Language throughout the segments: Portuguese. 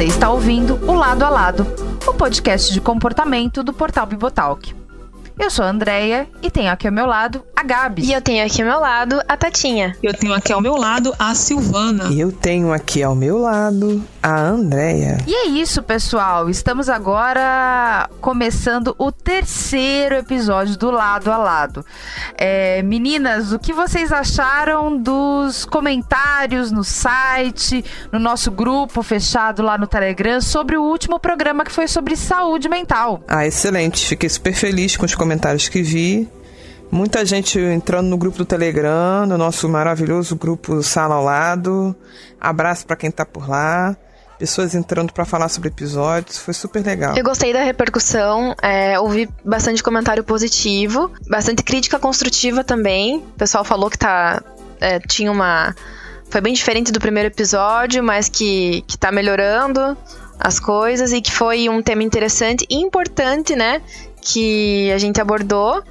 Você está ouvindo o Lado a Lado, o podcast de comportamento do portal Bibotalk. Eu sou a Andrea e tenho aqui ao meu lado a Gabi. E eu tenho aqui ao meu lado a Tatinha. Eu tenho aqui ao meu lado a Silvana. E eu tenho aqui ao meu lado a Andrea. E é isso, pessoal. Estamos agora começando o terceiro episódio do Lado a Lado. É, meninas, o que vocês acharam dos comentários no site, no nosso grupo fechado lá no Telegram, sobre o último programa que foi sobre saúde mental? Ah, excelente. Fiquei super feliz com os comentários que vi. Muita gente entrando no grupo do Telegram, no nosso maravilhoso grupo Sala ao Lado. Abraço para quem tá por lá. Pessoas entrando para falar sobre episódios, foi super legal. Eu gostei da repercussão, é, ouvi bastante comentário positivo, bastante crítica construtiva também. O pessoal falou que tá, é, tinha uma. Foi bem diferente do primeiro episódio, mas que, que tá melhorando as coisas e que foi um tema interessante e importante, né? Que a gente abordou.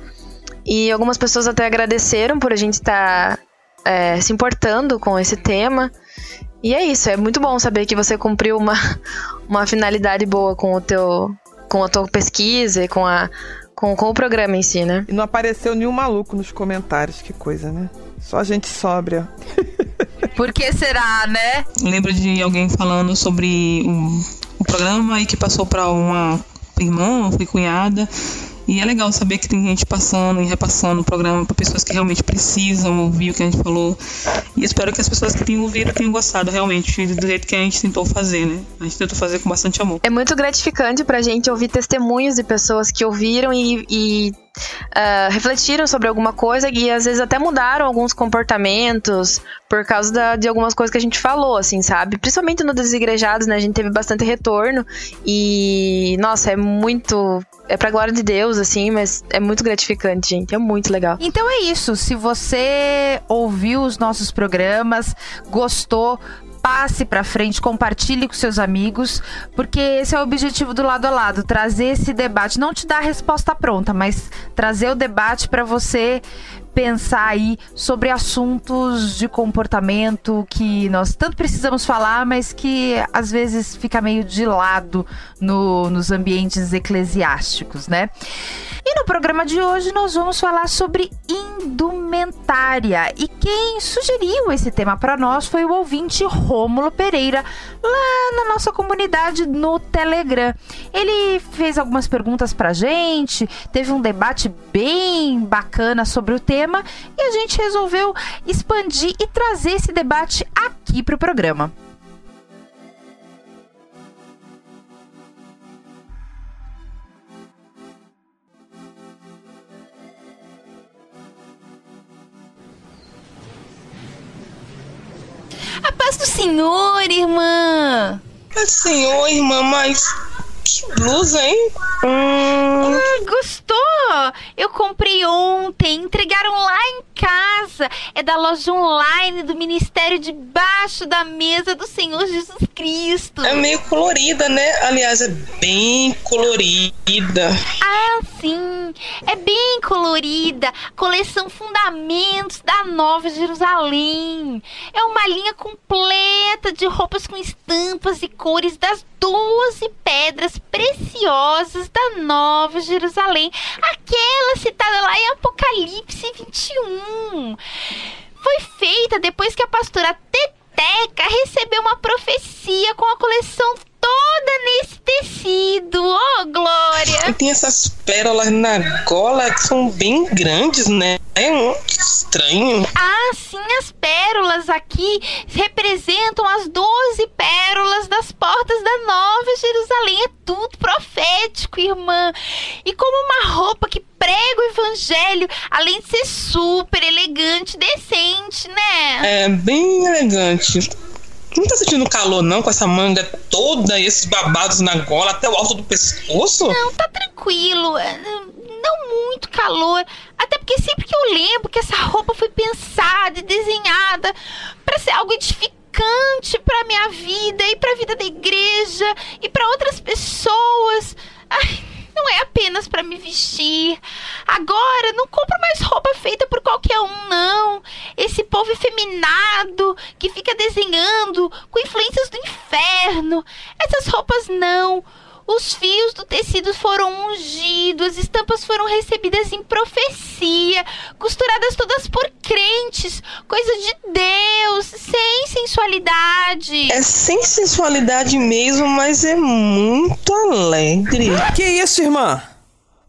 E algumas pessoas até agradeceram por a gente estar tá, é, se importando com esse tema. E é isso, é muito bom saber que você cumpriu uma, uma finalidade boa com o teu com a tua pesquisa e com a com, com o programa em si, né? E não apareceu nenhum maluco nos comentários, que coisa, né? Só gente sóbria. Por que será, né? Lembro de alguém falando sobre o, o programa e que passou para uma irmã, ou cunhada, e é legal saber que tem gente passando e repassando o programa para pessoas que realmente precisam ouvir o que a gente falou. E espero que as pessoas que tenham ouvido tenham gostado realmente do jeito que a gente tentou fazer, né? A gente tentou fazer com bastante amor. É muito gratificante pra gente ouvir testemunhos de pessoas que ouviram e, e Uh, refletiram sobre alguma coisa e às vezes até mudaram alguns comportamentos por causa da, de algumas coisas que a gente falou, assim, sabe? Principalmente no Desigrejados, né? A gente teve bastante retorno e, nossa, é muito. É pra glória de Deus, assim, mas é muito gratificante, gente. É muito legal. Então é isso. Se você ouviu os nossos programas, gostou, passe para frente, compartilhe com seus amigos, porque esse é o objetivo do lado a lado, trazer esse debate, não te dar a resposta pronta, mas trazer o debate para você pensar aí sobre assuntos de comportamento que nós tanto precisamos falar, mas que às vezes fica meio de lado no, nos ambientes eclesiásticos, né? E no programa de hoje nós vamos falar sobre indumentária. E quem sugeriu esse tema para nós foi o ouvinte Rômulo Pereira, lá na nossa comunidade no Telegram. Ele fez algumas perguntas pra gente, teve um debate bem bacana sobre o tema e a gente resolveu expandir e trazer esse debate aqui pro programa. A paz do Senhor, irmã! Do Senhor, irmã, mas que blusa, hein? Hum... Gostou? Eu comprei ontem, entregaram lá em casa. É da loja online do Ministério debaixo da mesa do Senhor Jesus Cristo. É meio colorida, né? Aliás, é bem colorida. Ah, sim. É bem colorida. Coleção Fundamentos da Nova Jerusalém. É uma linha completa de roupas com estampas e cores das 12 pedras preciosas da Nova Jerusalém, aquela citada lá em Apocalipse 21. Foi feita depois que a pastora Teteca recebeu uma profecia com a coleção toda nesse tecido. Oh, Glória! E tem essas pérolas na gola que são bem grandes, né? É um estranho. Ah, sim, as pérolas aqui representam as 12 pérolas das portas da Nova Jerusalém. É tudo profético, irmã. E como uma roupa que prega o evangelho, além de ser super elegante, decente, né? É, bem elegante. Não tá sentindo calor, não, com essa manga toda e esses babados na gola até o alto do pescoço? Não, tá tranquilo. É, não muito calor. Até porque sempre que eu lembro que essa roupa foi pensada e desenhada para ser algo edificante para minha vida e para a vida da igreja e para outras pessoas. Ai, não é apenas para me vestir. Agora, não compro mais roupa feita por qualquer um, não. Esse povo efeminado que fica desenhando com influências do inferno. Essas roupas não. Os fios do tecido foram ungidos, as estampas foram recebidas em profecia, costuradas todas por crentes, coisa de Deus, sem sensualidade. É sem sensualidade mesmo, mas é muito alegre. Que isso, irmã?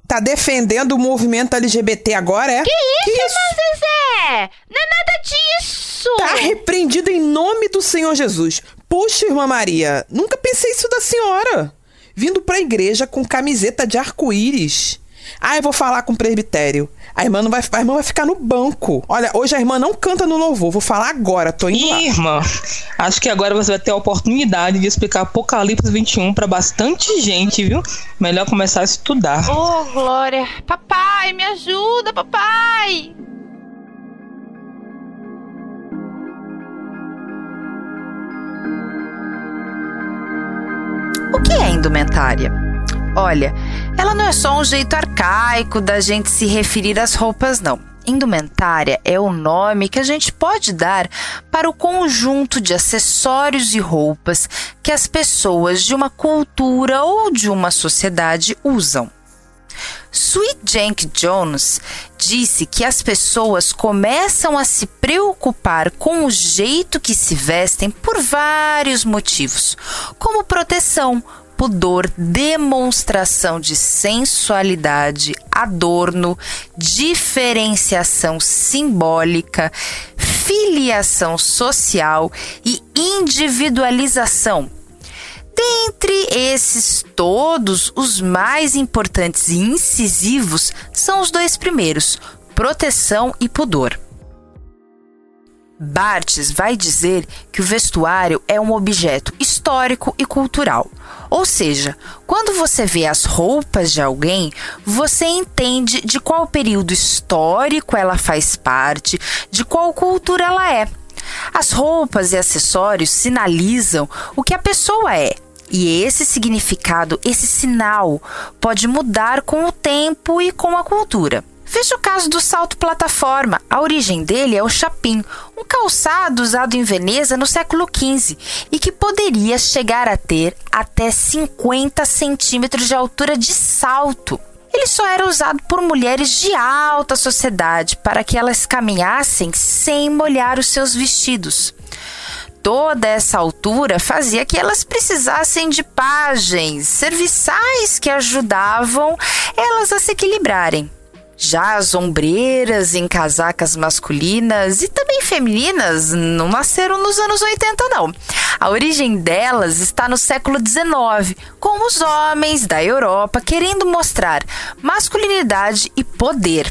Tá defendendo o movimento LGBT agora, é? Que isso, que isso? Zezé? Não é nada disso! Tá repreendido em nome do Senhor Jesus. Puxa, irmã Maria, nunca pensei isso da senhora. Vindo pra igreja com camiseta de arco-íris. Ah, eu vou falar com o presbitério. A irmã, não vai, a irmã vai ficar no banco. Olha, hoje a irmã não canta no louvor. Vou falar agora, tô indo lá. Irmã, acho que agora você vai ter a oportunidade de explicar Apocalipse 21 para bastante gente, viu? Melhor começar a estudar. Oh, Glória. Papai, me ajuda, papai. Indumentária? Olha, ela não é só um jeito arcaico da gente se referir às roupas, não. Indumentária é o nome que a gente pode dar para o conjunto de acessórios e roupas que as pessoas de uma cultura ou de uma sociedade usam. Sweet Jank Jones disse que as pessoas começam a se preocupar com o jeito que se vestem por vários motivos, como proteção, pudor, demonstração de sensualidade, adorno, diferenciação simbólica, filiação social e individualização. Dentre esses todos, os mais importantes e incisivos são os dois primeiros: proteção e pudor. Bartes vai dizer que o vestuário é um objeto histórico e cultural. Ou seja, quando você vê as roupas de alguém, você entende de qual período histórico ela faz parte, de qual cultura ela é. As roupas e acessórios sinalizam o que a pessoa é. E esse significado, esse sinal, pode mudar com o tempo e com a cultura. Veja o caso do salto plataforma. A origem dele é o chapim, um calçado usado em Veneza no século XV e que poderia chegar a ter até 50 centímetros de altura de salto. Ele só era usado por mulheres de alta sociedade para que elas caminhassem sem molhar os seus vestidos. Toda essa altura fazia que elas precisassem de pajens, serviçais que ajudavam elas a se equilibrarem. Já as ombreiras em casacas masculinas e também femininas não nasceram nos anos 80, não. A origem delas está no século XIX, com os homens da Europa querendo mostrar masculinidade e poder.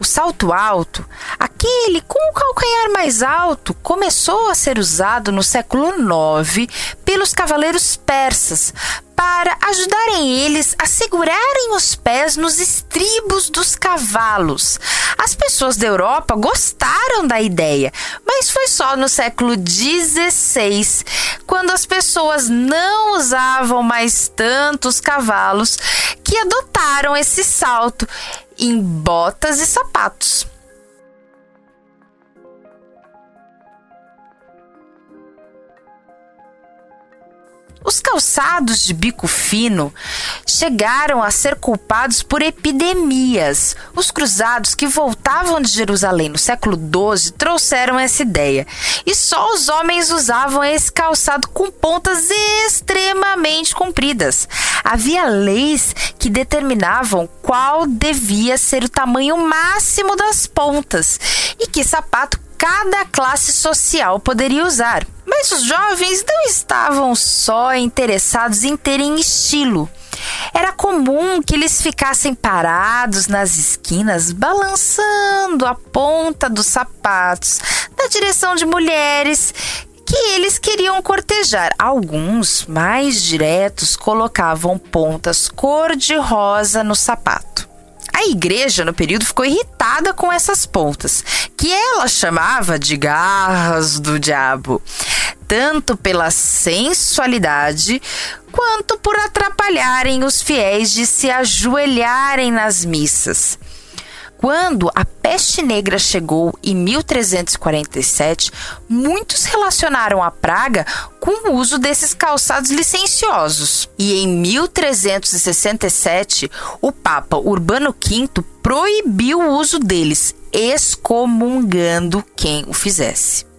O salto alto, aquele com o calcanhar mais alto, começou a ser usado no século IX pelos cavaleiros persas para ajudarem eles a segurarem os pés nos estribos dos cavalos. As pessoas da Europa gostaram da ideia, mas foi só no século XVI, quando as pessoas não usavam mais tantos cavalos, que adotaram esse salto em botas e sapatos. Os calçados de bico fino chegaram a ser culpados por epidemias. Os cruzados que voltavam de Jerusalém no século XII trouxeram essa ideia. E só os homens usavam esse calçado com pontas extremamente compridas. Havia leis que determinavam qual devia ser o tamanho máximo das pontas e que sapato cada classe social poderia usar. Mas os jovens não estavam só interessados em terem estilo. Era comum que eles ficassem parados nas esquinas, balançando a ponta dos sapatos na direção de mulheres que eles queriam cortejar. Alguns, mais diretos, colocavam pontas cor-de-rosa no sapato. A igreja, no período, ficou irritada com essas pontas, que ela chamava de garras do diabo, tanto pela sensualidade quanto por atrapalharem os fiéis de se ajoelharem nas missas. Quando a peste negra chegou em 1347, muitos relacionaram a praga com o uso desses calçados licenciosos. E em 1367, o Papa Urbano V proibiu o uso deles, excomungando quem o fizesse.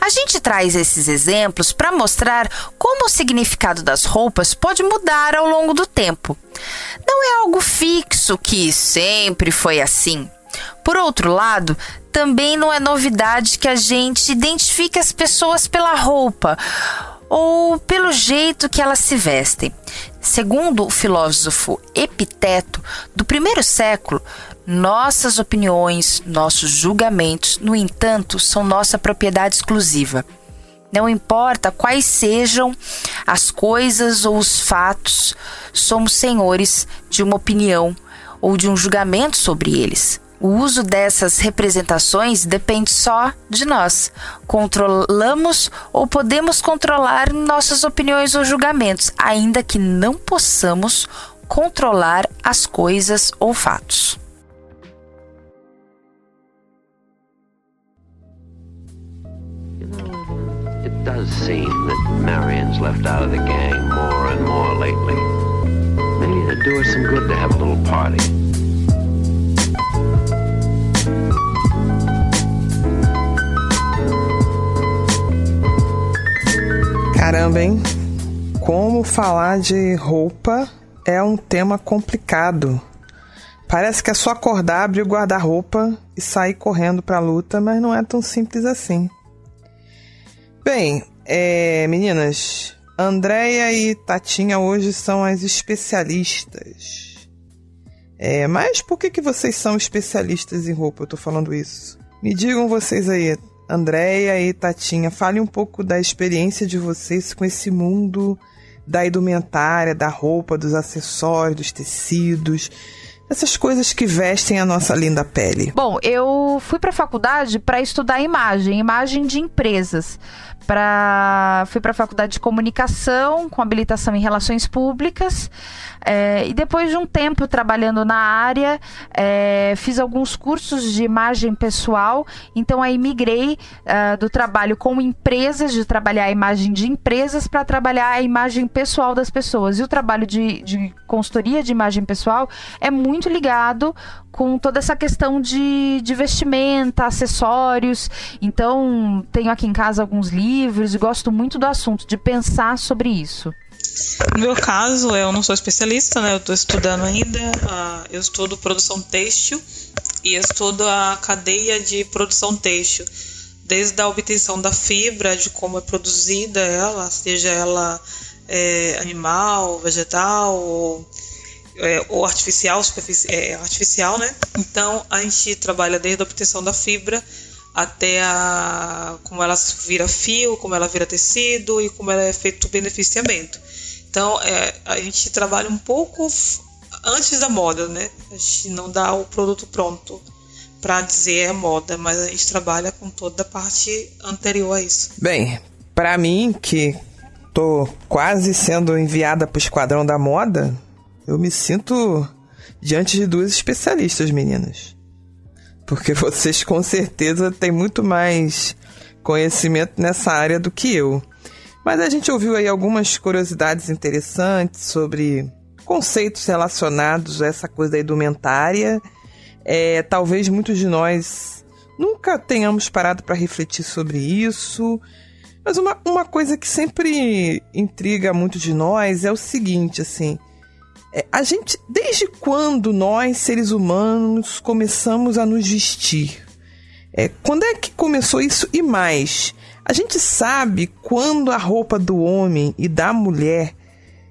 A gente traz esses exemplos para mostrar como o significado das roupas pode mudar ao longo do tempo. Não é algo fixo que sempre foi assim. Por outro lado, também não é novidade que a gente identifique as pessoas pela roupa ou pelo jeito que elas se vestem. Segundo o filósofo Epiteto, do primeiro século, nossas opiniões, nossos julgamentos, no entanto, são nossa propriedade exclusiva. Não importa quais sejam as coisas ou os fatos, somos senhores de uma opinião ou de um julgamento sobre eles. O uso dessas representações depende só de nós. Controlamos ou podemos controlar nossas opiniões ou julgamentos, ainda que não possamos controlar as coisas ou fatos. It does seem that Marion's left out of the gang more and more lately. Maybe it'd do her some good to have a little party. Caramba, hein? Como falar de roupa é um tema complicado. Parece que é só acordar, abrir o guarda-roupa e sair correndo para a luta, mas não é tão simples assim. Bem, é, meninas, Andréia e Tatinha hoje são as especialistas. É, mas por que, que vocês são especialistas em roupa? Eu tô falando isso. Me digam vocês aí, Andréia e Tatinha, fale um pouco da experiência de vocês com esse mundo da indumentária, da roupa, dos acessórios, dos tecidos, essas coisas que vestem a nossa linda pele. Bom, eu fui para a faculdade para estudar imagem, imagem de empresas para fui para a faculdade de comunicação com habilitação em relações públicas é, e depois de um tempo trabalhando na área é, fiz alguns cursos de imagem pessoal então aí migrei uh, do trabalho com empresas de trabalhar a imagem de empresas para trabalhar a imagem pessoal das pessoas e o trabalho de, de consultoria de imagem pessoal é muito ligado com toda essa questão de, de vestimenta, acessórios. Então, tenho aqui em casa alguns livros e gosto muito do assunto, de pensar sobre isso. No meu caso, eu não sou especialista, né? Eu estou estudando ainda. Uh, eu estudo produção têxtil e estudo a cadeia de produção têxtil, desde a obtenção da fibra, de como é produzida ela, seja ela é, animal, vegetal ou é, ou artificial, é, artificial, né? Então a gente trabalha desde a obtenção da fibra até a como ela vira fio, como ela vira tecido e como ela é feito o beneficiamento. Então é, a gente trabalha um pouco antes da moda, né? A gente não dá o produto pronto para dizer é moda, mas a gente trabalha com toda a parte anterior a isso. Bem, para mim que tô quase sendo enviada para o esquadrão da moda, eu me sinto diante de duas especialistas, meninas. Porque vocês com certeza têm muito mais conhecimento nessa área do que eu. Mas a gente ouviu aí algumas curiosidades interessantes sobre conceitos relacionados a essa coisa da indumentária. É, talvez muitos de nós nunca tenhamos parado para refletir sobre isso. Mas uma, uma coisa que sempre intriga muito de nós é o seguinte, assim, é, a gente, desde quando nós, seres humanos, começamos a nos vestir? É, quando é que começou isso e mais? A gente sabe quando a roupa do homem e da mulher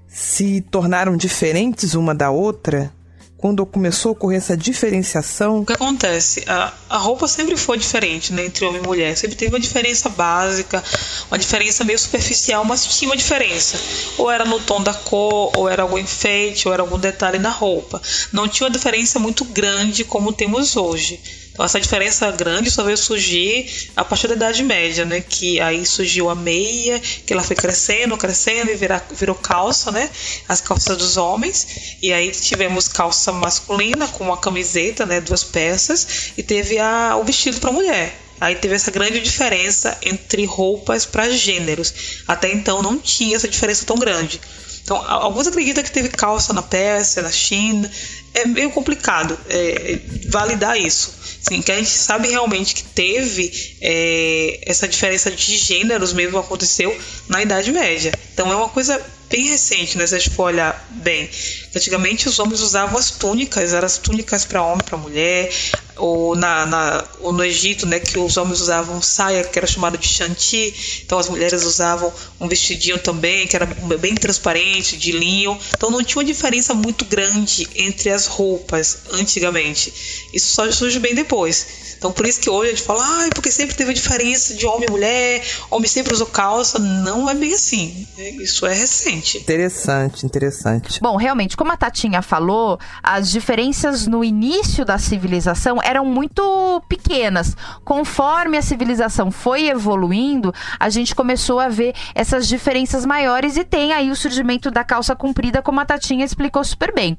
se tornaram diferentes uma da outra? quando começou a ocorrer essa diferenciação? O que acontece? A, a roupa sempre foi diferente né, entre homem e mulher. Sempre teve uma diferença básica, uma diferença meio superficial, mas tinha uma diferença. Ou era no tom da cor, ou era algum enfeite, ou era algum detalhe na roupa. Não tinha uma diferença muito grande como temos hoje. Então essa diferença grande só veio surgir a partir da Idade Média, né? Que aí surgiu a meia, que ela foi crescendo, crescendo e vira, virou calça, né? As calças dos homens. E aí tivemos calça masculina com uma camiseta, né? Duas peças. E teve a, o vestido para mulher. Aí teve essa grande diferença entre roupas para gêneros. Até então não tinha essa diferença tão grande. Então, alguns acreditam que teve calça na Pérsia, na China. É meio complicado é, validar isso. Sim, que a gente sabe realmente que teve é, essa diferença de gêneros mesmo aconteceu na Idade Média. Então é uma coisa bem recente, né? Se a gente for olhar bem. Antigamente os homens usavam as túnicas, eram as túnicas para homem, para mulher, ou, na, na, ou no Egito, né, que os homens usavam saia, que era chamada de chanti, então as mulheres usavam um vestidinho também, que era bem transparente, de linho. Então não tinha uma diferença muito grande entre roupas antigamente. Isso só surge bem depois. Então por isso que hoje a gente fala, ah, porque sempre teve a diferença de homem e mulher, homem sempre usou calça. Não é bem assim. Isso é recente. Interessante, interessante. Bom, realmente, como a Tatinha falou, as diferenças no início da civilização eram muito pequenas. Conforme a civilização foi evoluindo, a gente começou a ver essas diferenças maiores e tem aí o surgimento da calça comprida, como a Tatinha explicou super bem.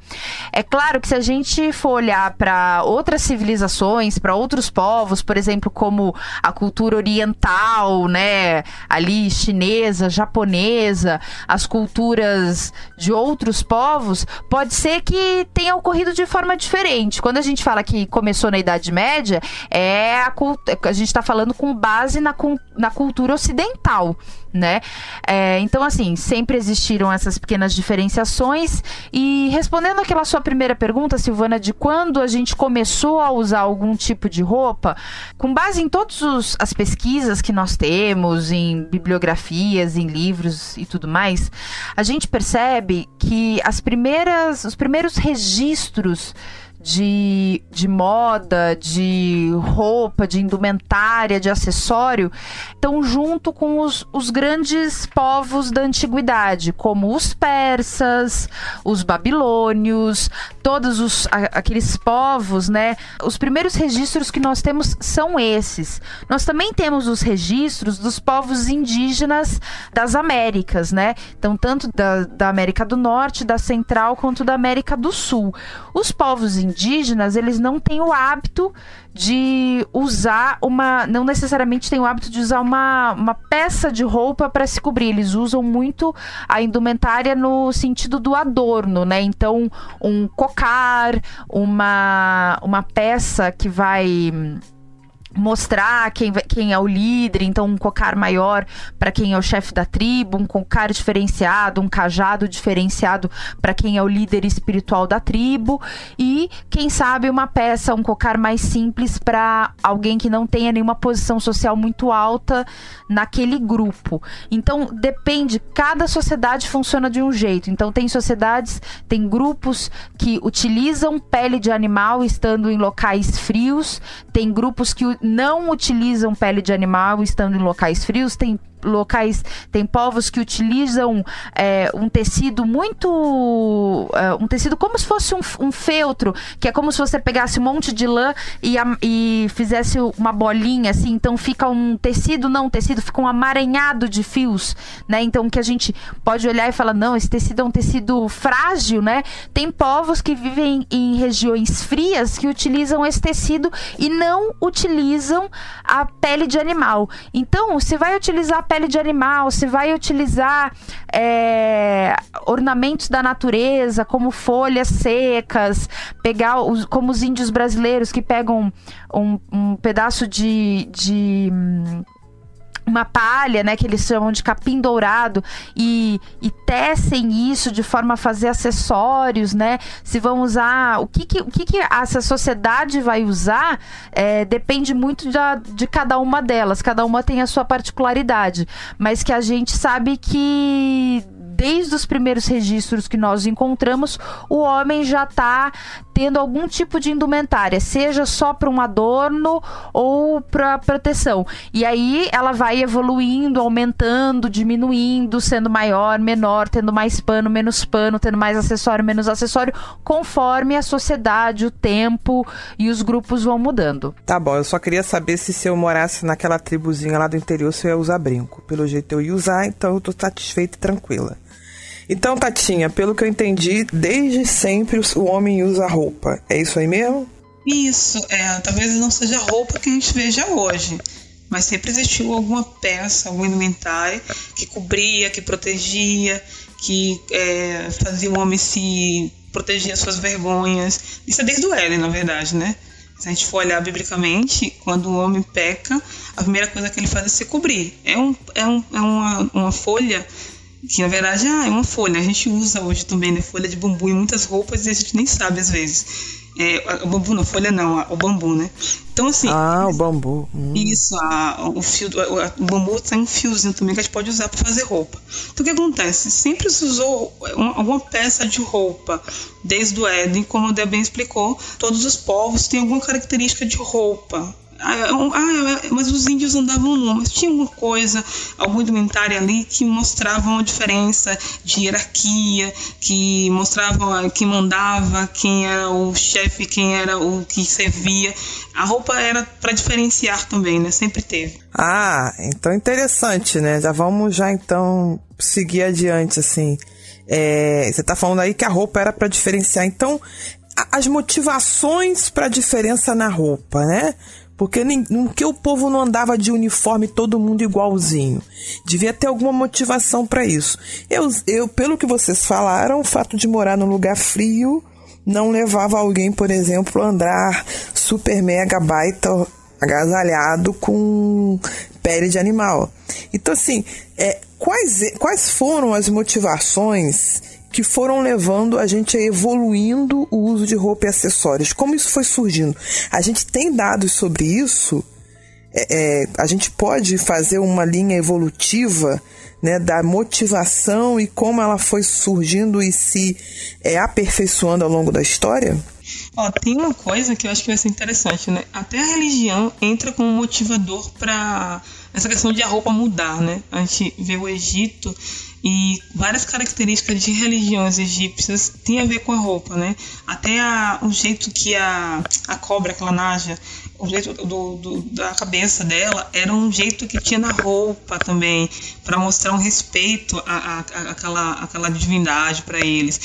É claro que se a gente for olhar para outras civilizações, para outros povos, por exemplo, como a cultura oriental, né, ali chinesa, japonesa, as culturas de outros povos, pode ser que tenha ocorrido de forma diferente. Quando a gente fala que começou na Idade Média, é a, a gente está falando com base na, na cultura ocidental né? É, então, assim, sempre existiram essas pequenas diferenciações. E respondendo aquela sua primeira pergunta, Silvana, de quando a gente começou a usar algum tipo de roupa, com base em todas as pesquisas que nós temos, em bibliografias, em livros e tudo mais, a gente percebe que as primeiras, os primeiros registros de, de moda, de roupa, de indumentária, de acessório, estão junto com os, os grandes povos da antiguidade, como os persas, os babilônios, todos os, aqueles povos, né? Os primeiros registros que nós temos são esses. Nós também temos os registros dos povos indígenas das Américas, né? Então, tanto da, da América do Norte, da Central, quanto da América do Sul. Os povos indígenas indígenas, eles não têm o hábito de usar uma. Não necessariamente têm o hábito de usar uma, uma peça de roupa para se cobrir. Eles usam muito a indumentária no sentido do adorno, né? Então, um cocar, uma, uma peça que vai mostrar quem, quem é o líder, então um cocar maior para quem é o chefe da tribo, um cocar diferenciado, um cajado diferenciado para quem é o líder espiritual da tribo e quem sabe uma peça, um cocar mais simples para alguém que não tenha nenhuma posição social muito alta naquele grupo. Então depende, cada sociedade funciona de um jeito. Então tem sociedades, tem grupos que utilizam pele de animal estando em locais frios, tem grupos que não utilizam pele de animal estando em locais frios, tem locais, tem povos que utilizam é, um tecido muito. É, um tecido como se fosse um, um, feltro, que é como se você pegasse um monte de lã e, e fizesse uma bolinha, assim, então fica um tecido, não um tecido, fica um amaranhado de fios, né? Então que a gente pode olhar e falar, não, esse tecido é um tecido frágil, né? Tem povos que vivem em regiões frias que utilizam esse tecido e não utilizam a pele de animal. Então, você vai utilizar pele de animal, se vai utilizar é, ornamentos da natureza, como folhas secas, pegar os, como os índios brasileiros que pegam um, um pedaço de, de uma palha, né, que eles chamam de capim dourado, e, e tecem isso de forma a fazer acessórios, né? Se vão usar, o que, que, o que, que essa sociedade vai usar é, depende muito da, de cada uma delas, cada uma tem a sua particularidade, mas que a gente sabe que desde os primeiros registros que nós encontramos, o homem já está tendo algum tipo de indumentária, seja só para um adorno ou para proteção. E aí ela vai evoluindo, aumentando, diminuindo, sendo maior, menor, tendo mais pano, menos pano, tendo mais acessório, menos acessório, conforme a sociedade, o tempo e os grupos vão mudando. Tá bom, eu só queria saber se se eu morasse naquela tribuzinha lá do interior, se eu ia usar brinco. Pelo jeito eu ia usar, então eu tô satisfeita e tranquila. Então, Tatinha, pelo que eu entendi, desde sempre o homem usa roupa. É isso aí mesmo? Isso, é, talvez não seja a roupa que a gente veja hoje, mas sempre existiu alguma peça, algum indumentário que cobria, que protegia, que é, fazia o homem se proteger suas vergonhas. Isso é desde o Éden, na verdade, né? Se a gente for olhar biblicamente, quando o homem peca, a primeira coisa que ele faz é se cobrir. É, um, é, um, é uma, uma folha que na verdade ah, é uma folha. A gente usa hoje também, né? Folha de bambu em muitas roupas e a gente nem sabe às vezes. É, o bambu não, folha não, o bambu, né? Então assim. Ah, o bambu. Hum. Isso, a, o fio, o, o bambu tem um fiozinho também que a gente pode usar para fazer roupa. Então o que acontece? Sempre se usou uma, alguma peça de roupa desde o Éden, como o Deb bem explicou. Todos os povos têm alguma característica de roupa. Ah, ah, mas os índios andavam nu, mas tinha alguma coisa, algum indumentário ali que mostrava uma diferença de hierarquia, que mostrava quem mandava, quem era o chefe, quem era o que servia. A roupa era para diferenciar também, né? Sempre teve. Ah, então interessante, né? Já vamos já então seguir adiante, assim. É, você está falando aí que a roupa era para diferenciar. Então, as motivações para diferença na roupa, né? Porque que o povo não andava de uniforme todo mundo igualzinho. Devia ter alguma motivação para isso. Eu, eu, pelo que vocês falaram, o fato de morar num lugar frio não levava alguém, por exemplo, a andar super mega baita agasalhado com pele de animal. Então, assim, é, quais, quais foram as motivações que foram levando a gente a evoluindo o uso de roupa e acessórios. Como isso foi surgindo? A gente tem dados sobre isso. É, é, a gente pode fazer uma linha evolutiva né, da motivação e como ela foi surgindo e se é, aperfeiçoando ao longo da história? Ó, tem uma coisa que eu acho que vai ser interessante, né? Até a religião entra como motivador para essa questão de a roupa mudar, né? A gente vê o Egito e várias características de religiões egípcias têm a ver com a roupa, né? Até a, o jeito que a, a cobra, aquela naja, o jeito do, do, da cabeça dela era um jeito que tinha na roupa também, para mostrar um respeito à, à, àquela, àquela divindade para eles.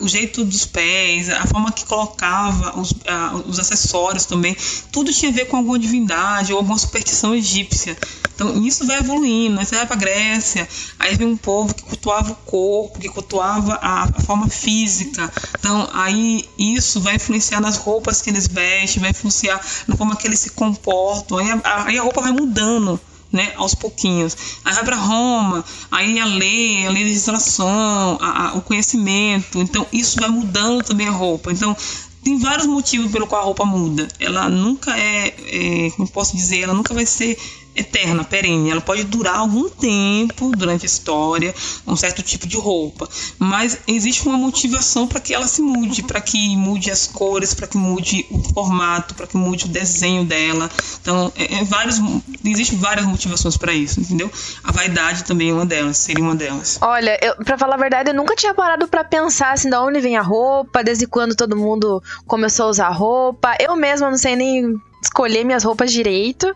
O jeito dos pés, a forma que colocava os, a, os acessórios também, tudo tinha a ver com alguma divindade ou alguma superstição egípcia. Então isso vai evoluindo. Você vai para Grécia, aí vem um povo que cultuava o corpo, que cultuava a, a forma física. Então aí isso vai influenciar nas roupas que eles vestem, vai influenciar na forma que eles se comportam, aí a, aí a roupa vai mudando. Né, aos pouquinhos. Aí vai para Roma, aí a lei, a legislação, a, a, o conhecimento. Então, isso vai mudando também a roupa. Então, tem vários motivos pelo qual a roupa muda. Ela nunca é, é como posso dizer, ela nunca vai ser eterna, perene. Ela pode durar algum tempo durante a história, um certo tipo de roupa, mas existe uma motivação para que ela se mude, para que mude as cores, para que mude o formato, para que mude o desenho dela. Então, é, é vários, existem várias motivações para isso, entendeu? A vaidade também é uma delas, seria uma delas. Olha, para falar a verdade, eu nunca tinha parado para pensar assim, de onde vem a roupa, desde quando todo mundo começou a usar roupa. Eu mesma não sei nem escolher minhas roupas direito.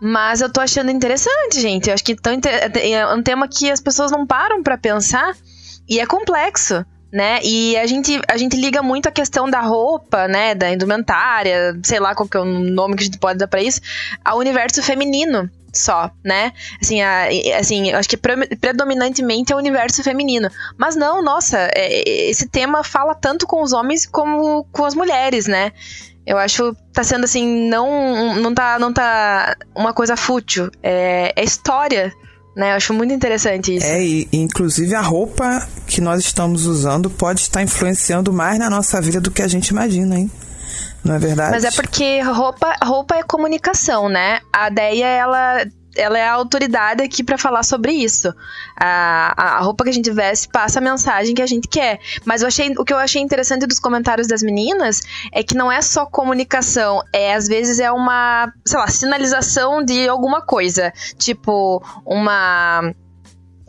Mas eu tô achando interessante, gente. Eu acho que tão inter... é um tema que as pessoas não param para pensar e é complexo, né? E a gente, a gente liga muito a questão da roupa, né? Da indumentária, sei lá qual que é o nome que a gente pode dar para isso, ao universo feminino só, né? Assim, a, assim, acho que predominantemente é o universo feminino. Mas não, nossa, é, esse tema fala tanto com os homens como com as mulheres, né? Eu acho tá sendo assim, não não tá não tá uma coisa fútil, é, é história, né? Eu acho muito interessante isso. É, e inclusive a roupa que nós estamos usando pode estar influenciando mais na nossa vida do que a gente imagina, hein? Não é verdade? Mas é porque roupa, roupa é comunicação, né? A Deia, ela ela é a autoridade aqui para falar sobre isso. A, a roupa que a gente veste passa a mensagem que a gente quer. Mas eu achei, o que eu achei interessante dos comentários das meninas é que não é só comunicação, é às vezes é uma, sei lá, sinalização de alguma coisa. Tipo, uma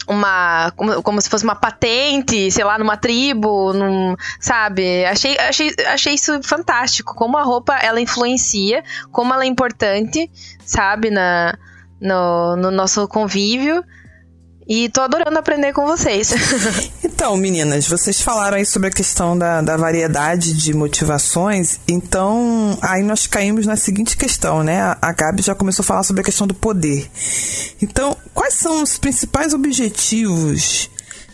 uma como, como, se fosse uma patente, sei lá, numa tribo, num, sabe? Achei, achei, achei isso fantástico, como a roupa ela influencia, como ela é importante, sabe, na no, no nosso convívio. E tô adorando aprender com vocês. então, meninas, vocês falaram aí sobre a questão da, da variedade de motivações. Então, aí nós caímos na seguinte questão, né? A Gabi já começou a falar sobre a questão do poder. Então, quais são os principais objetivos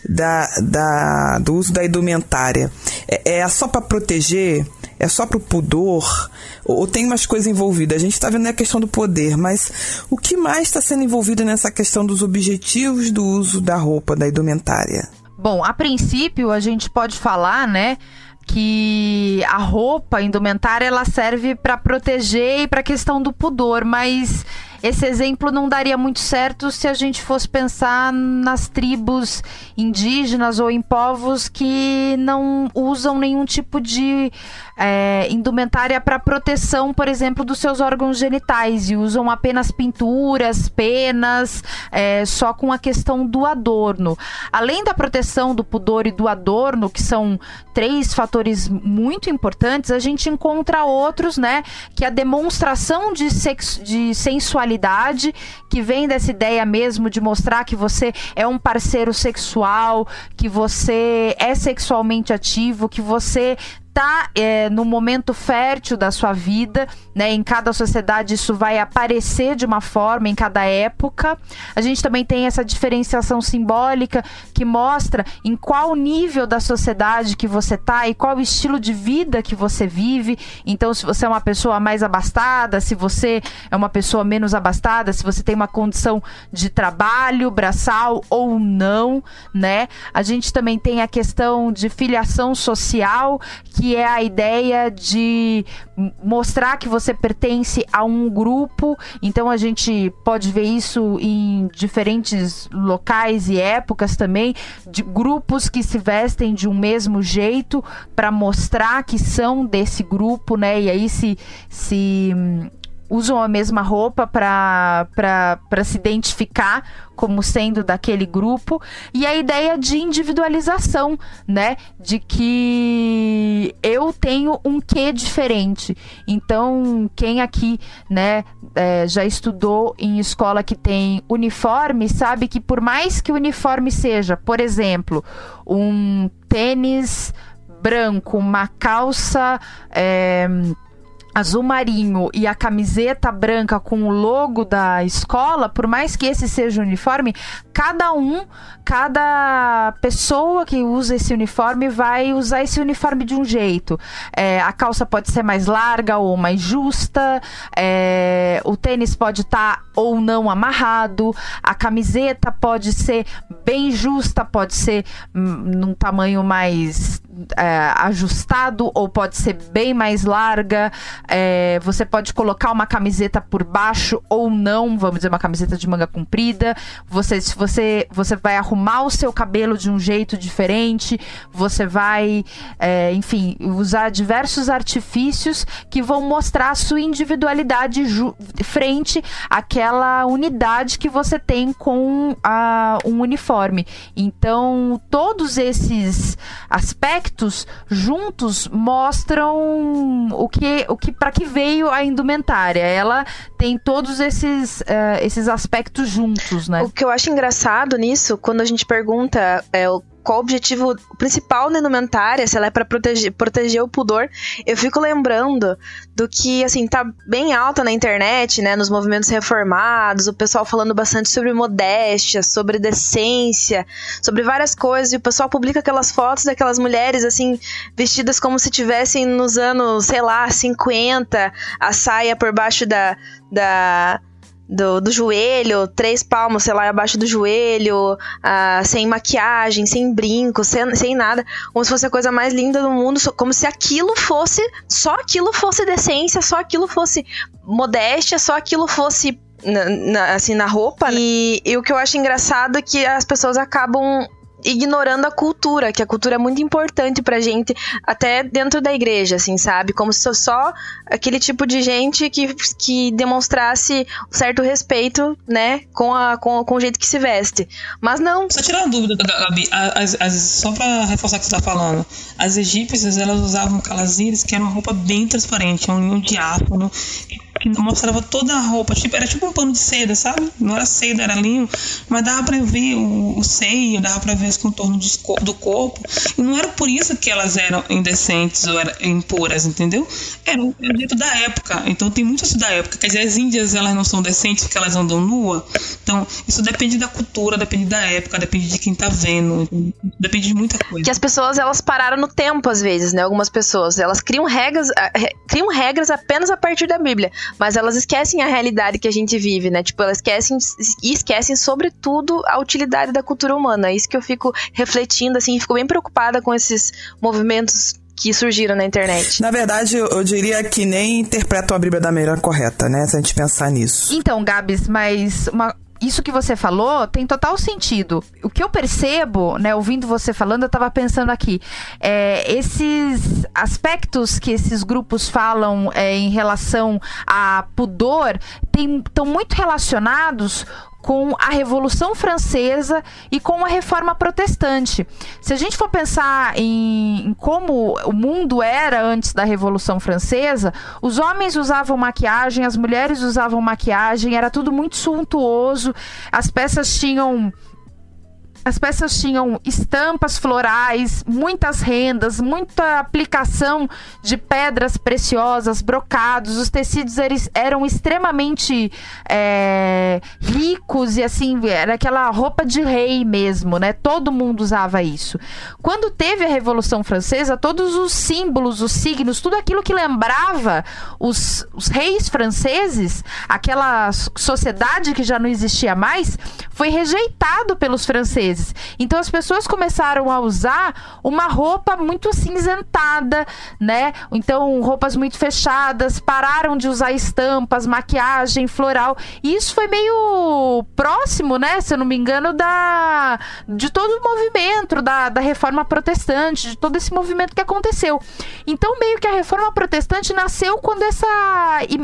da, da, do uso da indumentária? É, é só para proteger? É só para o pudor? Ou, ou, tem mais coisa envolvida? A gente está vendo a questão do poder, mas o que mais está sendo envolvido nessa questão dos objetivos do uso da roupa, da indumentária? Bom, a princípio a gente pode falar, né? que a roupa indumentária ela serve para proteger e para a questão do pudor, mas esse exemplo não daria muito certo se a gente fosse pensar nas tribos indígenas ou em povos que não usam nenhum tipo de é, indumentária para proteção, por exemplo, dos seus órgãos genitais e usam apenas pinturas, penas, é, só com a questão do adorno. Além da proteção do pudor e do adorno, que são três fatores muito importantes, a gente encontra outros, né? Que a demonstração de, de sensualidade sexualidade, que vem dessa ideia mesmo de mostrar que você é um parceiro sexual, que você é sexualmente ativo, que você está é, no momento fértil da sua vida, né? Em cada sociedade isso vai aparecer de uma forma, em cada época. A gente também tem essa diferenciação simbólica que mostra em qual nível da sociedade que você tá e qual estilo de vida que você vive. Então, se você é uma pessoa mais abastada, se você é uma pessoa menos abastada, se você tem uma condição de trabalho braçal ou não, né? A gente também tem a questão de filiação social, que que é a ideia de mostrar que você pertence a um grupo. Então a gente pode ver isso em diferentes locais e épocas também, de grupos que se vestem de um mesmo jeito para mostrar que são desse grupo, né? E aí se se usam a mesma roupa para se identificar como sendo daquele grupo e a ideia de individualização, né? De que eu tenho um quê diferente. Então, quem aqui, né, é, já estudou em escola que tem uniforme, sabe que por mais que o uniforme seja, por exemplo, um tênis branco, uma calça. É, azul marinho e a camiseta branca com o logo da escola, por mais que esse seja o uniforme, cada um, cada pessoa que usa esse uniforme vai usar esse uniforme de um jeito. É, a calça pode ser mais larga ou mais justa, é, o tênis pode estar tá ou não amarrado, a camiseta pode ser bem justa, pode ser hum, num tamanho mais é, ajustado ou pode ser bem mais larga. É, você pode colocar uma camiseta por baixo ou não, vamos dizer, uma camiseta de manga comprida. Você, se você, você vai arrumar o seu cabelo de um jeito diferente, você vai, é, enfim, usar diversos artifícios que vão mostrar a sua individualidade frente àquela unidade que você tem com a, um uniforme. Então, todos esses aspectos juntos mostram o que, o que para que veio a indumentária. Ela tem todos esses, uh, esses aspectos juntos, né? O que eu acho engraçado nisso, quando a gente pergunta é, qual o objetivo principal da indumentária, se ela é para proteger, proteger o pudor, eu fico lembrando do que, assim, tá bem alta na internet, né, nos movimentos reformados, o pessoal falando bastante sobre modéstia, sobre decência, sobre várias coisas, e o pessoal publica aquelas fotos daquelas mulheres, assim, vestidas como se tivessem nos anos, sei lá, 50, a saia por baixo da, da do, do joelho, três palmos, sei lá, abaixo do joelho, uh, sem maquiagem, sem brinco, sem, sem nada, como se fosse a coisa mais linda do mundo, como se aquilo fosse, só aquilo fosse decência, só aquilo fosse modéstia, só aquilo fosse na, na, assim, na roupa. E, e o que eu acho engraçado é que as pessoas acabam ignorando a cultura, que a cultura é muito importante pra gente, até dentro da igreja, assim, sabe? Como se só aquele tipo de gente que, que demonstrasse certo respeito, né, com, a, com, com o jeito que se veste. Mas não. Só tirar uma dúvida, Gabi, as, as, só pra reforçar o que você tá falando, as egípcias, elas usavam calazires, que era uma roupa bem transparente, um linho diáfano, que mostrava toda a roupa, tipo, era tipo um pano de seda, sabe? Não era seda, era linho, mas dava pra ver o, o seio, dava pra ver os contornos do, corpo, e não era por isso que elas eram indecentes ou eram impuras, entendeu? Era o jeito da época, então tem muito isso da época, quer dizer, as índias elas não são decentes porque elas andam nua, então isso depende da cultura, depende da época, depende de quem tá vendo, depende de muita coisa. Que as pessoas, elas pararam no tempo às vezes, né? Algumas pessoas, elas criam regras, criam regras apenas a partir da Bíblia mas elas esquecem a realidade que a gente vive, né? Tipo, elas esquecem e esquecem, sobretudo, a utilidade da cultura humana. É isso que eu fico refletindo, assim, e fico bem preocupada com esses movimentos que surgiram na internet. Na verdade, eu, diria que nem interpretam a Bíblia da maneira correta, né? Se a gente pensar nisso. Então, Gabs, mas uma, isso que você falou tem total sentido. O que eu percebo, né, ouvindo você falando, eu estava pensando aqui, é, esses aspectos que esses grupos falam é, em relação a pudor estão muito relacionados com a Revolução Francesa e com a Reforma Protestante. Se a gente for pensar em, em, como o mundo era antes da Revolução Francesa, os homens usavam maquiagem, as mulheres usavam maquiagem, era tudo muito suntuoso, as peças tinham as peças tinham estampas florais, muitas rendas, muita aplicação de pedras preciosas, brocados. Os tecidos eram extremamente é, ricos e assim, era aquela roupa de rei mesmo, né? Todo mundo usava isso. Quando teve a Revolução Francesa, todos os símbolos, os signos, tudo aquilo que lembrava os, os reis franceses, aquela sociedade que já não existia mais, foi rejeitado pelos franceses Então as pessoas começaram a usar uma roupa muito cinzentada, né? Então roupas muito fechadas, pararam de usar estampas, maquiagem floral. E isso foi meio próximo, né? Se eu não me engano, da de todo o movimento da, da reforma protestante, de todo esse movimento que aconteceu. Então meio que a reforma protestante nasceu quando essa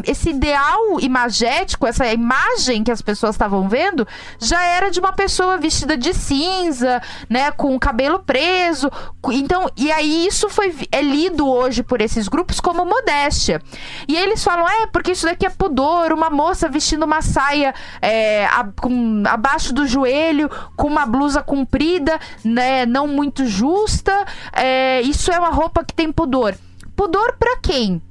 esse ideal imagético, essa imagem que as pessoas estavam vendo, já era de uma pessoa vestida de cinza cinza, né, com o cabelo preso. Então, e aí isso foi é lido hoje por esses grupos como modéstia. E eles falam, é, porque isso daqui é pudor, uma moça vestindo uma saia é, a, com, abaixo do joelho, com uma blusa comprida, né, não muito justa, é, isso é uma roupa que tem pudor. Pudor para quem?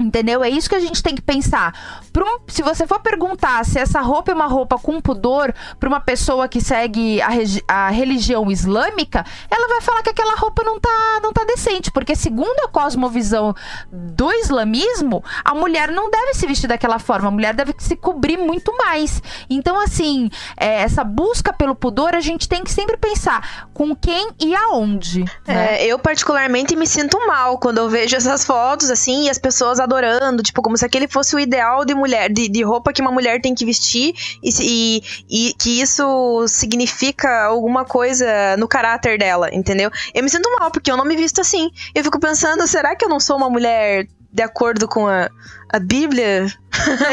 Entendeu? É isso que a gente tem que pensar. Um, se você for perguntar se essa roupa é uma roupa com pudor para uma pessoa que segue a, a, religião islâmica, ela vai falar que aquela roupa não tá, não tá decente. Porque, segundo a cosmovisão do islamismo, a mulher não deve se vestir daquela forma. A mulher deve se cobrir muito mais. Então, assim, é, essa busca pelo pudor, a gente tem que sempre pensar com quem e aonde. Né? É, eu, particularmente, me sinto mal quando eu vejo essas fotos, assim, e as pessoas adorando, tipo, como se aquele fosse o ideal de mulher, de, de roupa que uma mulher tem que vestir e, e, e, que isso significa alguma coisa no caráter dela, entendeu? Eu me sinto mal, porque eu não me visto assim. Eu fico pensando, será que eu não sou uma mulher de acordo com a, a Bíblia?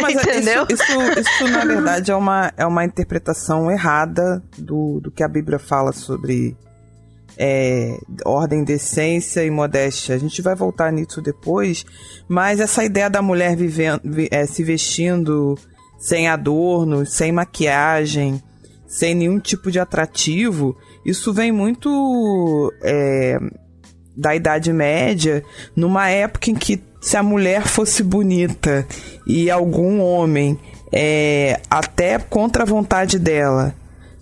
Não, Entendeu? Isso, isso, isso, na verdade, é uma, é uma interpretação errada do, do que a Bíblia fala sobre é, ordem, decência e modéstia. A gente vai voltar nisso depois, mas essa ideia da mulher vivendo, é, se vestindo sem adornos, sem maquiagem, sem nenhum tipo de atrativo, isso vem muito é, da Idade Média, numa época em que se a mulher fosse bonita e algum homem, é, até contra a vontade dela,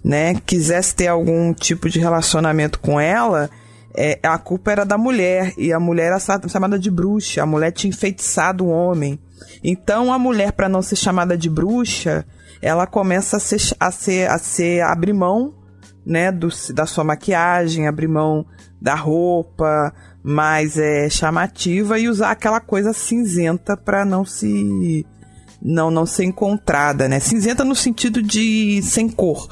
né, quisesse ter algum tipo de relacionamento com ela, é, a culpa era da mulher. E a mulher era chamada de bruxa. A mulher tinha enfeitiçado o homem. Então a mulher, para não ser chamada de bruxa, ela começa a ser, a ser, a ser abrir mão né, do, da sua maquiagem, abrir mão da roupa mais é, chamativa e usar aquela coisa cinzenta para não se não não ser encontrada, né? Cinzenta no sentido de sem cor,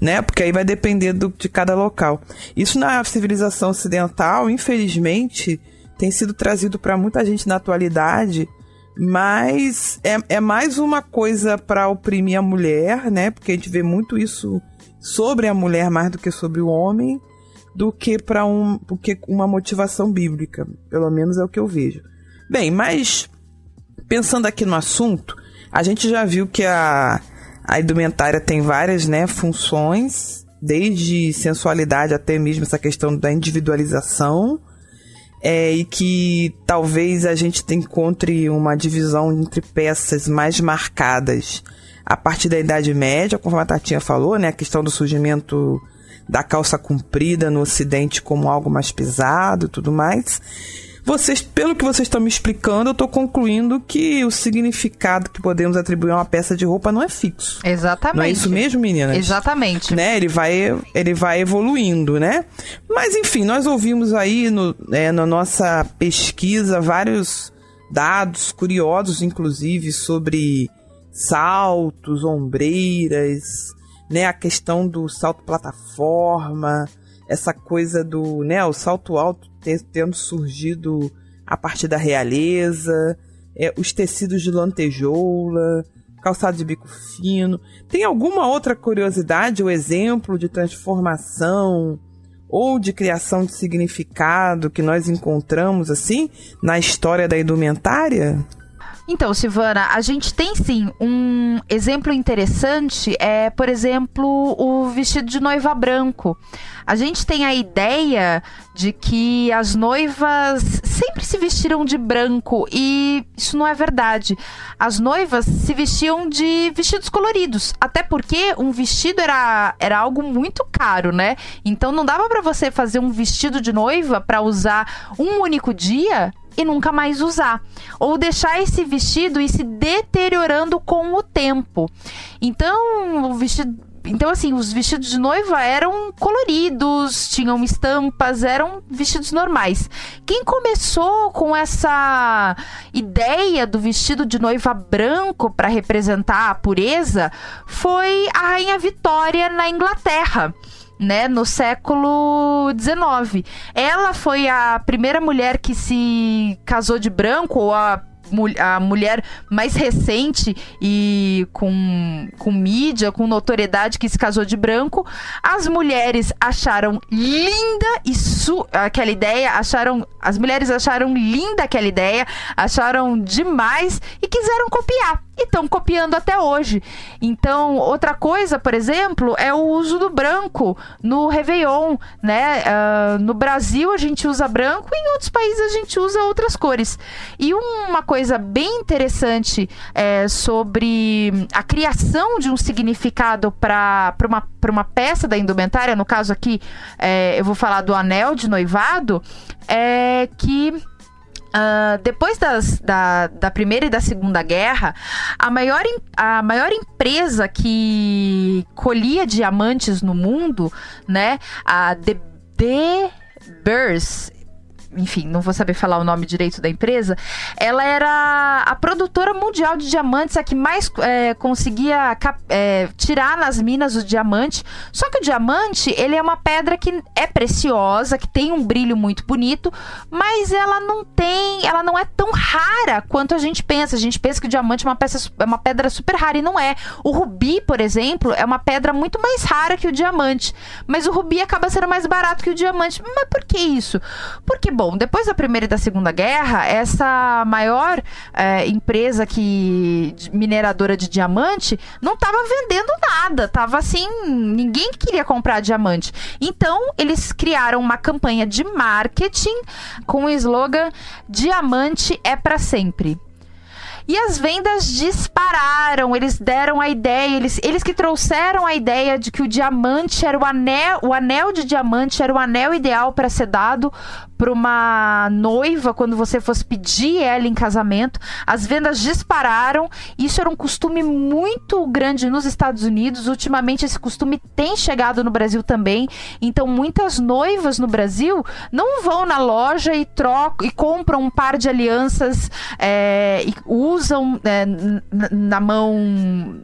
né? Porque aí vai depender do, de cada local. Isso na civilização ocidental, infelizmente, tem sido trazido para muita gente na atualidade, mas é, é mais uma coisa para oprimir a mulher, né? Porque a gente vê muito isso sobre a mulher mais do que sobre o homem, do que para um, porque uma motivação bíblica, pelo menos é o que eu vejo. Bem, mas pensando aqui no assunto, a gente já viu que a, a indumentária tem várias né, funções, desde sensualidade até mesmo essa questão da individualização. É, e que talvez a gente encontre uma divisão entre peças mais marcadas a partir da Idade Média, conforme a Tatinha falou, né? A questão do surgimento da calça comprida no Ocidente como algo mais pesado tudo mais. Vocês, pelo que vocês estão me explicando, eu estou concluindo que o significado que podemos atribuir a uma peça de roupa não é fixo. Exatamente. Não é isso mesmo, meninas? Exatamente. Né? Ele vai, ele vai evoluindo, né? Mas enfim, nós ouvimos aí no, é, na nossa pesquisa vários dados curiosos, inclusive, sobre saltos, ombreiras, né, a questão do salto plataforma, essa coisa do, né, o salto alto tendo surgido a partir da realeza, é, os tecidos de lantejoula, calçado de bico fino. Tem alguma outra curiosidade ou exemplo de transformação ou de criação de significado que nós encontramos assim na história da indumentária? Então, Silvana, a gente tem sim um exemplo interessante, é, por exemplo, o vestido de noiva branco. A gente tem a ideia de que as noivas sempre se vestiram de branco e isso não é verdade. As noivas se vestiam de vestidos coloridos, até porque um vestido era, era algo muito caro, né? Então não dava para você fazer um vestido de noiva para usar um único dia e nunca mais usar. Ou deixar esse vestido ir se deteriorando com o tempo. Então, o vestido. Então, assim, os vestidos de noiva eram coloridos, tinham estampas, eram vestidos normais. Quem começou com essa ideia do vestido de noiva branco para representar a pureza foi a Rainha Vitória na Inglaterra né, no século XIX. Ela foi a primeira mulher que se casou de branco, ou a a mulher mais recente e com, com mídia, com notoriedade que se casou de branco, as mulheres acharam linda e aquela ideia, acharam as mulheres acharam linda aquela ideia, acharam demais e quiseram copiar. E estão copiando até hoje. Então, outra coisa, por exemplo, é o uso do branco no Réveillon, né? Uh, no Brasil a gente usa branco e em outros países a gente usa outras cores. E uma coisa bem interessante é, sobre a criação de um significado para uma, uma peça da indumentária, no caso aqui é, eu vou falar do anel de noivado, é que. Uh, depois das, da, da Primeira e da Segunda Guerra, a maior, a maior empresa que colhia diamantes no mundo, né, a The Bears, enfim, não vou saber falar o nome direito da empresa, ela era a produtora mundial de diamantes, a que mais é, conseguia é, tirar nas minas o diamante. Só que o diamante, ele é uma pedra que é preciosa, que tem um brilho muito bonito, mas ela não tem, ela não é tão rara quanto a gente pensa. A gente pensa que o diamante é uma, peça, é uma pedra super rara e não é. O rubi, por exemplo, é uma pedra muito mais rara que o diamante, mas o rubi acaba sendo mais barato que o diamante. Mas por que isso? Porque, bom, Bom, depois da Primeira e da Segunda Guerra, essa maior é, empresa que mineradora de diamante não estava vendendo nada, tava assim, ninguém queria comprar diamante. Então, eles criaram uma campanha de marketing com o slogan Diamante é para sempre. E as vendas dispararam. Eles deram a ideia, eles, eles que trouxeram a ideia de que o diamante era o anel, o anel de diamante era o anel ideal para ser dado para uma noiva quando você fosse pedir ela em casamento. As vendas dispararam. Isso era um costume muito grande nos Estados Unidos. Ultimamente esse costume tem chegado no Brasil também. Então muitas noivas no Brasil não vão na loja e trocam e compram um par de alianças é, e usam é, na mão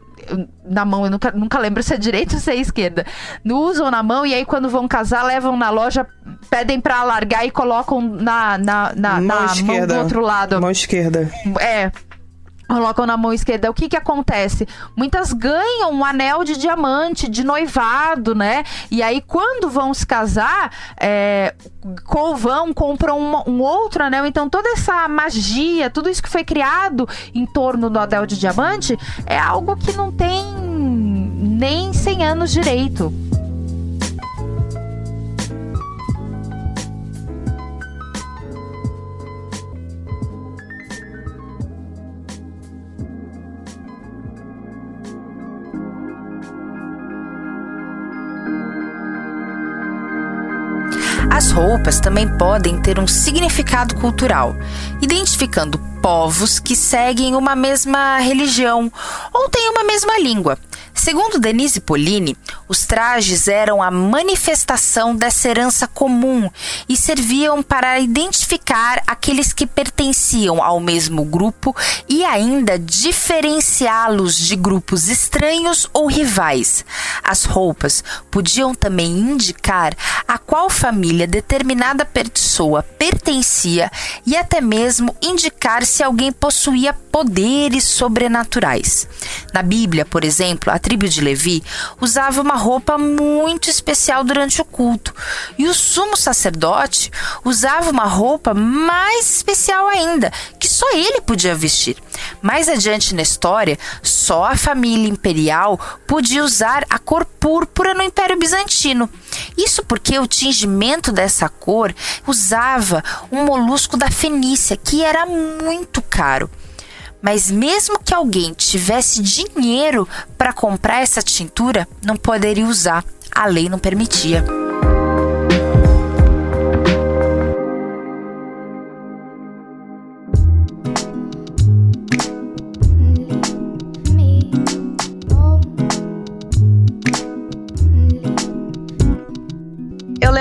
na mão, eu nunca, nunca lembro se é direita ou se é esquerda. No usam na mão e aí quando vão casar, levam na loja, pedem para alargar e colocam na, na, na, mão, na mão do outro lado. Mão esquerda. É, colocam na mão esquerda. O que que acontece? Muitas ganham um anel de diamante, de noivado, né? E aí, quando vão se casar, é, vão, compram um, um, outro anel. Então, toda essa magia, tudo isso que foi criado em torno do anel de diamante, é algo que não tem nem 100 anos direito. Roupas também podem ter um significado cultural, identificando povos que seguem uma mesma religião ou têm uma mesma língua. Segundo Denise Polini, os trajes eram a manifestação dessa herança comum e serviam para identificar aqueles que pertenciam ao mesmo grupo e ainda diferenciá-los de grupos estranhos ou rivais. As roupas podiam também indicar a qual família determinada pessoa pertencia e até mesmo indicar se alguém possuía poderes sobrenaturais. Na Bíblia, por exemplo, a tribo de Levi usava uma roupa muito especial durante o culto, e o sumo sacerdote usava uma roupa mais especial ainda, que só ele podia vestir. Mais adiante na história, só a família imperial podia usar a cor púrpura no Império Bizantino. Isso porque o tingimento dessa cor usava um molusco da Fenícia, que era muito caro. Mas mesmo que alguém tivesse dinheiro para comprar essa tintura, não poderia usar. A lei não permitia.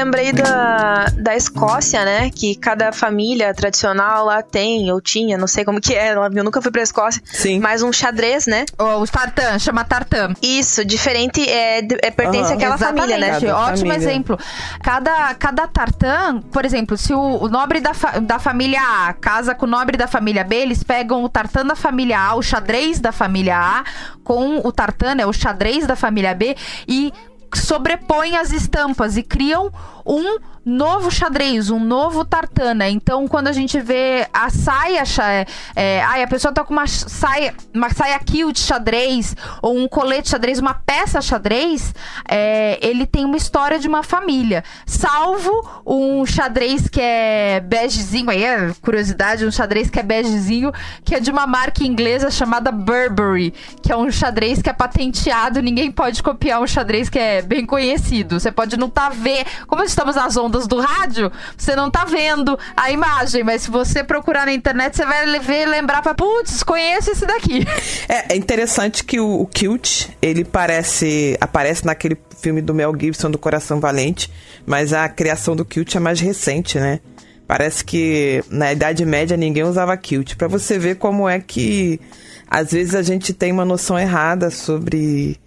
Lembrei da, da Escócia, né? Que cada família tradicional lá tem, ou tinha, não sei como que é. Eu nunca fui pra Escócia. Sim. Mas um xadrez, né? O, o tartan, chama tartan. Isso, diferente, é, é pertence uhum. àquela família, né? Cada Ótimo família. exemplo. Cada, cada tartan, por exemplo, se o, o nobre da, fa, da família A casa com o nobre da família B, eles pegam o tartan da família A, o xadrez da família A, com o tartan, é o xadrez da família B, e sobrepõem as estampas e criam um novo xadrez, um novo tartana. Então, quando a gente vê a saia, é, é, ai, a pessoa tá com uma saia, uma saia kilt xadrez, ou um colete xadrez, uma peça xadrez, é, ele tem uma história de uma família. Salvo um xadrez que é begezinho, aí é curiosidade, um xadrez que é begezinho, que é de uma marca inglesa chamada Burberry, que é um xadrez que é patenteado, ninguém pode copiar um xadrez que é bem conhecido. Você pode não tá ver, como estamos nas ondas ondas do rádio, você não tá vendo a imagem, mas se você procurar na internet, você vai ver lembrar para putz, conheço esse daqui. É, é interessante que o, o Kilt, ele parece aparece naquele filme do Mel Gibson do Coração Valente, mas a criação do Kilt é mais recente, né? Parece que na Idade Média ninguém usava kilt. Para você ver como é que às vezes a gente tem uma noção errada sobre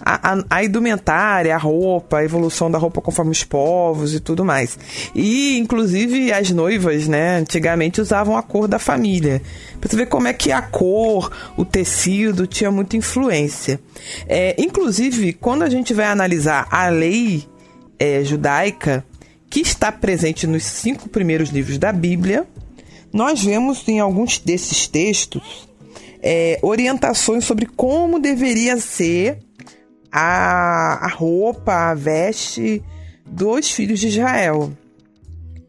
a, a, a, indumentária, a roupa, a evolução da roupa conforme os povos e tudo mais. E, inclusive, as noivas, né, antigamente usavam a cor da família. Pra você ver como é que a cor, o tecido tinha muita influência. É, inclusive, quando a gente vai analisar a lei é, judaica, que está presente nos cinco primeiros livros da Bíblia, nós vemos em alguns desses textos é, orientações sobre como deveria ser a, a roupa, a veste dos filhos de Israel.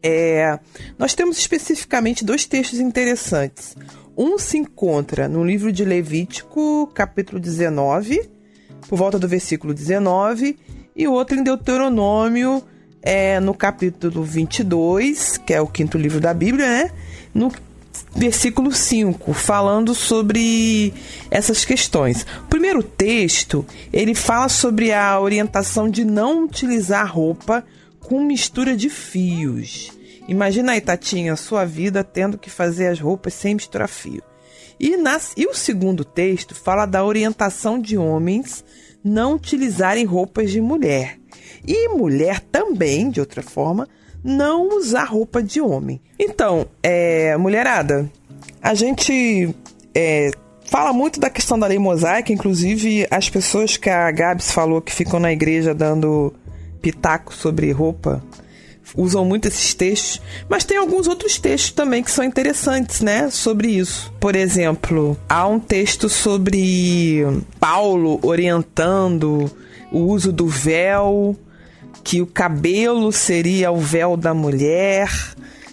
É, nós temos especificamente dois textos interessantes. Um se encontra no livro de Levítico, capítulo 19, por volta do versículo 19, e outro em Deuteronômio, é, no capítulo 22, que é o quinto livro da Bíblia, né? No versículo 5, falando sobre essas questões. O primeiro texto, ele fala sobre a orientação de não utilizar roupa com mistura de fios. Imagina aí, Tatinha, sua vida tendo que fazer as roupas sem misturar fio. E, nas, e o segundo texto fala da orientação de homens não utilizarem roupas de mulher. E mulher também, de outra forma, não usar roupa de homem. Então, é, mulherada, a gente é, fala muito da questão da lei mosaica, inclusive as pessoas que a Gabs falou que ficam na igreja dando pitaco sobre roupa usam muito esses textos, mas tem alguns outros textos também que são interessantes, né, sobre isso. Por exemplo, há um texto sobre Paulo orientando o uso do véu, que o cabelo seria o véu da mulher.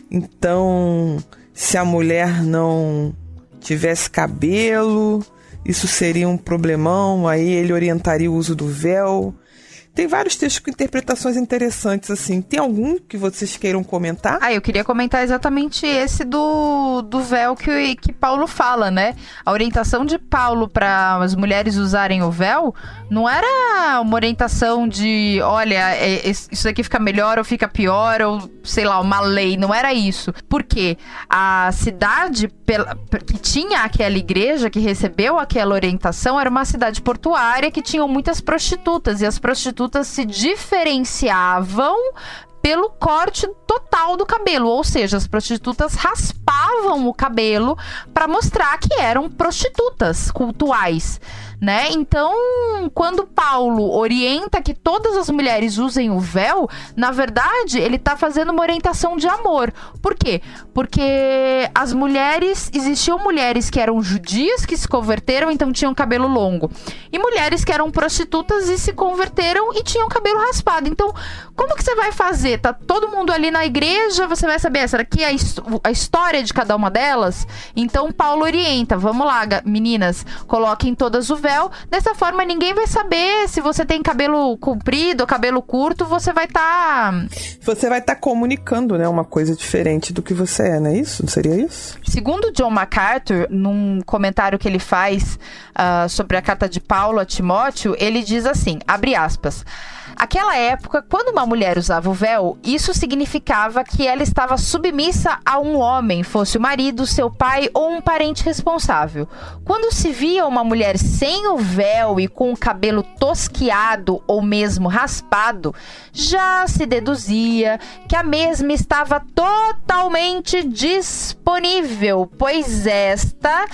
Então, se a mulher não tivesse cabelo, isso seria um problemão, aí ele orientaria o uso do véu. Tem vários textos com interpretações interessantes, assim. Tem algum que vocês queiram comentar? Ah, eu queria comentar exatamente esse do, do véu que, que Paulo fala, né? A orientação de Paulo para as mulheres usarem o véu não era uma orientação de, olha, é, isso aqui fica melhor ou fica pior, ou sei lá, uma lei. Não era isso. Porque a cidade pela, que tinha aquela igreja, que recebeu aquela orientação, era uma cidade portuária que tinha muitas prostitutas. E as prostitutas prostitutas se diferenciavam pelo corte total do cabelo, ou seja, as prostitutas raspavam o cabelo para mostrar que eram prostitutas cultuais né? Então, quando Paulo orienta que todas as mulheres usem o véu, na verdade, ele está fazendo uma orientação de amor. Por quê? Porque as mulheres, existiam mulheres que eram judias que se converteram, então tinham cabelo longo, e mulheres que eram prostitutas e se converteram e tinham cabelo raspado. Então, como que você vai fazer? Tá todo mundo ali na igreja, você vai saber, será que é a história de cada uma delas? Então, Paulo orienta, vamos lá, meninas, coloquem todas o véu Dessa forma, ninguém vai saber se você tem cabelo comprido ou cabelo curto, você vai estar. Tá... Você vai estar tá comunicando, né? Uma coisa diferente do que você é, não é isso? Não seria isso? Segundo John MacArthur, num comentário que ele faz uh, sobre a carta de Paulo a Timóteo, ele diz assim: abre aspas. Aquela época, quando uma mulher usava o véu, isso significava que ela estava submissa a um homem, fosse o marido, seu pai ou um parente responsável. Quando se via uma mulher sem o véu e com o cabelo tosquiado ou mesmo raspado, já se deduzia que a mesma estava totalmente disponível, pois esta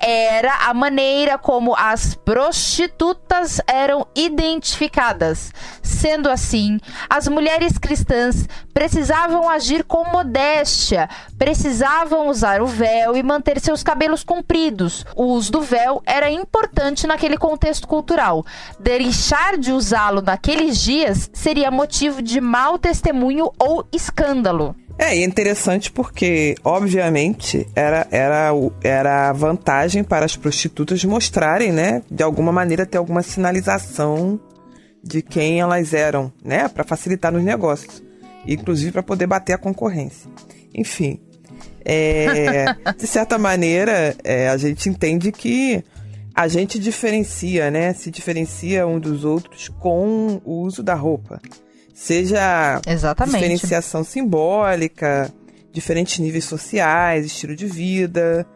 era a maneira como as prostitutas eram identificadas Sendo assim, as mulheres cristãs precisavam agir com modéstia, precisavam usar o véu e manter seus cabelos compridos. O uso do véu era importante naquele contexto cultural. Deixar de usá-lo naqueles dias seria motivo de mau testemunho ou escândalo. É, e é interessante porque, obviamente, era, era, era vantagem para as prostitutas mostrarem, né? De alguma maneira ter alguma sinalização de quem elas eram, né, para facilitar nos negócios, inclusive para poder bater a concorrência. Enfim, é, de certa maneira, é, a gente entende que a gente diferencia, né, se diferencia um dos outros com o uso da roupa, seja Exatamente. diferenciação simbólica, diferentes níveis sociais, estilo de vida.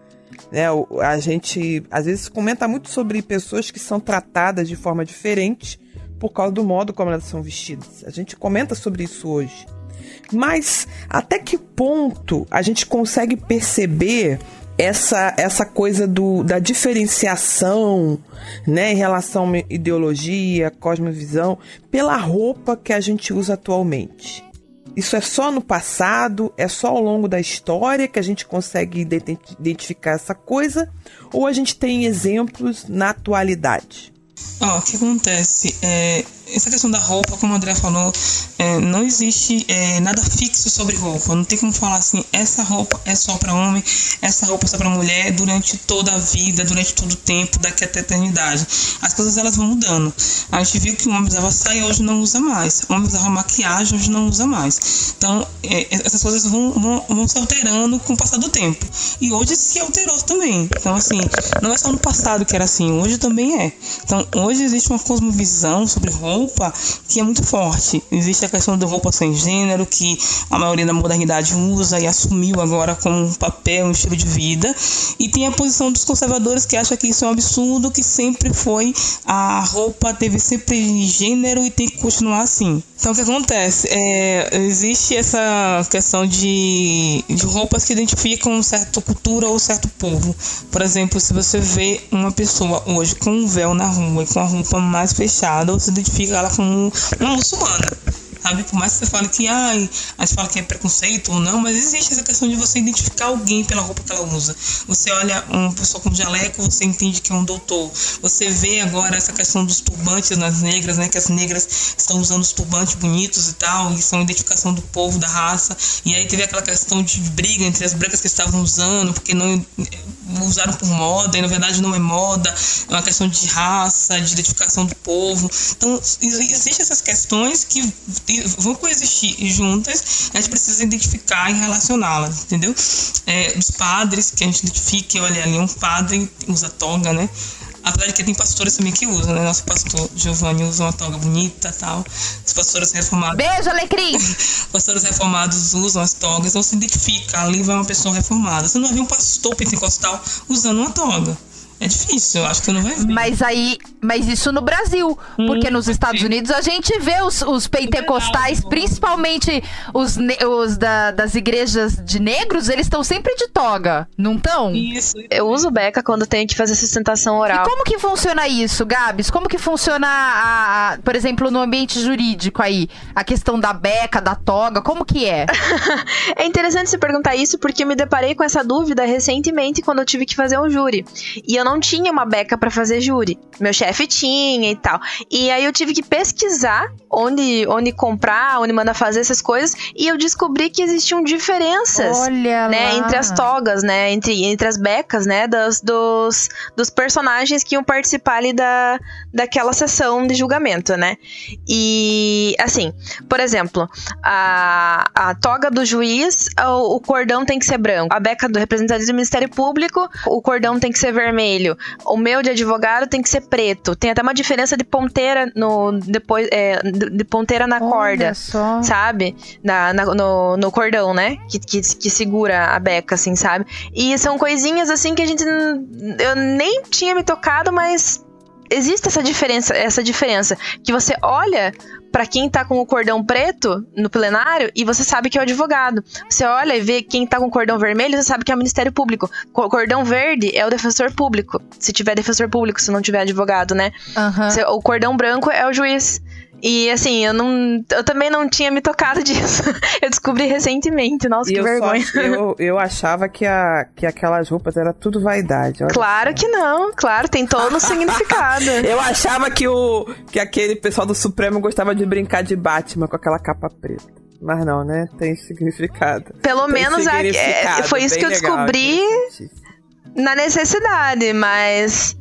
Né, a gente às vezes comenta muito sobre pessoas que são tratadas de forma diferente por causa do modo como elas são vestidas. A gente comenta sobre isso hoje. Mas até que ponto a gente consegue perceber essa, essa coisa do, da diferenciação né, em relação à ideologia, cosmovisão, pela roupa que a gente usa atualmente? Isso é só no passado? É só ao longo da história que a gente consegue identificar essa coisa? Ou a gente tem exemplos na atualidade? Ó, o que acontece? É, essa questão da roupa, como o André falou, é, não existe é, nada fixo sobre roupa. Não tem como falar assim, essa roupa é só para homem, essa roupa é só para mulher durante toda a vida, durante todo o tempo, daqui até a eternidade. As coisas elas vão mudando. A gente viu que o homem usava saia, hoje não usa mais. O homem usava maquiagem, hoje não usa mais. Então, é, essas coisas vão, vão, vão se alterando com o passar do tempo. E hoje se alterou também. Então, assim, não é só no passado que era assim, hoje também é. Então, hoje existe uma cosmovisão sobre roupa roupa que é muito forte. Existe a questão da roupa sem gênero, que a maioria da modernidade usa e assumiu agora como um papel, um estilo de vida. E tem a posição dos conservadores que acham que isso é um absurdo, que sempre foi a roupa teve sempre gênero e tem que continuar assim. Então o que acontece? É, existe essa questão de, de roupas que identificam certa cultura ou certo povo. Por exemplo, se você vê uma pessoa hoje com um véu na rua e com a roupa mais fechada, você identifica ela como uma muçulmana sabe? Por mais que você fale que, ai, a gente fala que é preconceito ou não, mas existe essa questão de você identificar alguém pela roupa que ela usa. Você olha uma pessoa com jaleco, você entende que é um doutor. Você vê agora essa questão dos turbantes nas negras, né? Que as negras estão usando os turbantes bonitos e tal, e são identificação do povo, da raça. E aí teve aquela questão de briga entre as brancas que estavam usando, porque não usaram por moda, e na verdade não é moda, é uma questão de raça, de identificação do povo. Então, existem essas questões que vão coexistir juntas, a gente precisa identificar e relacioná-las, entendeu? É, os padres, que a gente identifica, olha ali, um padre usa toga, né? Apesar de que tem pastores também que usam, né? Nosso pastor Giovanni usa uma toga bonita tal. Os pastores reformados. Beijo, Alecrim! pastores reformados usam as togas, então se identifica, ali vai uma pessoa reformada. Você não vai ver um pastor pentecostal usando uma toga. É difícil, eu acho que não vai ver. Mas aí, mas isso no Brasil, hum, porque nos Estados sim. Unidos a gente vê os, os pentecostais, principalmente os, os da, das igrejas de negros, eles estão sempre de toga, não estão? Isso. Eu uso beca quando tenho que fazer sustentação oral. E como que funciona isso, Gabs? Como que funciona, a, a, por exemplo, no ambiente jurídico aí, a questão da beca, da toga, como que é? é interessante você perguntar isso porque eu me deparei com essa dúvida recentemente quando eu tive que fazer um júri. E eu não não tinha uma beca para fazer júri. Meu chefe tinha e tal. E aí eu tive que pesquisar onde, onde comprar, onde mandar fazer essas coisas. E eu descobri que existiam diferenças Olha né, lá. entre as togas, né? Entre, entre as becas, né? Das, dos, dos personagens que iam participar ali da, daquela sessão de julgamento, né? E assim, por exemplo, a, a toga do juiz, o, o cordão tem que ser branco. A beca do representante do Ministério Público, o cordão tem que ser vermelho vermelho. O meu de advogado tem que ser preto. Tem até uma diferença de ponteira no depois é, de ponteira na Olha corda, só. sabe? Na, na, no, no cordão, né? Que, que, que segura a beca, assim, sabe? E são coisinhas assim que a gente eu nem tinha me tocado, mas existe essa diferença, essa diferença que você olha para quem tá com o cordão preto no plenário e você sabe que é o advogado. Você olha e vê quem tá com o cordão vermelho, você sabe que é o Ministério Público. O cordão verde é o defensor público. Se tiver defensor público, se não tiver advogado, né? Uhum. O cordão branco é o juiz. E assim, eu não. Eu também não tinha me tocado disso. eu descobri recentemente, nossa, e que vergonha. Só, eu, eu achava que, a, que aquelas roupas era tudo vaidade. Claro que não, claro, tem todo um significado. Eu achava que, o, que aquele pessoal do Supremo gostava de brincar de Batman com aquela capa preta. Mas não, né? Tem significado. Pelo Tem menos significado, a, é, foi isso que eu legal, descobri na necessidade, mas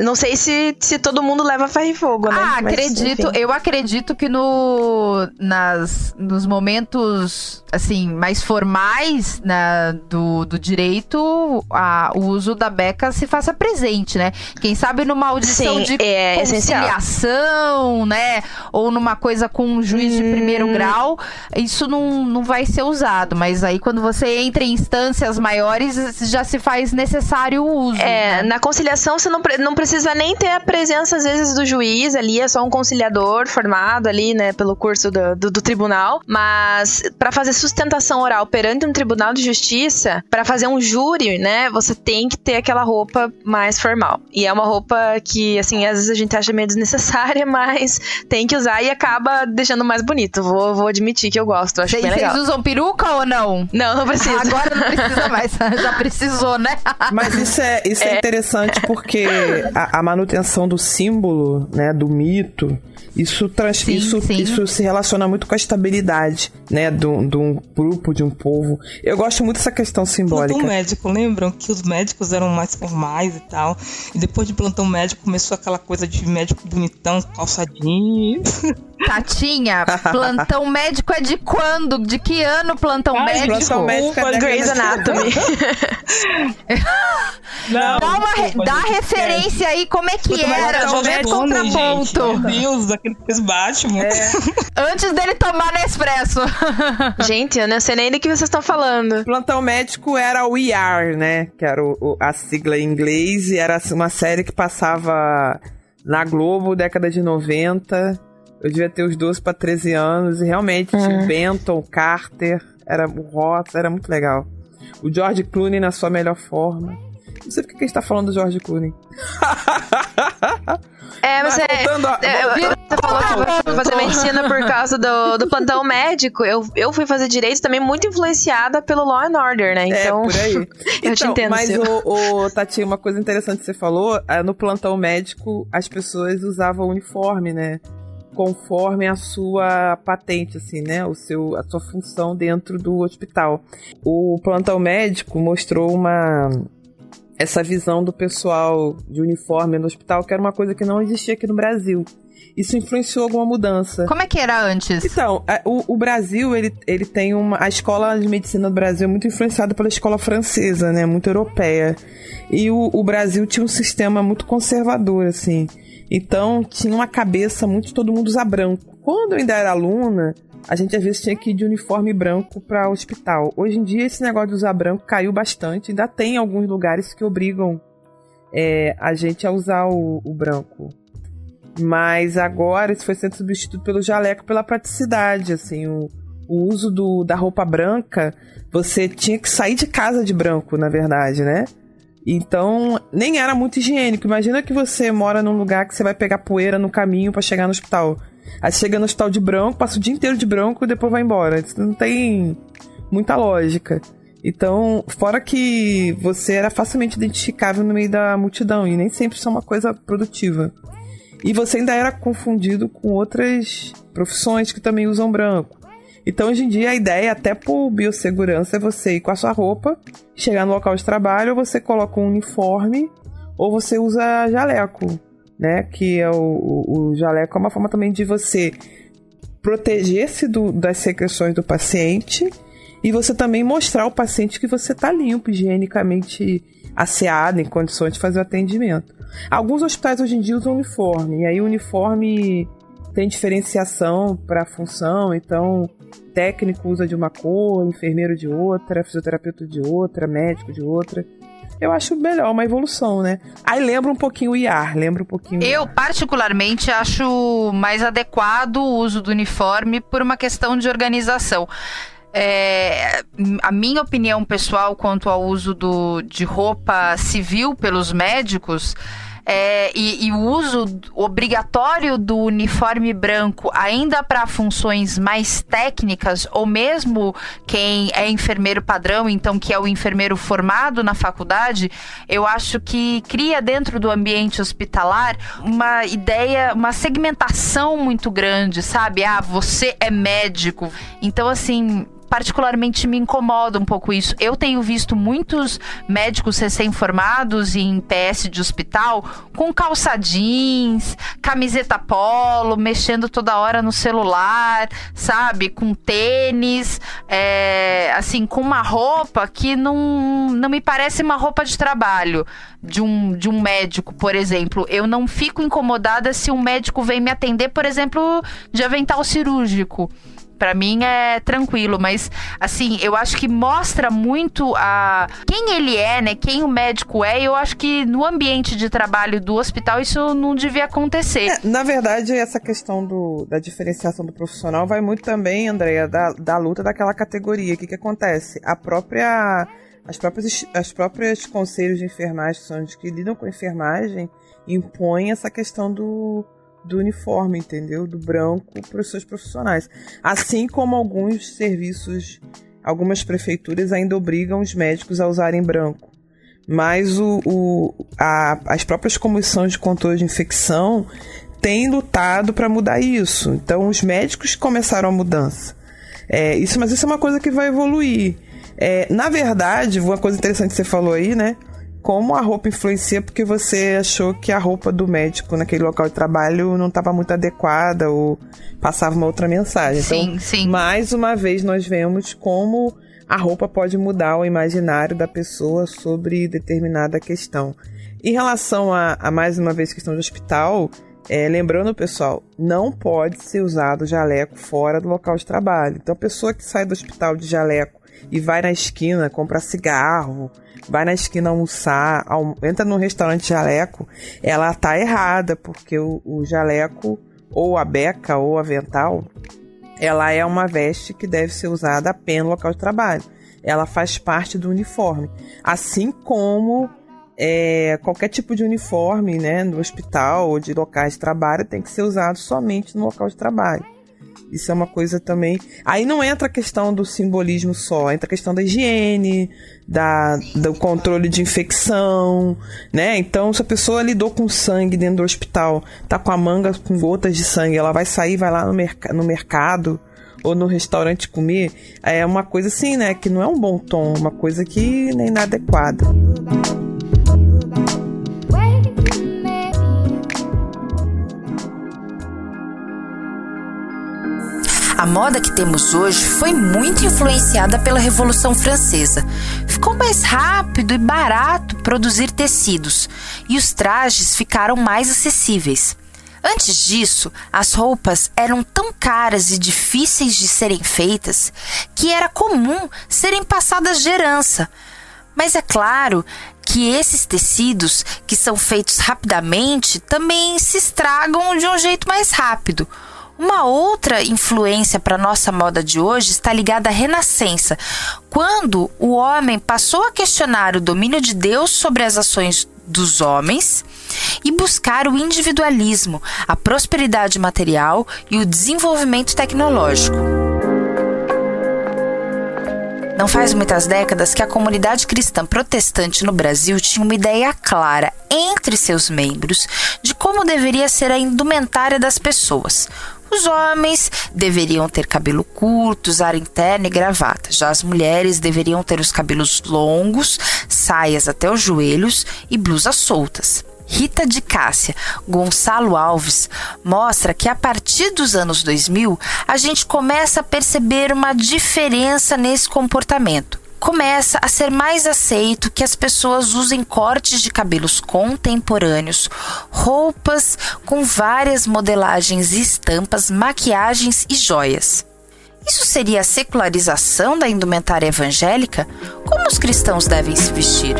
não sei se, se todo mundo leva ferro e fogo, né? Ah, Mas, acredito. Enfim. Eu acredito que no, nas, nos momentos, assim, mais formais né, do, do direito, a, o uso da beca se faça presente, né? Quem sabe numa audição Sim, de é conciliação, né? Ou numa coisa com um juiz hum. de primeiro hum. grau, isso não, não vai ser usado. Mas aí, quando você entra em instâncias maiores, já se faz necessário o uso. É, né? na conciliação você não, não precisa nem ter a presença, às vezes, do juiz ali, é só um conciliador formado ali, né, pelo curso do, do, do tribunal. Mas para fazer sustentação oral perante um tribunal de justiça, para fazer um júri, né, você tem que ter aquela roupa mais formal. E é uma roupa que, assim, às vezes a gente acha meio desnecessária, mas tem que usar e acaba deixando mais bonito. Vou, vou admitir que eu gosto, acho Cês, bem legal. Vocês usam peruca ou não? Não, não precisa. Agora não precisa mais, já precisou, né? Mas isso é, isso é. é interessante porque a, a, manutenção do símbolo, né, do mito, isso, trans, sim, isso, sim. isso se relaciona muito com a estabilidade, né, de um, grupo, de um povo. Eu gosto muito dessa questão simbólica. Plantão médico, lembram que os médicos eram mais formais e tal, e depois de plantão médico começou aquela coisa de médico bonitão, calçadinho. Tatinha, plantão médico é de quando? De que ano plantão Ai, médico? Plantão médico é Grey's Anatomy. Não, dá, uma, dá referência aí, como é que era? Momento contraponto. Meu Deus, Batman. É. Antes dele tomar Nespresso. Gente, eu não sei nem do que vocês estão falando. Plantão Médico era o ER, né? Que era o, o- a sigla em inglês. E era assim, uma série que passava na Globo, década de 90. Eu devia ter uns 12 para 13 anos. E realmente tinha o Benton, o Carter, era o Ross, era muito legal. O George Clooney na sua melhor forma. Não sei por que que a gente tá falando do George Clooney. É, Mas você. voltando a- é, eu- Você falou que foi fazer medicina por causa do, do plantão médico. Eu, eu fui fazer direito também muito influenciada pelo Law and Order, né? Então, É, por aí. eu te Então, entendo, Mas, o, o Tati, uma coisa interessante que você falou, é, no plantão médico, as pessoas usavam uniforme, né? Conforme a sua patente, assim, né? O seu, a sua função dentro do hospital. O plantão médico mostrou uma essa visão do pessoal de uniforme no hospital, que era uma coisa que não existia aqui no Brasil. Isso influenciou alguma mudança. Como é que era antes? Então, o, o Brasil, ele, ele tem uma. A escola de medicina do Brasil é muito influenciada pela escola francesa, né? Muito europeia. E o, o Brasil tinha um sistema muito conservador, assim. Então, tinha uma cabeça muito todo mundo usar branco. Quando eu ainda era aluna, a gente às vezes tinha que ir de uniforme branco para o hospital. Hoje em dia, esse negócio de usar branco caiu bastante. Ainda tem alguns lugares que obrigam é, a gente a usar o, o branco. Mas agora isso foi sendo substituído pelo jaleco pela praticidade, assim, o, o uso do, da roupa branca, você tinha que sair de casa de branco, na verdade, né? Então, nem era muito higiênico. Imagina que você mora num lugar que você vai pegar poeira no caminho para chegar no hospital. Aí chega no hospital de branco, passa o dia inteiro de branco e depois vai embora. Não tem muita lógica. Então, fora que você era facilmente identificável no meio da multidão e nem sempre isso é uma coisa produtiva. E você ainda era confundido com outras profissões que também usam branco. Então, hoje em dia, a ideia, até por biossegurança, é você ir com a sua roupa, chegar no local de trabalho, ou você coloca um uniforme, ou você usa jaleco, né? Que é o, o, o jaleco é uma forma também de você proteger-se das secreções do paciente e você também mostrar ao paciente que você está limpo, higienicamente asseado, em condições de fazer o atendimento. Alguns hospitais hoje em dia usam uniforme, e aí o uniforme tem diferenciação para função, então técnico usa de uma cor, enfermeiro de outra, fisioterapeuta de outra, médico de outra. Eu acho melhor, uma evolução, né? Aí lembra um pouquinho o IAR, lembra um pouquinho Eu, particularmente, acho mais adequado o uso do uniforme por uma questão de organização. É, a minha opinião pessoal quanto ao uso do, de roupa civil pelos médicos é, e, e o uso obrigatório do uniforme branco ainda para funções mais técnicas, ou mesmo quem é enfermeiro padrão, então que é o enfermeiro formado na faculdade, eu acho que cria dentro do ambiente hospitalar uma ideia, uma segmentação muito grande, sabe? Ah, você é médico. Então, assim, particularmente me incomoda um pouco isso. Eu tenho visto muitos médicos recém-formados em PS de hospital com calça jeans, camiseta polo, mexendo toda hora no celular, sabe? Com tênis, é, assim, com uma roupa que não, não me parece uma roupa de trabalho de um, de um médico, por exemplo. Eu não fico incomodada se um médico vem me atender, por exemplo, de avental cirúrgico. Pra mim é tranquilo, mas assim, eu acho que mostra muito a quem ele é, né? Quem o médico é. E eu acho que no ambiente de trabalho do hospital isso não devia acontecer. É, na verdade, essa questão do, da diferenciação do profissional vai muito também, Andréia, da, da luta daquela categoria. O que, que acontece? A própria. As próprias, as próprias conselhos de enfermagem, que são os que lidam com enfermagem, impõem essa questão do, do uniforme, entendeu? Do branco para os seus profissionais. Assim como alguns serviços, algumas prefeituras ainda obrigam os médicos a usarem branco. Mas o, o- a- as próprias comissões de controle de infecção têm lutado para mudar isso. Então, os médicos começaram a mudança. É, isso, mas isso é uma coisa que vai evoluir. É, na verdade, uma coisa interessante que você falou aí, né? Como a roupa influencia porque você achou que a roupa do médico naquele local de trabalho não estava muito adequada ou passava uma outra mensagem. Sim, então, sim. mais uma vez nós vemos como a roupa pode mudar o imaginário da pessoa sobre determinada questão. Em relação a, a mais uma vez questão de hospital, É, lembrando, pessoal, não pode ser usado jaleco fora do local de trabalho. Então, a pessoa que sai do hospital de jaleco e vai na esquina comprar cigarro, vai na esquina almoçar, entra num restaurante jaleco, ela tá errada, porque o, o jaleco, ou a beca, ou avental, ela é uma veste que deve ser usada apenas no local de trabalho. Ela faz parte do uniforme. Assim como é, qualquer tipo de uniforme, né, no hospital ou de locais de trabalho tem que ser usado somente no local de trabalho. Isso é uma coisa também. Aí não entra a questão do simbolismo só, entra a questão da higiene, da, do controle de infecção, né? Então, se a pessoa lidou com sangue dentro do hospital, tá com a manga com gotas de sangue, ela vai sair, vai lá no, merc no mercado ou no restaurante comer, é uma coisa assim, né? Que não é um bom tom, uma coisa que nem nada A moda que temos hoje foi muito influenciada pela Revolução Francesa. Ficou mais rápido e barato produzir tecidos e os trajes ficaram mais acessíveis. Antes disso, as roupas eram tão caras e difíceis de serem feitas que era comum serem passadas de herança. Mas é claro que esses tecidos, que são feitos rapidamente, também se estragam de um jeito mais rápido. Uma outra influência para nossa moda de hoje está ligada à Renascença, quando o homem passou a questionar o domínio de Deus sobre as ações dos homens e buscar o individualismo, a prosperidade material e o desenvolvimento tecnológico. Não faz muitas décadas que a comunidade cristã protestante no Brasil tinha uma ideia clara entre seus membros de como deveria ser a indumentária das pessoas. Os homens deveriam ter cabelo curto, usar interna e gravata. Já as mulheres deveriam ter os cabelos longos, saias até os joelhos e blusas soltas. Rita de Cássia, Gonçalo Alves, mostra que a partir dos anos 2000 a gente começa a perceber uma diferença nesse comportamento começa a ser mais aceito que as pessoas usem cortes de cabelos contemporâneos, roupas com várias modelagens e estampas, maquiagens e joias. Isso seria a secularização da indumentária evangélica? Como os cristãos devem se vestir?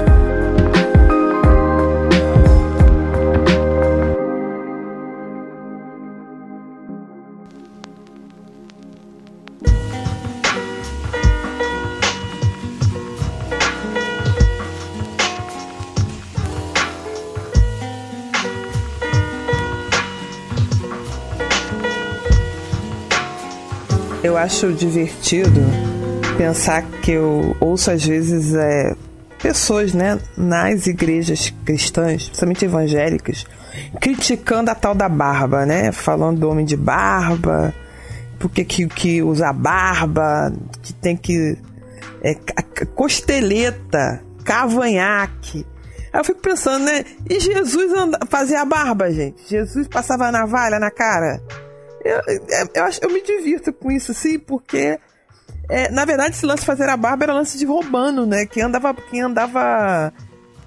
Eu acho divertido pensar que eu ouço às vezes é, pessoas, né, nas igrejas cristãs, principalmente evangélicas, criticando a tal da barba, né? Falando do homem de barba, porque que, que usa barba, que tem que. É, costeleta, cavanhaque. Aí eu fico pensando, né? E Jesus anda, fazia barba, gente? Jesus passava navalha na cara? Eu, eu, eu, acho, eu me divirto com isso, sim, porque é, na verdade esse lance de fazer a barba era lance de romano, né? Quem andava, quem andava,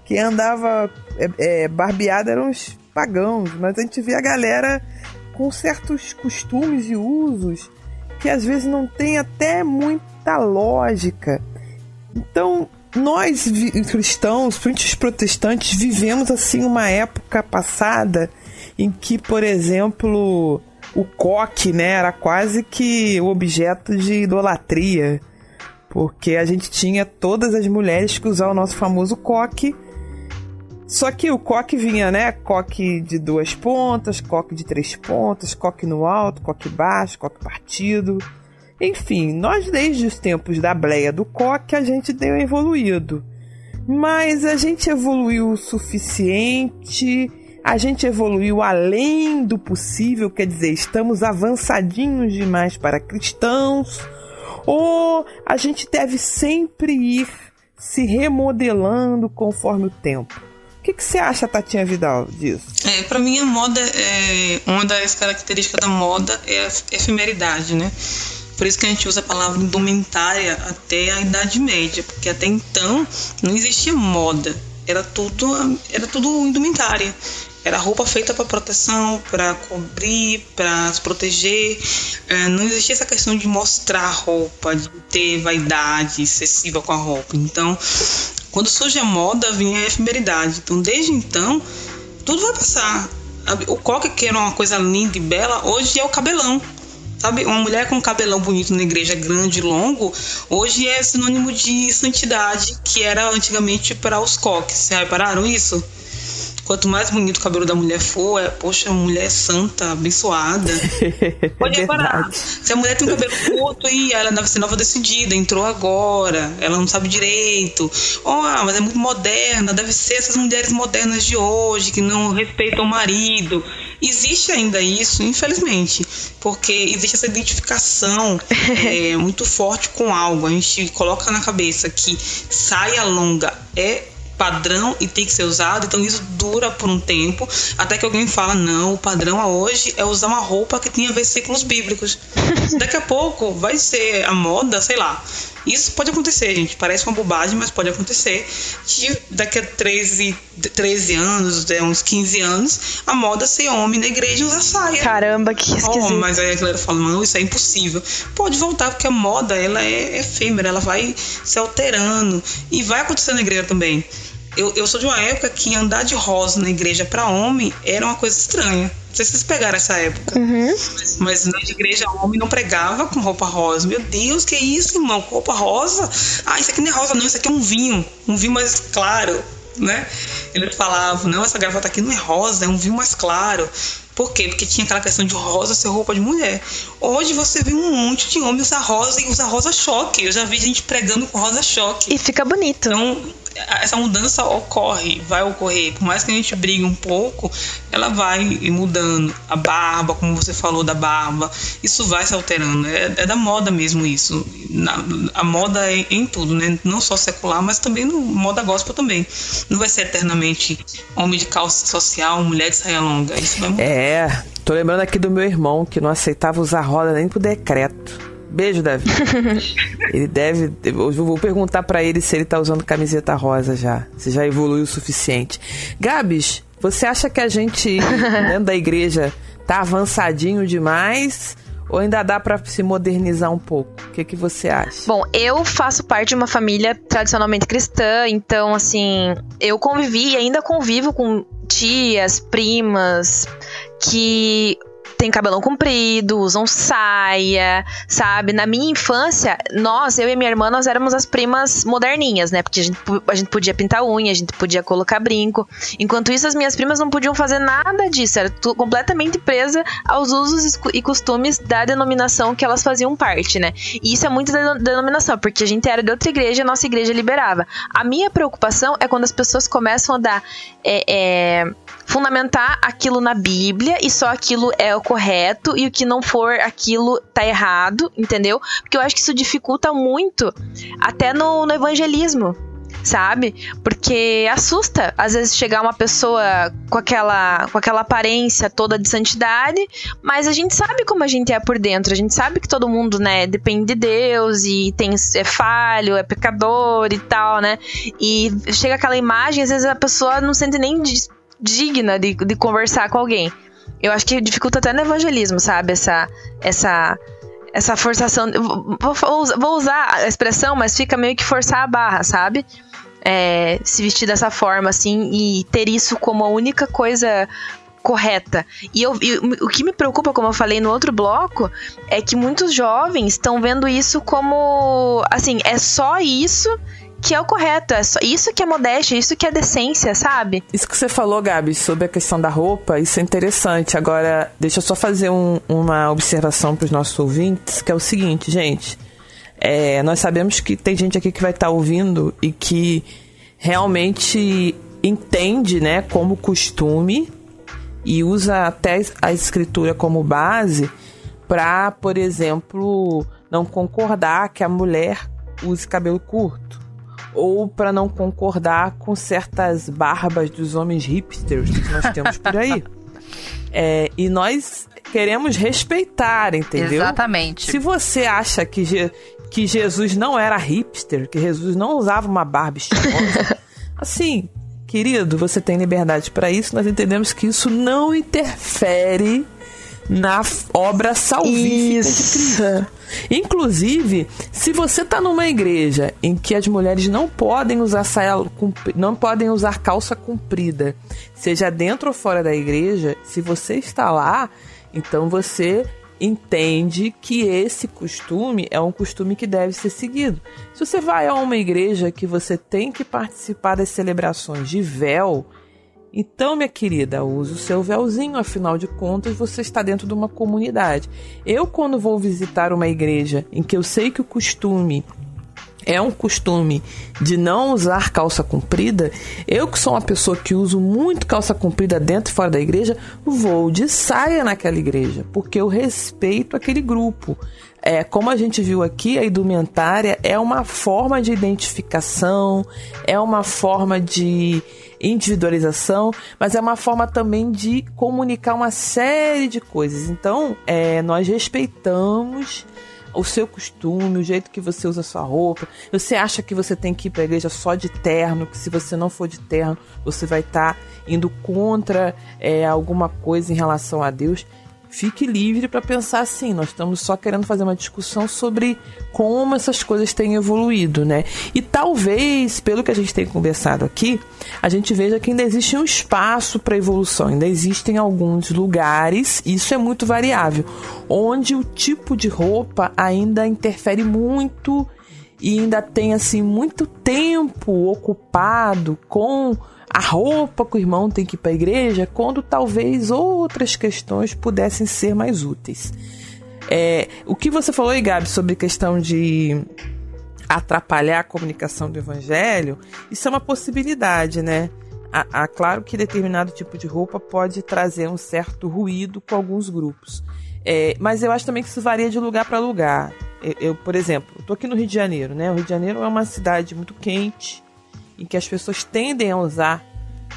quem andava é, é, barbeado eram os pagãos, mas a gente vê a galera com certos costumes e usos que às vezes não tem até muita lógica. Então, nós cristãos, os protestantes, vivemos assim uma época passada em que, por exemplo, o coque, né, era quase que objeto de idolatria, porque a gente tinha todas as mulheres que usavam o nosso famoso coque. Só que o coque vinha, né? Coque de duas pontas, coque de três pontas, coque no alto, coque baixo, coque partido. Enfim, nós desde os tempos da bleia do coque a gente deu evoluído. Mas a gente evoluiu o suficiente a gente evoluiu além do possível, quer dizer, estamos avançadinhos demais para cristãos, ou a gente deve sempre ir se remodelando conforme o tempo. O que, que você acha, Tatinha Vidal, disso? É, para mim a moda é uma das características da moda é a efemeridade, né? Por isso que a gente usa a palavra indumentária até a Idade Média, porque até então não existia moda, era tudo era tudo indumentária. Era roupa feita para proteção, para cobrir, para se proteger. É, não existia essa questão de mostrar roupa, de ter vaidade excessiva com a roupa. Então, quando surge a moda, vinha a efemeridade. Então, desde então, tudo vai passar. O coque, que era uma coisa linda e bela, hoje é o cabelão. Sabe, uma mulher com um cabelão bonito na igreja grande e longo, hoje é sinônimo de santidade, que era antigamente para os coques. Vocês repararam isso? Quanto mais bonito o cabelo da mulher for, é, poxa, mulher santa, abençoada. Pode reparar. Se a mulher tem um cabelo curto e ela deve ser nova decidida, entrou agora, ela não sabe direito. Oh, mas é muito moderna, deve ser essas mulheres modernas de hoje que não respeitam o marido. Existe ainda isso, infelizmente, porque existe essa identificação é, muito forte com algo. A gente coloca na cabeça que saia longa é padrão e tem que ser usado, então isso dura por um tempo, até que alguém fala, não, o padrão hoje é usar uma roupa que tenha versículos bíblicos. Daqui a pouco vai ser a moda, sei lá. Isso pode acontecer, gente. Parece uma bobagem, mas pode acontecer. Que daqui a 13, 13 anos, é, uns 15 anos, a moda ser homem na igreja usar saia. Caramba, que esquisito. Oh, mas aí a galera fala, não, isso é impossível. Pode voltar, porque a moda, ela é efêmera, ela vai se alterando. E vai acontecer na igreja também. Eu, eu sou de uma época que andar de rosa na igreja para homem era uma coisa estranha. Não sei se vocês pegaram essa época. Uhum. Mas, na igreja homem não pregava com roupa rosa. Meu Deus, que isso, irmão? Roupa rosa? Ah, isso aqui não é rosa, não. Isso aqui é um vinho. Um vinho mais claro, né? Eles falavam, não, essa gravata aqui não é rosa, é um vinho mais claro. Por quê? Porque tinha aquela questão de rosa ser roupa de mulher. Hoje você vê um monte de homem usar rosa e usar rosa choque. Eu já vi gente pregando com rosa choque. E fica bonito. Então, essa mudança ocorre, vai ocorrer. Por mais que a gente brigue um pouco, ela vai mudando. A barba, como você falou da barba, isso vai se alterando. É, é da moda mesmo isso. Na, a moda é em tudo, né? Não só secular, mas também no moda gospel também. Não vai ser eternamente homem de calça social, mulher de saia longa. Isso vai mudar. É, tô lembrando aqui do meu irmão que não aceitava usar roda nem pro decreto. Beijo, Davi. ele deve. Eu vou perguntar para ele se ele tá usando camiseta rosa já. Se já evoluiu o suficiente. Gabs, você acha que a gente, dentro da igreja, tá avançadinho demais? Ou ainda dá para se modernizar um pouco? O que, que você acha? Bom, eu faço parte de uma família tradicionalmente cristã, então, assim, eu convivi e ainda convivo com tias, primas, que tem cabelão comprido, usam saia, sabe? Na minha infância, nós, eu e minha irmã, nós éramos as primas moderninhas, né? Porque a gente, a gente podia pintar unha, a gente podia colocar brinco. Enquanto isso, as minhas primas não podiam fazer nada disso, era completamente presa aos usos e costumes da denominação que elas faziam parte, né? E isso é muito da denominação, porque a gente era de outra igreja, a nossa igreja liberava. A minha preocupação é quando as pessoas começam a dar. É, é, fundamentar aquilo na Bíblia e só aquilo é o correto e o que não for aquilo tá errado, entendeu? Porque eu acho que isso dificulta muito até no, no evangelismo sabe? Porque assusta, às vezes, chegar uma pessoa com aquela, com aquela aparência toda de santidade, mas a gente sabe como a gente é por dentro, a gente sabe que todo mundo, né, depende de Deus e tem, é falho, é pecador e tal, né? E chega aquela imagem, às vezes a pessoa não sente nem digna de, de conversar com alguém. Eu acho que dificulta até no evangelismo, sabe? Essa, essa, essa forçação. Vou, vou usar a expressão, mas fica meio que forçar a barra, sabe? É, se vestir dessa forma, assim, e ter isso como a única coisa correta. E, eu, e o que me preocupa, como eu falei no outro bloco, é que muitos jovens estão vendo isso como, assim, é só isso que é o correto. É só, isso que é modéstia, isso que é decência, sabe? Isso que você falou, Gabi, sobre a questão da roupa, isso é interessante. Agora, deixa eu só fazer um, uma observação para os nossos ouvintes, que é o seguinte, gente. É, nós sabemos que tem gente aqui que vai estar tá ouvindo e que realmente entende, né, como costume e usa até a escritura como base para, por exemplo, não concordar que a mulher use cabelo curto ou para não concordar com certas barbas dos homens hipsters que nós temos por aí. É, e nós queremos respeitar, entendeu? Exatamente. Se você acha que, Je que Jesus não era hipster, que Jesus não usava uma barba estilosa, assim, Querido, você tem liberdade para isso, nós entendemos que isso não interfere na obra salvífica Isso. de Cristo. Inclusive, se você está numa igreja em que as mulheres não podem usar saia não podem usar calça comprida, seja dentro ou fora da igreja, se você está lá, então você entende que esse costume é um costume que deve ser seguido. Se você vai a uma igreja que você tem que participar das celebrações de véu, então, minha querida, use o seu véuzinho, afinal de contas, você está dentro de uma comunidade. Eu, quando vou visitar uma igreja em que eu sei que o costume é um costume de não usar calça comprida, eu que sou uma pessoa que uso muito calça comprida dentro e fora da igreja, vou de saia naquela igreja, porque eu respeito aquele grupo. É, como a gente viu aqui, a indumentária é uma forma de identificação, é uma forma de individualização, mas é uma forma também de comunicar uma série de coisas. Então, é, nós respeitamos o seu costume, o jeito que você usa sua roupa. Você acha que você tem que ir para a igreja só de terno, que se você não for de terno, você vai estar indo contra é, alguma coisa em relação a Deus. Fique livre para pensar assim. Nós estamos só querendo fazer uma discussão sobre como essas coisas têm evoluído, né? E talvez, pelo que a gente tem conversado aqui, a gente veja que ainda existe um espaço para evolução. Ainda existem alguns lugares, isso é muito variável, onde o tipo de roupa ainda interfere muito e ainda tem assim muito tempo ocupado com a roupa que o irmão tem que ir para a igreja, quando talvez outras questões pudessem ser mais úteis. É, o que você falou aí, Gabi, sobre questão de atrapalhar a comunicação do evangelho, isso é uma possibilidade, né? A, claro que determinado tipo de roupa pode trazer um certo ruído com alguns grupos. É, mas eu acho também que isso varia de lugar para lugar. Eu, eu, por exemplo, estou aqui no Rio de Janeiro, né? O Rio de Janeiro é uma cidade muito quente, em que as pessoas tendem a usar,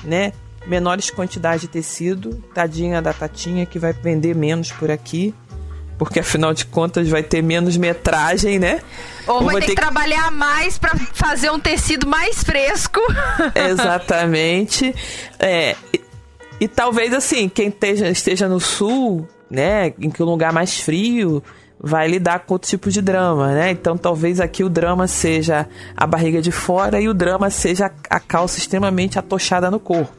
né, menores quantidades de tecido, tadinha da Tatinha que vai vender menos por aqui, porque afinal de contas vai ter menos metragem, né? Ou, Ou vai, ter que, que trabalhar mais para fazer um tecido mais fresco. Exatamente. É, e, e, talvez assim, quem esteja, esteja no sul, né, em que um lugar mais frio, vai lidar com outro tipo de drama, né? Então talvez aqui o drama seja a barriga de fora e o drama seja a calça extremamente atochada no corpo.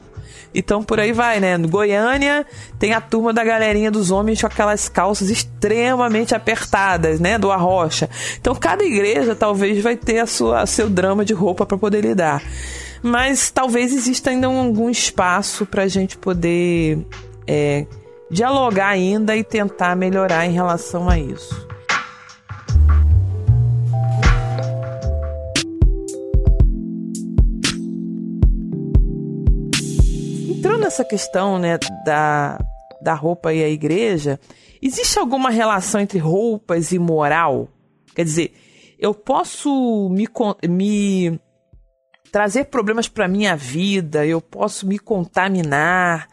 Então por aí vai, né? No Goiânia tem a turma da galerinha dos homens com aquelas calças extremamente apertadas, né? Do arrocha. Então cada igreja talvez vai ter a sua seu drama de roupa para poder lidar. Mas talvez exista ainda algum espaço para a gente poder é, dialogar ainda e tentar melhorar em relação a isso. Entrando nessa questão né, da, da roupa e a igreja, existe alguma relação entre roupas e moral? Quer dizer, eu posso me, me trazer problemas para minha vida, eu posso me contaminar,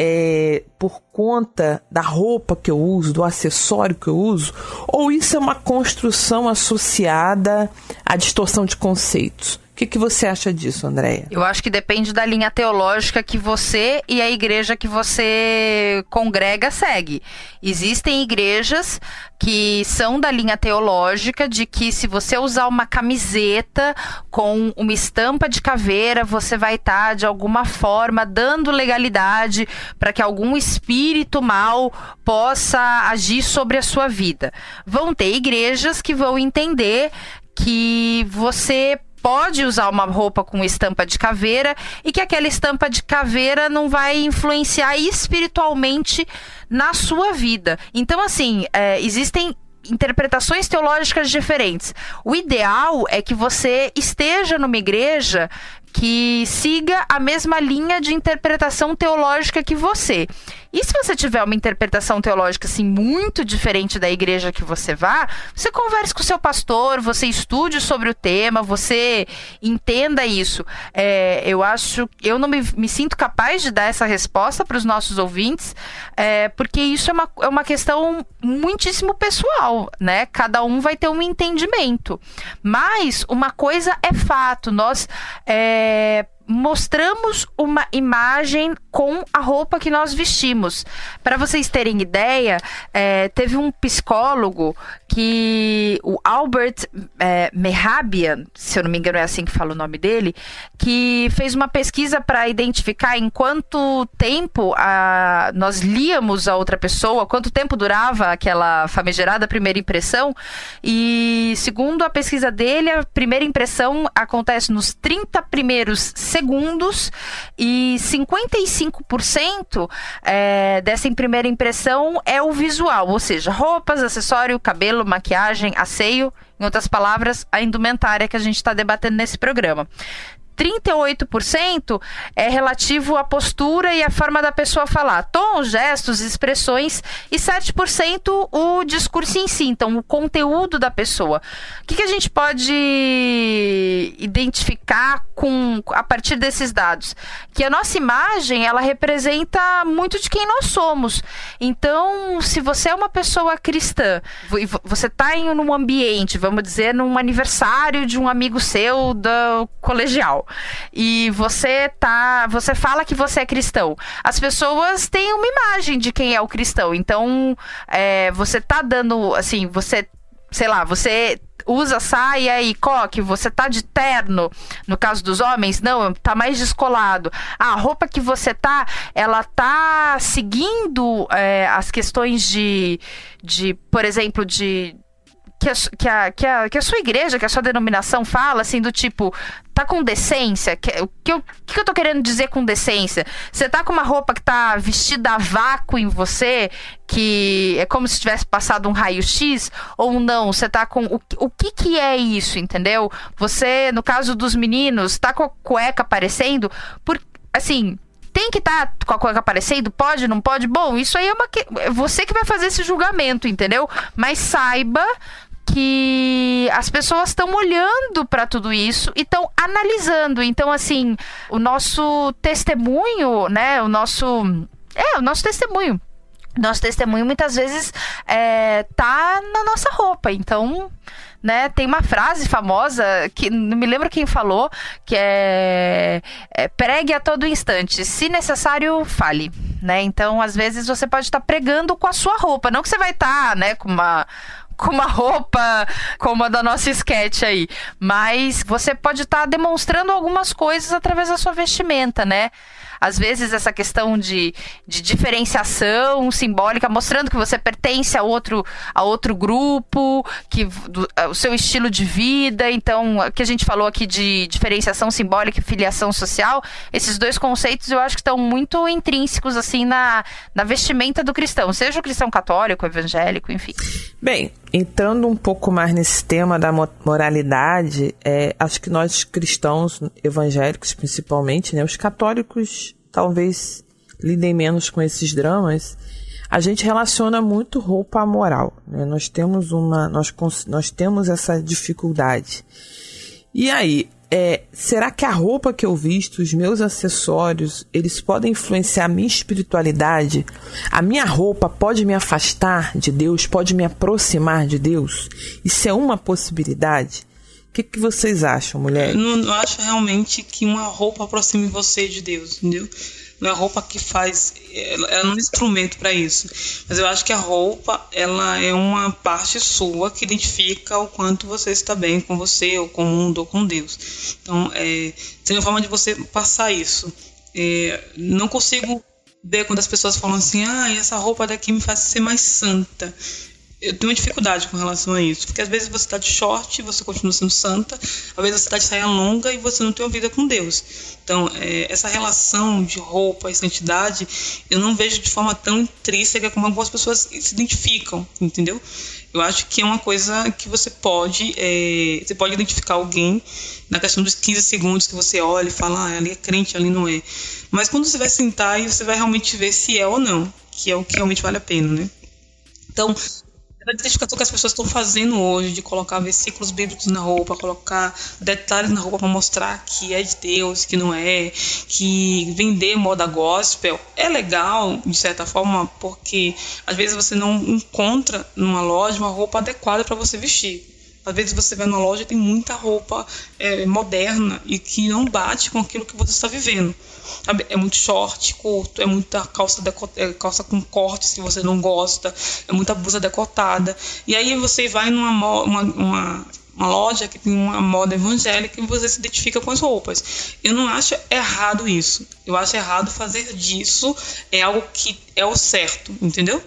é, por conta da roupa que eu uso, do acessório que eu uso, ou isso é uma construção associada à distorção de conceitos? Que, que você acha disso, Andréia? Eu acho que depende da linha teológica que você e a igreja que você congrega segue. Existem igrejas que são da linha teológica de que se você usar uma camiseta com uma estampa de caveira, você vai estar de alguma forma dando legalidade para que algum espírito mal possa agir sobre a sua vida. Vão ter igrejas que vão entender que você pode usar uma roupa com estampa de caveira e que aquela estampa de caveira não vai influenciar espiritualmente na sua vida. Então, assim, é, existem interpretações teológicas diferentes. O ideal é que você esteja numa igreja que siga a mesma linha de interpretação teológica que você. E se você tiver uma interpretação teológica assim muito diferente da igreja que você vá, você converse com o seu pastor, você estude sobre o tema, você entenda isso. É, eu acho, eu não me, me, sinto capaz de dar essa resposta para os nossos ouvintes, é, porque isso é uma, é uma questão muitíssimo pessoal, né? Cada um vai ter um entendimento. Mas uma coisa é fato, nós é, mostramos uma imagem com a roupa que nós vestimos. Para vocês terem ideia, é, teve um psicólogo que o Albert é, Mehabian, se eu não me engano é assim que fala o nome dele, que fez uma pesquisa para identificar em quanto tempo a, nós líamos a outra pessoa, quanto tempo durava aquela famigerada primeira impressão. E segundo a pesquisa dele, a primeira impressão acontece nos 30 primeiros segundos e 55% é, dessa primeira impressão é o visual, ou seja, roupas, acessório, cabelo, maquiagem, asseio, em outras palavras, a indumentária que a gente está debatendo nesse programa. 38% é relativo à postura e à forma da pessoa falar. Tons, gestos, expressões. E 7% o discurso em si. Então, o conteúdo da pessoa. O que, que a gente pode identificar com a partir desses dados? Que a nossa imagem, ela representa muito de quem nós somos. Então, se você é uma pessoa cristã, você está em um ambiente, vamos dizer, num aniversário de um amigo seu do colegial e você tá, você fala que você é cristão, as pessoas têm uma imagem de quem é o cristão. Então, é, você tá dando, assim, você, sei lá, você usa saia e coque, você tá de terno. No caso dos homens, não, tá mais descolado. a roupa que você tá, ela tá seguindo é, as questões de, de, por exemplo, de que a, que, a, que, a, que a sua igreja, que a sua denominação fala, assim, do tipo, tá com decência? Que, o que, eu, que eu tô querendo dizer com decência? Você tá com uma roupa que tá vestida a vácuo em você, que é como se tivesse passado um raio-x, ou não? Você tá com. O, o que que é isso, entendeu? Você, no caso dos meninos, tá com a cueca aparecendo, por, assim, tem que estar tá com a cueca aparecendo? Pode, não pode? Bom, isso aí é uma. É você que vai fazer esse julgamento, entendeu? Mas saiba que as pessoas estão olhando para tudo isso e estão analisando. Então, assim, o nosso testemunho, né? O nosso. É, o nosso testemunho. Nosso testemunho muitas vezes é, tá na nossa roupa. Então, né? Tem uma frase famosa que não me lembro quem falou, que é, é pregue a todo instante, se necessário, fale, né? Então, às vezes você pode estar pregando com a sua roupa, não que você vai estar, né, com uma com uma roupa como a da nossa sketch aí. Mas você pode estar tá demonstrando algumas coisas através da sua vestimenta, né? Às vezes essa questão de, de diferenciação simbólica, mostrando que você pertence a outro, a outro grupo, que do, o seu estilo de vida. Então, o que a gente falou aqui de diferenciação simbólica e filiação social, esses dois conceitos eu acho que estão muito intrínsecos assim na, na vestimenta do cristão, seja o cristão católico, evangélico, enfim. Bem, entrando um pouco mais nesse tema da moralidade, é, acho que nós cristãos evangélicos, principalmente, né, os católicos talvez lidem menos com esses dramas, a gente relaciona muito roupa à moral. Né? Nós temos uma, nós, nós temos essa dificuldade. E aí, é, será que a roupa que eu visto, os meus acessórios, eles podem influenciar a minha espiritualidade? A minha roupa pode me afastar de Deus, pode me aproximar de Deus? Isso é uma possibilidade? O que, que vocês acham, mulher? Eu não acho realmente que uma roupa aproxime você de Deus, entendeu? Não é roupa que faz, ela não é um instrumento para isso. Mas eu acho que a roupa, ela é uma parte sua que identifica o quanto você está bem com você, ou com o mundo, ou com Deus. Então, é, tem uma forma de você passar isso. É, não consigo ver quando as pessoas falam assim, ah, essa roupa daqui me faz ser mais santa eu tenho uma dificuldade com relação a isso. Porque às vezes você está de short e você continua sendo santa, às vezes você está de saia longa e você não tem uma vida com Deus. Então, é, essa relação de roupa e santidade, eu não vejo de forma tão intrínseca como algumas pessoas se identificam, entendeu? Eu acho que é uma coisa que você pode, é, você pode identificar alguém na questão dos 15 segundos que você olha e fala, ah, ali é crente, ali não é. Mas quando você vai sentar e você vai realmente ver se é ou não, que é o que realmente vale a pena, né? Então, a identificação que as pessoas estão fazendo hoje de colocar versículos bíblicos na roupa, colocar detalhes na roupa para mostrar que é de Deus, que não é, que vender moda gospel é legal de certa forma, porque às vezes você não encontra numa loja uma roupa adequada para você vestir. Às vezes você vai numa loja e tem muita roupa é, moderna e que não bate com aquilo que você está vivendo. Sabe? É muito short, curto, é muita calça, é, calça com corte se você não gosta, é muita blusa decotada. E aí você vai numa uma, uma, uma loja que tem uma moda evangélica e você se identifica com as roupas. Eu não acho errado isso. Eu acho errado fazer disso é algo que é o certo, entendeu?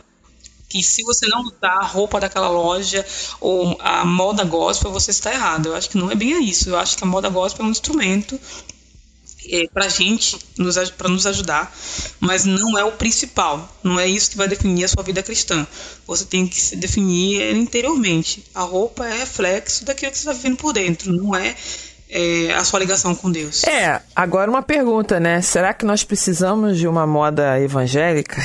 que se você não usar a roupa daquela loja ou a moda gospel, você está errado. Eu acho que não é bem isso. Eu acho que a moda gospel é um instrumento é, para gente, para nos ajudar, mas não é o principal. Não é isso que vai definir a sua vida cristã. Você tem que se definir interiormente. A roupa é reflexo daquilo que você está vivendo por dentro, não é é, a sua ligação com Deus. É, agora uma pergunta, né? Será que nós precisamos de uma moda evangélica?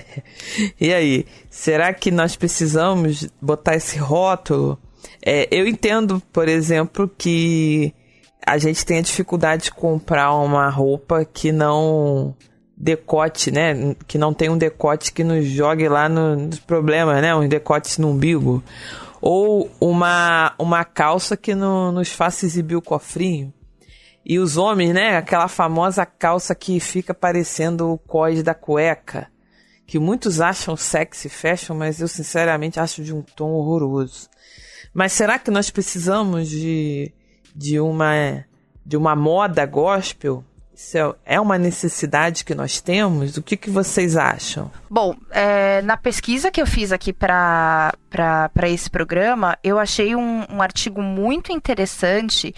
e aí, será que nós precisamos botar esse rótulo? É, eu entendo, por exemplo, que a gente tem a dificuldade de comprar uma roupa que não decote, né? Que não tem um decote que nos jogue lá no, nos problemas, né? Um decote no umbigo ou uma, uma calça que não nos faça exibir o cofrinho. E os homens, né? Aquela famosa calça que fica parecendo o cós da cueca. Que muitos acham sexy fashion, mas eu sinceramente acho de um tom horroroso. Mas será que nós precisamos de, de, uma, de uma moda gospel? Isso é, é uma necessidade que nós temos? O que, que vocês acham? Bom, é, na pesquisa que eu fiz aqui para esse programa, eu achei um, um, artigo muito interessante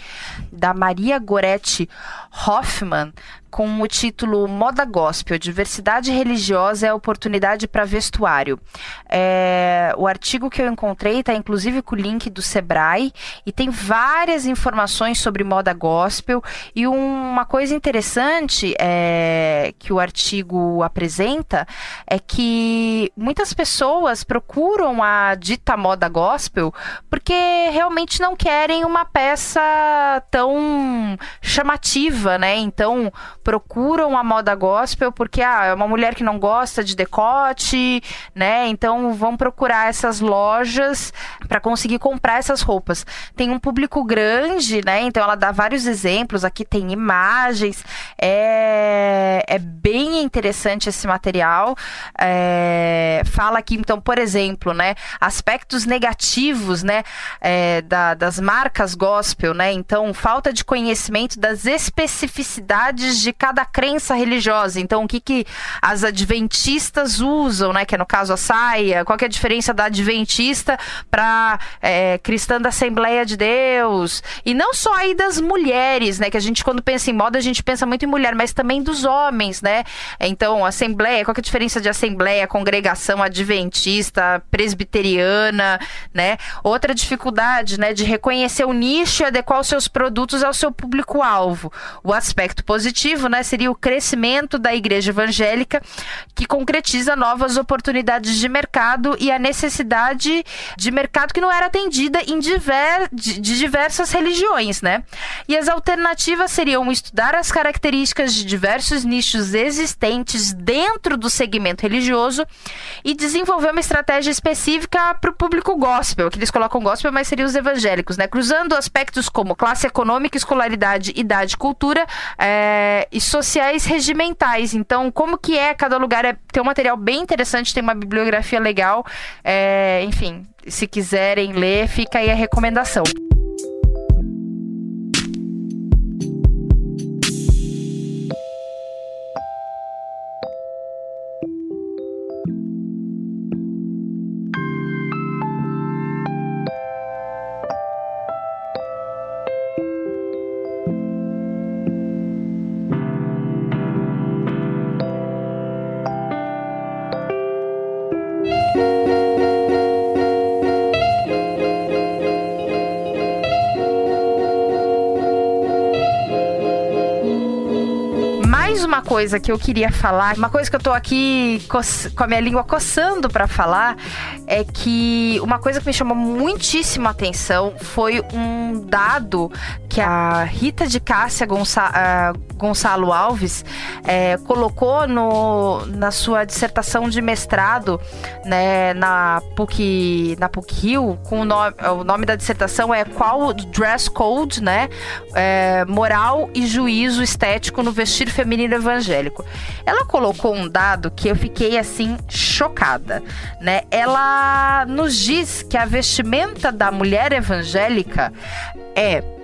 da Maria Goretti Hoffman, com o título Moda Gospel, Diversidade Religiosa é Oportunidade para Vestuário. É, o artigo que eu encontrei está inclusive com o link do Sebrae e tem várias informações sobre moda gospel e um, uma coisa interessante é, que o artigo apresenta é que muitas pessoas procuram a dita moda gospel porque realmente não querem uma peça tão chamativa, né? Então, procuram a moda gospel porque ah, é uma mulher que não gosta de decote, né? Então vão procurar essas lojas para conseguir comprar essas roupas. Tem um público grande, né? Então ela dá vários exemplos. Aqui tem imagens. É, é bem interessante esse material. É, fala aqui, então, por exemplo, né? Aspectos negativos, né? É, da, das marcas gospel, né? Então, falta de conhecimento das especificidades de cada crença religiosa. Então, o que, que as adventistas usam, né? Que é no caso a saia. Qual é a diferença da adventista para é, cristã da Assembleia de Deus? E não só aí das mulheres, né? Que a gente, quando pensa em moda, a gente pensa muito em mulher, mas também dos homens, né? Então, Assembleia, qual é a diferença de Assembleia, congregação adventista, presbiteriana, né? Outra dificuldade, né? De reconhecer o nicho e adequar os seus produtos ao seu público-alvo. O aspecto positivo, né, seria o crescimento da igreja evangélica, que concretiza novas oportunidades de mercado e a necessidade de mercado que não era atendida em diver, de, de diversas religiões, né? E as alternativas seriam estudar as características de diversos nichos existentes dentro do segmento religioso e desenvolver uma estratégia específica para o público gospel, que eles colocam gospel, mas seriam os evangélicos, né? Cruzando aspectos como classe econômica, escolaridade, idade, cultura, é, e sociais regimentais. Então, como que é cada lugar? É, tem um material bem interessante, tem uma bibliografia legal. É, enfim, se quiserem ler, fica aí a recomendação. Coisa que eu queria falar, uma coisa que eu tô aqui com a minha língua coçando para falar, é que uma coisa que me chamou muitíssimo a atenção foi um dado que a Rita de Cássia Gonça, uh, Gonçalo Alves é, colocou no, na sua dissertação de mestrado né, na PUC, na PUC Rio, com o nome, o nome da dissertação é Qual Dress Code, né? É, moral e juízo estético no vestir feminino evangélico. Ela colocou um dado que eu fiquei assim chocada, né? Ela nos diz que a vestimenta da mulher evangélica é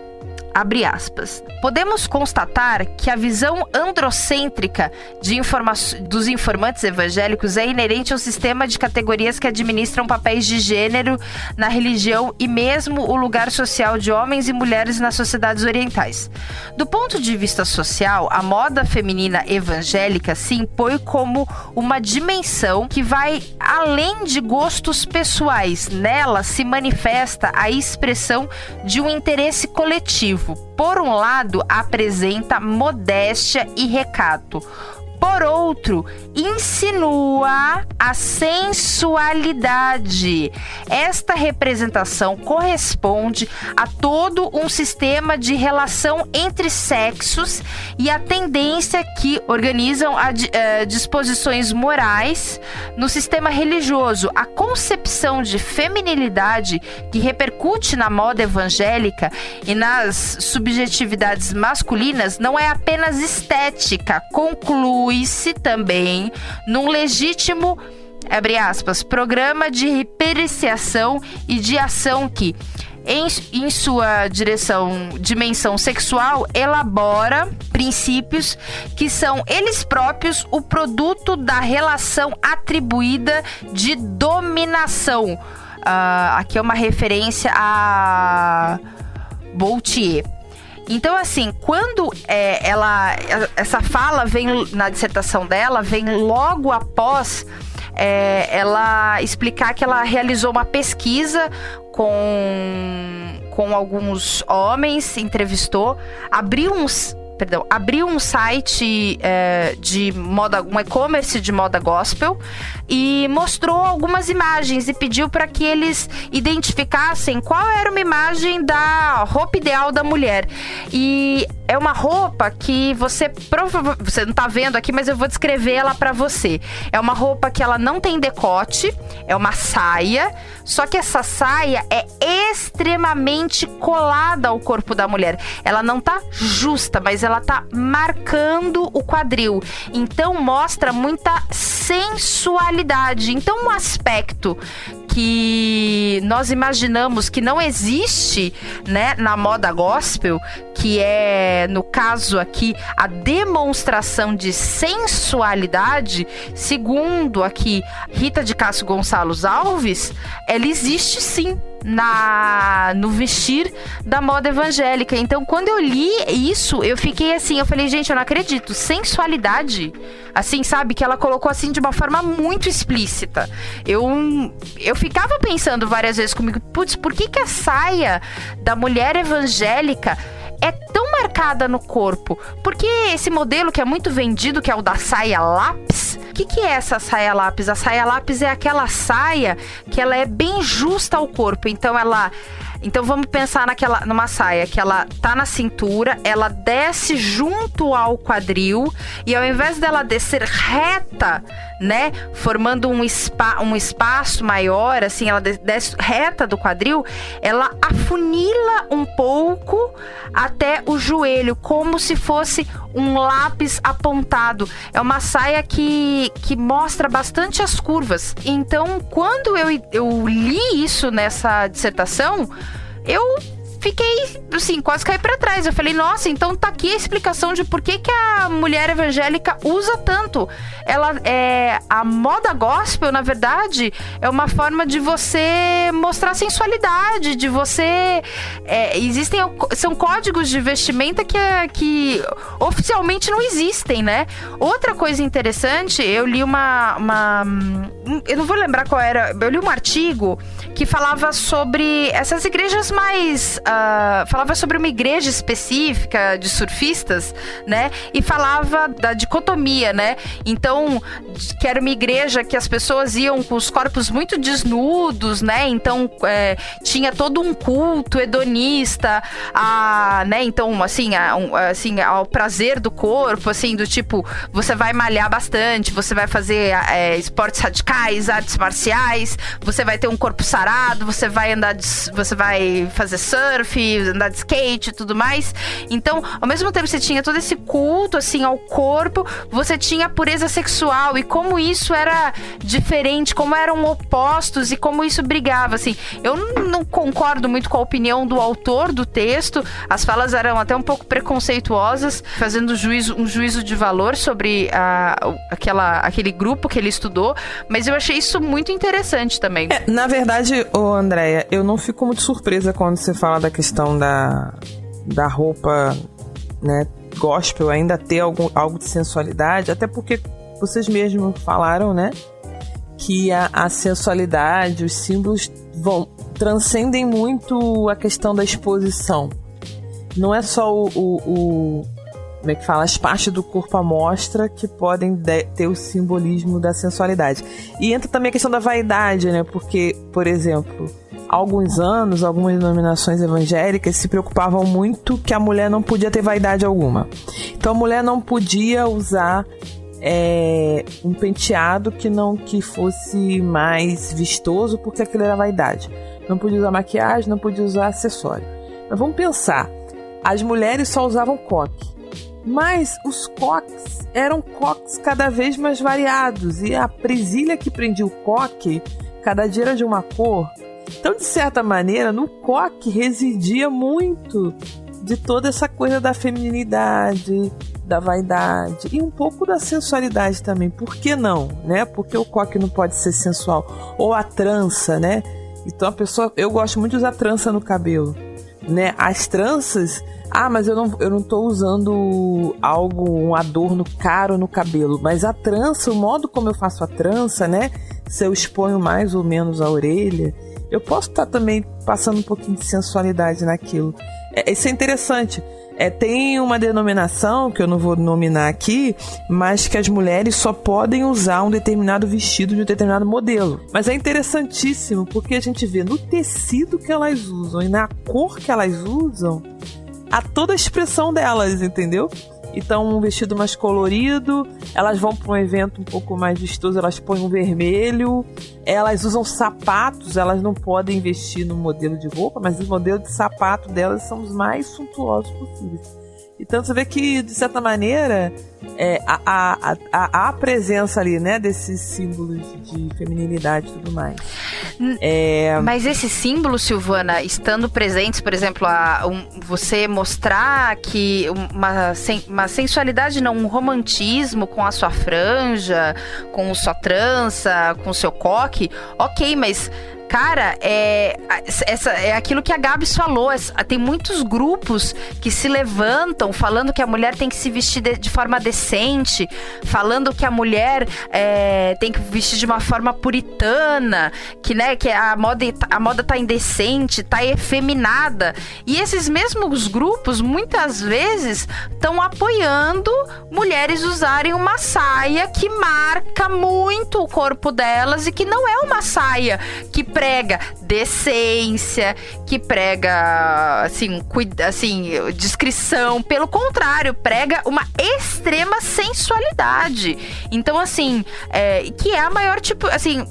Abre aspas. Podemos constatar que a visão androcêntrica informa dos informantes evangélicos é inerente ao sistema de categorias que administram papéis de gênero na religião e mesmo o lugar social de homens e mulheres nas sociedades orientais. Do ponto de vista social, a moda feminina evangélica se impõe como uma dimensão que vai além de gostos pessoais. Nela se manifesta a expressão de um interesse coletivo por um lado, apresenta modéstia e recato. Por outro, insinua a sensualidade. Esta representação corresponde a todo um sistema de relação entre sexos e a tendência que organizam a, uh, disposições morais no sistema religioso. A concepção de feminilidade que repercute na moda evangélica e nas subjetividades masculinas não é apenas estética, conclui-se também num legítimo, abre aspas, programa de repericiação e de ação que, em, em, sua direção, dimensão sexual, elabora princípios que são eles próprios o produto da relação atribuída de dominação. Uh, aqui é uma referência a Boutier. Então, assim, quando é, ela. Essa fala vem na dissertação dela, vem logo após é, ela explicar que ela realizou uma pesquisa com, com alguns homens, entrevistou, abriu uns perdão, abriu um site é, de moda, um e-commerce de moda gospel e mostrou algumas imagens e pediu para que eles identificassem qual era uma imagem da roupa ideal da mulher. E é uma roupa que você você não tá vendo aqui, mas eu vou descrever ela para você. É uma roupa que ela não tem decote, é uma saia, só que essa saia é extremamente colada ao corpo da mulher. Ela não tá justa, mas ela tá marcando o quadril. Então mostra muita sensualidade. Então um aspecto que nós imaginamos que não existe, né, na moda gospel, que é, no caso aqui, a demonstração de sensualidade, segundo aqui Rita de Cássio Gonçalves Alves, ela existe sim na no vestir da moda evangélica. Então, quando eu li isso, eu fiquei assim, eu falei, gente, eu não acredito, sensualidade. Assim, sabe, que ela colocou assim de uma forma muito explícita. Eu eu ficava pensando várias vezes comigo, putz, por que que a saia da mulher evangélica é tão marcada no corpo? Porque esse modelo que é muito vendido, que é o da saia lápis, o que, que é essa saia lápis? A saia lápis é aquela saia que ela é bem justa ao corpo. Então ela então vamos pensar naquela numa saia que ela tá na cintura, ela desce junto ao quadril e ao invés dela descer reta, né, formando um, spa, um espaço maior, assim, ela desce reta do quadril, ela afunila um pouco até o joelho, como se fosse um lápis apontado. É uma saia que, que mostra bastante as curvas. Então, quando eu, eu li isso nessa dissertação, eu fiquei, assim, quase caí para trás. Eu falei, nossa, então tá aqui a explicação de por que, que a mulher evangélica usa tanto. Ela é. A moda gospel, na verdade, é uma forma de você mostrar sensualidade, de você. É, existem. São códigos de vestimenta que, que oficialmente não existem, né? Outra coisa interessante, eu li uma, uma eu não vou lembrar qual era. Eu li um artigo que falava sobre essas igrejas mais. Uh, falava sobre uma igreja específica de surfistas, né? E falava da dicotomia, né? Então, que era uma igreja que as pessoas iam com os corpos muito desnudos, né? Então, é, tinha todo um culto hedonista, a, né? Então, assim, a, um, assim, ao prazer do corpo, assim, do tipo, você vai malhar bastante, você vai fazer é, esportes radicais, artes marciais, você vai ter um corpo sarado, você vai andar, de, você vai fazer surf, andar de skate e tudo mais. Então, ao mesmo tempo você tinha todo esse culto, assim, ao corpo, você tinha a pureza sexual e como isso era diferente, como eram opostos e como isso brigava, assim. Eu não concordo muito com a opinião do autor do texto, as falas eram até um pouco preconceituosas, fazendo juízo, um juízo de valor sobre a, aquela, aquele grupo que ele estudou, mas eu achei isso muito interessante também. É, na verdade, ô Andréia, eu não fico muito surpresa quando você fala da questão da, da roupa, né, gospel ainda ter algum, algo de sensualidade, até porque vocês mesmos falaram, né, que a, a sensualidade, os símbolos vão transcendem muito a questão da exposição. Não é só o, o, o como é que fala, as partes do corpo à mostra que podem ter o simbolismo da sensualidade. E entra também a questão da vaidade, né? Porque, por exemplo, há alguns anos, algumas denominações evangélicas se preocupavam muito que a mulher não podia ter vaidade alguma. Então a mulher não podia usar é, um penteado que não que fosse mais vistoso, porque aquilo era vaidade. Não podia usar maquiagem, não podia usar acessório. Mas vamos pensar, as mulheres só usavam coque. Mas os coques eram coques cada vez mais variados e a presilha que prendia o coque cada dia era de uma cor. Então, de certa maneira, no coque residia muito de toda essa coisa da feminilidade, da vaidade e um pouco da sensualidade também. Por que não, né? Porque o coque não pode ser sensual ou a trança, né? Então a pessoa, eu gosto muito de usar trança no cabelo, né? As tranças ah, mas eu não, eu não tô usando algo, um adorno caro no cabelo. Mas a trança, o modo como eu faço a trança, né? Se eu exponho mais ou menos a orelha, eu posso estar tá também passando um pouquinho de sensualidade naquilo. É, isso é interessante. É, tem uma denominação que eu não vou nominar aqui, mas que as mulheres só podem usar um determinado vestido de um determinado modelo. Mas é interessantíssimo porque a gente vê no tecido que elas usam e na cor que elas usam a toda a expressão delas, entendeu? Então, um vestido mais colorido, elas vão para um evento um pouco mais vistoso, elas põem um vermelho, elas usam sapatos, elas não podem vestir no modelo de roupa, mas os modelos de sapato delas são os mais suntuosos possíveis. Então você vê que, de certa maneira, é, a, a, a, a, presença ali, né, desses símbolos de feminilidade e tudo mais. É... Mas esses símbolos, Silvana, estando presentes, por exemplo, a, um, você mostrar que uma, uma sensualidade, não, um romantismo com a sua franja, com sua trança, com seu coque, ok, mas Cara, é, essa, é aquilo que a Gabs falou. tem muitos grupos que se levantam falando que a mulher tem que se vestir de, de forma decente, falando que a mulher é, tem que vestir de uma forma puritana, que, né, que a moda, a moda tá indecente, tá efeminada. E esses mesmos grupos, muitas vezes, estão apoiando mulheres usarem uma saia que marca muito o corpo delas e que não é uma saia que prega decência, que prega assim, cuida, assim, descrição, pelo contrário, prega uma extrema sensualidade. Então assim, é, que é a maior tipo, assim,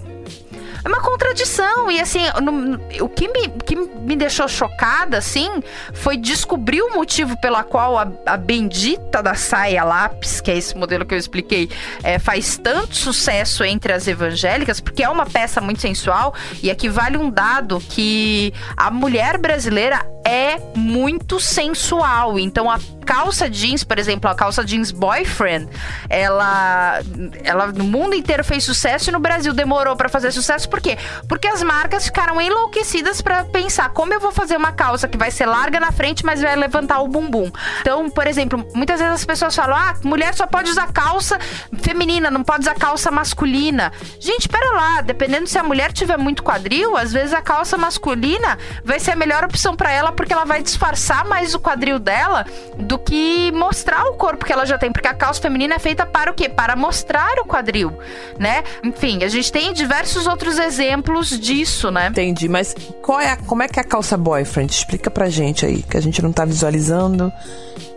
é uma contradição. E assim, no, o que me, que me deixou chocada, assim, foi descobrir o motivo pela qual a, a bendita da saia lápis, que é esse modelo que eu expliquei, é, faz tanto sucesso entre as evangélicas, porque é uma peça muito sensual. E aqui vale um dado que a mulher brasileira é muito sensual. Então a calça jeans, por exemplo, a calça jeans boyfriend, ela, ela no mundo inteiro fez sucesso e no Brasil demorou para fazer sucesso. Por quê? Porque as marcas ficaram enlouquecidas para pensar como eu vou fazer uma calça que vai ser larga na frente, mas vai levantar o bumbum. Então, por exemplo, muitas vezes as pessoas falam: "Ah, mulher só pode usar calça feminina, não pode usar calça masculina". Gente, pera lá, dependendo se a mulher tiver muito quadril, às vezes a calça masculina vai ser a melhor opção para ela porque ela vai disfarçar mais o quadril dela do que mostrar o corpo que ela já tem, porque a calça feminina é feita para o quê? Para mostrar o quadril, né? Enfim, a gente tem diversos outros exemplos disso, né? Entendi, mas qual é a, como é que é a calça boyfriend? Explica pra gente aí, que a gente não tá visualizando.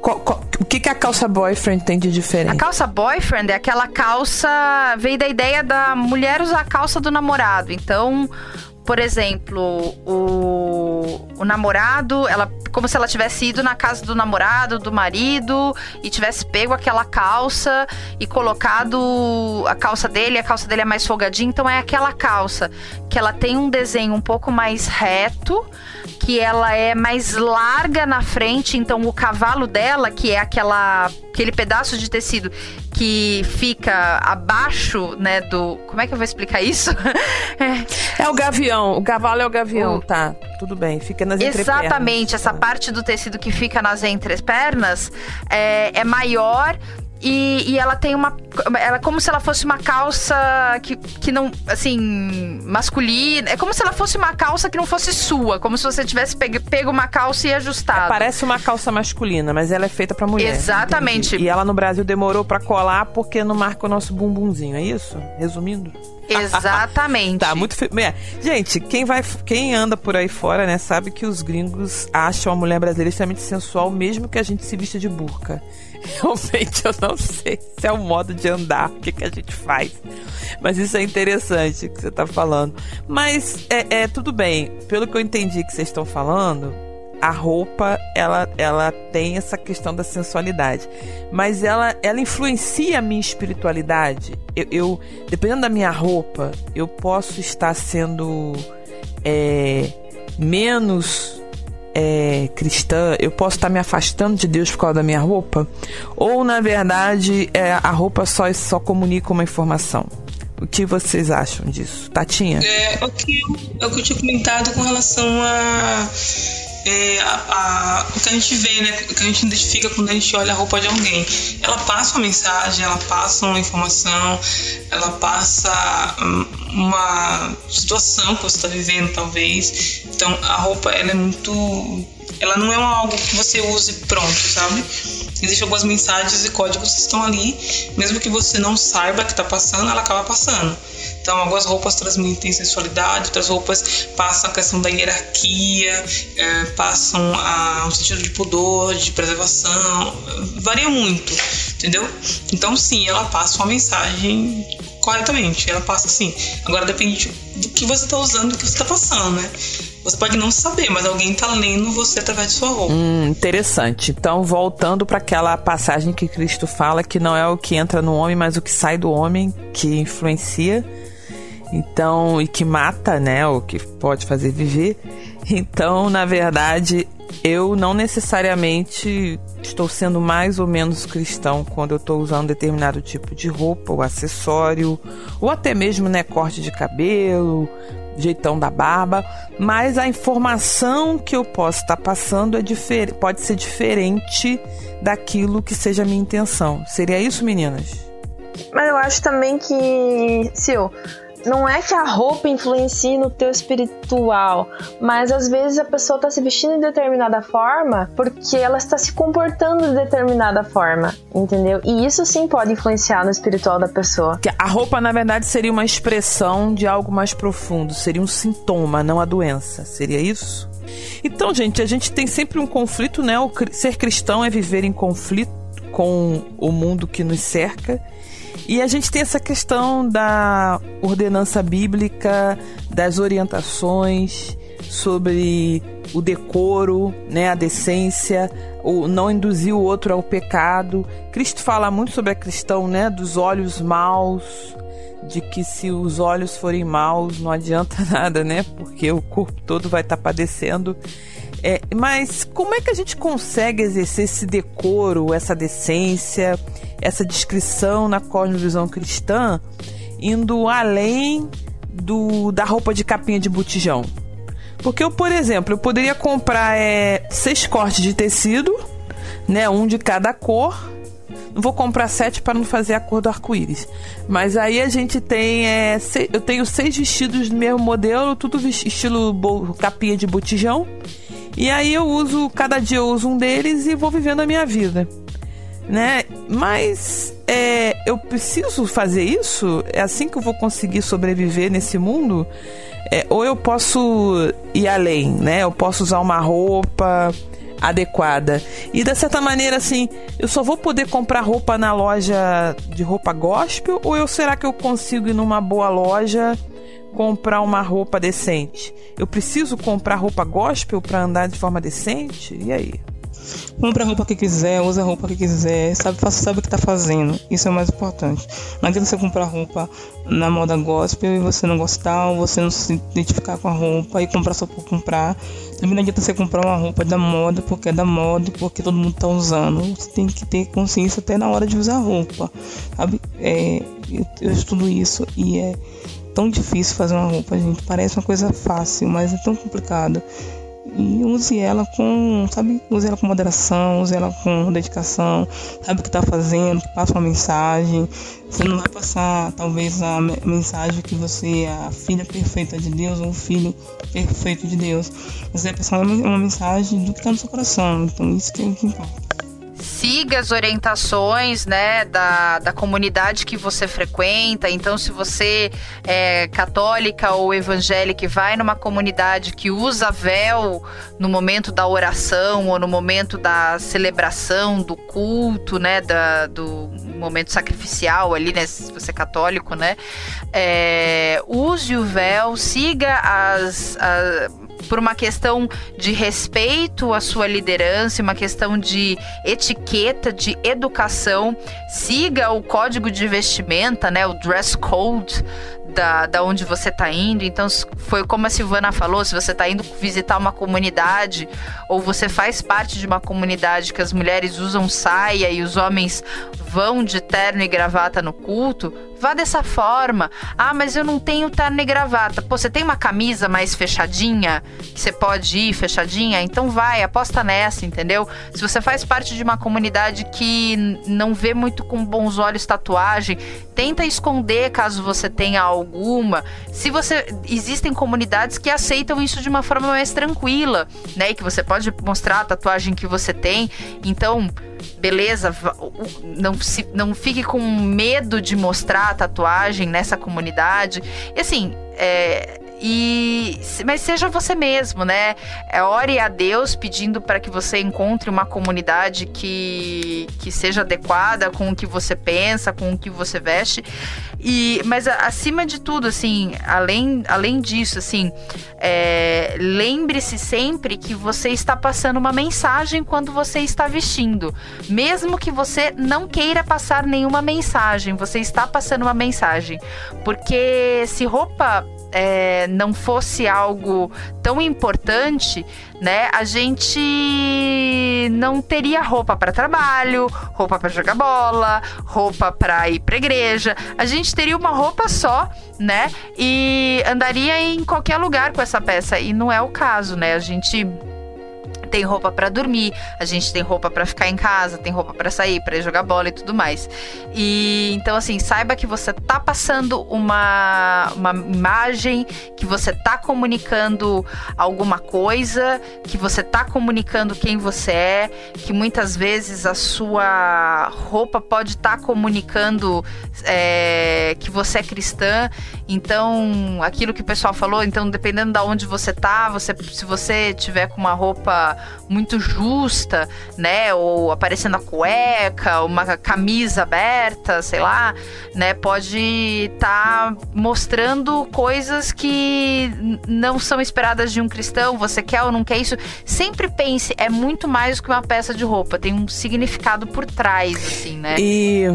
Qual, qual, o que, que a calça boyfriend tem de diferente? A calça boyfriend é aquela calça. Veio da ideia da mulher usar a calça do namorado. Então, por exemplo, o, o namorado, ela como se ela tivesse ido na casa do namorado, do marido e tivesse pego aquela calça e colocado a calça dele, a calça dele é mais folgadinha, então é aquela calça que ela tem um desenho um pouco mais reto, que ela é mais larga na frente, então o cavalo dela, que é aquela aquele pedaço de tecido que fica abaixo, né, do. Como é que eu vou explicar isso? é. é o gavião. O cavalo é o gavião, o... tá? Tudo bem. Fica nas Exatamente. Essa tá. parte do tecido que fica nas entrepernas é, é maior e, e, ela tem uma. Ela é como se ela fosse uma calça que, que não. Assim. masculina. É como se ela fosse uma calça que não fosse sua. Como se você tivesse pego, pego uma calça e ajustado. É, parece uma calça masculina, mas ela é feita para mulher. Exatamente. Entendi. E ela no Brasil demorou para colar porque não marca o nosso bumbumzinho, é isso? Resumindo? Exatamente. tá, muito. Fe... Gente, quem, vai, quem anda por aí fora, né, sabe que os gringos acham a mulher brasileira extremamente sensual, mesmo que a gente se vista de burca. Realmente eu não sei se é o modo de andar, o que, que a gente faz. Mas isso é interessante que você está falando. Mas é, é tudo bem. Pelo que eu entendi que vocês estão falando, a roupa ela, ela tem essa questão da sensualidade, mas ela, ela influencia a minha espiritualidade. Eu, eu dependendo da minha roupa, eu posso estar sendo é, menos é, cristã, eu posso estar me afastando de Deus por causa da minha roupa? Ou, na verdade, é, a roupa só, só comunica uma informação? O que vocês acham disso? Tatinha? É, o, que, é o que eu tinha comentado com relação a é, a, a, o que a gente vê, né, o que a gente identifica quando a gente olha a roupa de alguém. Ela passa uma mensagem, ela passa uma informação, ela passa hum, uma situação que você está vivendo, talvez. Então, a roupa, ela é muito. Ela não é algo que você use pronto, sabe? Existem algumas mensagens e códigos que estão ali, mesmo que você não saiba que está passando, ela acaba passando. Então, algumas roupas transmitem sensualidade, outras roupas passam a questão da hierarquia, é, passam a um sentido de pudor, de preservação, varia muito, entendeu? Então, sim, ela passa uma mensagem corretamente, ela passa assim. Agora depende do que você está usando, do que você está passando, né? Você pode não saber, mas alguém está lendo você através de sua roupa. Hum, interessante. Então, voltando para aquela passagem que Cristo fala que não é o que entra no homem, mas o que sai do homem que influencia. Então, e que mata, né, o que pode fazer viver. Então, na verdade, eu não necessariamente estou sendo mais ou menos cristão quando eu estou usando determinado tipo de roupa ou acessório, ou até mesmo né, corte de cabelo, jeitão da barba, mas a informação que eu posso estar passando é pode ser diferente daquilo que seja a minha intenção. Seria isso, meninas? Mas eu acho também que, Sil, não é que a roupa influencie no teu espiritual, mas às vezes a pessoa está se vestindo de determinada forma porque ela está se comportando de determinada forma, entendeu? E isso sim pode influenciar no espiritual da pessoa. A roupa, na verdade, seria uma expressão de algo mais profundo, seria um sintoma, não a doença. Seria isso? Então, gente, a gente tem sempre um conflito, né? O ser cristão é viver em conflito com o mundo que nos cerca e a gente tem essa questão da ordenança bíblica, das orientações sobre o decoro, né, a decência, o não induzir o outro ao pecado. Cristo fala muito sobre a questão, né, dos olhos maus, de que se os olhos forem maus não adianta nada, né? Porque o corpo todo vai estar tá padecendo. É, mas como é que a gente consegue exercer esse decoro, essa decência, essa descrição na cosmovisão cristã, indo além do, da roupa de capinha de botijão? Porque eu, por exemplo, eu poderia comprar é, seis cortes de tecido, né, um de cada cor. Não vou comprar sete para não fazer a cor do arco-íris. Mas aí a gente tem. É, eu tenho seis vestidos do mesmo modelo, tudo estilo capinha de botijão. E aí eu uso, cada dia eu uso um deles e vou vivendo a minha vida. Né? Mas é, eu preciso fazer isso? É assim que eu vou conseguir sobreviver nesse mundo? É, ou eu posso ir além, né? Eu posso usar uma roupa adequada. E da certa maneira, assim, eu só vou poder comprar roupa na loja de roupa gospel? Ou eu, será que eu consigo ir numa boa loja comprar uma roupa decente? Eu preciso comprar roupa gospel para andar de forma decente? E aí? Compre a roupa que quiser, usa a roupa que quiser, sabe, sabe o que está fazendo. Isso é o mais importante. Não adianta você comprar roupa na moda gospel e você não gostar, ou você não se identificar com a roupa e comprar só por comprar. Também não adianta você comprar uma roupa da moda porque é da moda e porque todo mundo está usando. Você tem que ter consciência até na hora de usar roupa. Sabe? É, eu, eu estudo isso e é tão difícil fazer uma roupa, gente. Parece uma coisa fácil, mas é tão complicado e use ela com, sabe, use ela com moderação, use ela com dedicação, sabe o que está fazendo, passa uma mensagem. Você não vai passar, talvez, a mensagem que você é a filha perfeita de Deus ou o filho perfeito de Deus. Você vai passar uma mensagem do que está no seu coração. Então, isso que é o que importa siga as orientações né, da, da comunidade que você frequenta. Então, se você é católica ou evangélica e vai numa comunidade que usa véu no momento da oração ou no momento da celebração, do culto, né, da, do momento sacrificial ali, né, se você é católico, né, é, use o véu, siga as, as por uma questão de respeito à sua liderança, uma questão de etiqueta, de educação, siga o código de vestimenta, né, o dress code da, da onde você está indo. Então, foi como a Silvana falou: se você está indo visitar uma comunidade ou você faz parte de uma comunidade que as mulheres usam saia e os homens vão de terno e gravata no culto, vá dessa forma. Ah, mas eu não tenho terno e gravata. Pô, você tem uma camisa mais fechadinha, que você pode ir fechadinha? Então vai, aposta nessa, entendeu? Se você faz parte de uma comunidade que não vê muito com bons olhos tatuagem, tenta esconder caso você tenha alguma. Se você existem comunidades que aceitam isso de uma forma mais tranquila, né? E que você pode mostrar a tatuagem que você tem. Então, beleza, não, se, não fique com medo de mostrar a tatuagem nessa comunidade. E assim, é, e mas seja você mesmo, né? É, ore a Deus pedindo para que você encontre uma comunidade que, que seja adequada com o que você pensa, com o que você veste. E mas acima de tudo, assim, além além disso, assim, é, lembre-se sempre que você está passando uma mensagem quando você está vestindo, mesmo que você não queira passar nenhuma mensagem, você está passando uma mensagem, porque se roupa é, não fosse algo tão importante, né, a gente não teria roupa para trabalho, roupa para jogar bola, roupa para ir para igreja. A gente teria uma roupa só, né, e andaria em qualquer lugar com essa peça. E não é o caso, né? A gente tem roupa para dormir, a gente tem roupa para ficar em casa, tem roupa para sair, para jogar bola e tudo mais. E então assim, saiba que você tá passando uma, uma imagem, que você tá comunicando alguma coisa, que você tá comunicando quem você é, que muitas vezes a sua roupa pode estar tá comunicando é, que você é cristã. Então, aquilo que o pessoal falou, então dependendo da de onde você tá, você se você tiver com uma roupa muito justa, né? Ou aparecendo a cueca, uma camisa aberta, sei lá, né? Pode estar tá mostrando coisas que não são esperadas de um cristão. Você quer ou não quer isso? Sempre pense, é muito mais do que uma peça de roupa, tem um significado por trás, assim, né? E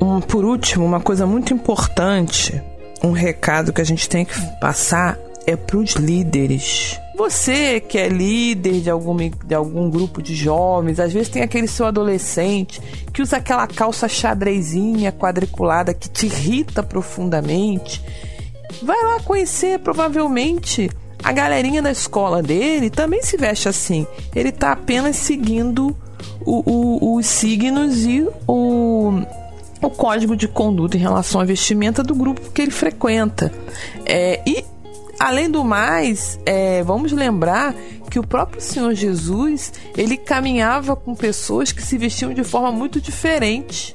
um, por último, uma coisa muito importante, um recado que a gente tem que passar é para os líderes você que é líder de algum, de algum grupo de jovens, às vezes tem aquele seu adolescente que usa aquela calça xadrezinha quadriculada que te irrita profundamente. Vai lá conhecer, provavelmente a galerinha da escola dele também se veste assim. Ele tá apenas seguindo o, o, os signos e o, o código de conduta em relação à vestimenta do grupo que ele frequenta. É, e além do mais, é, vamos lembrar que o próprio Senhor Jesus ele caminhava com pessoas que se vestiam de forma muito diferente.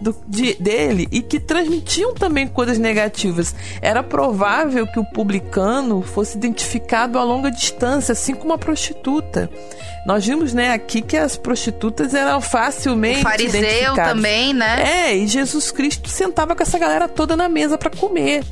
Do, de, dele e que transmitiam também coisas negativas. Era provável que o publicano fosse identificado a longa distância, assim como a prostituta. Nós vimos, né, aqui que as prostitutas eram facilmente o fariseu também, né? É, e Jesus Cristo sentava com essa galera toda na mesa para comer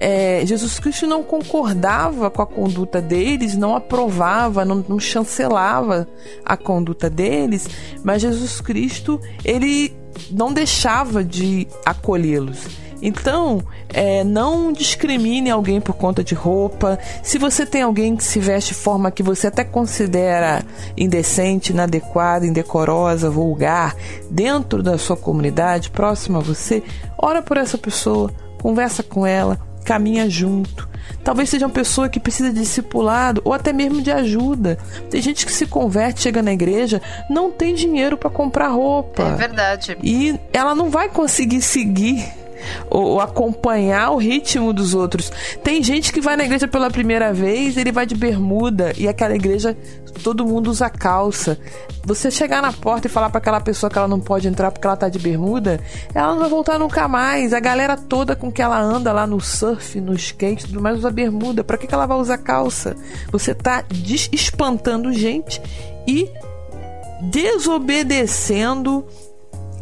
é, Jesus Cristo não concordava com a conduta deles, não aprovava, não, não chancelava a conduta deles, mas Jesus Cristo ele não deixava de acolhê-los. Então, é, não discrimine alguém por conta de roupa. Se você tem alguém que se veste de forma que você até considera indecente, inadequada, indecorosa, vulgar, dentro da sua comunidade, próxima a você, ora por essa pessoa, conversa com ela, caminha junto. Talvez seja uma pessoa que precisa de discipulado ou até mesmo de ajuda. Tem gente que se converte, chega na igreja, não tem dinheiro para comprar roupa. É verdade. E ela não vai conseguir seguir ou acompanhar o ritmo dos outros. Tem gente que vai na igreja pela primeira vez, ele vai de bermuda e aquela igreja todo mundo usa calça. Você chegar na porta e falar para aquela pessoa que ela não pode entrar porque ela tá de bermuda, ela não vai voltar nunca mais. A galera toda com que ela anda lá no surf, no skate, tudo mais usa bermuda. Para que que ela vai usar calça? Você tá espantando gente e desobedecendo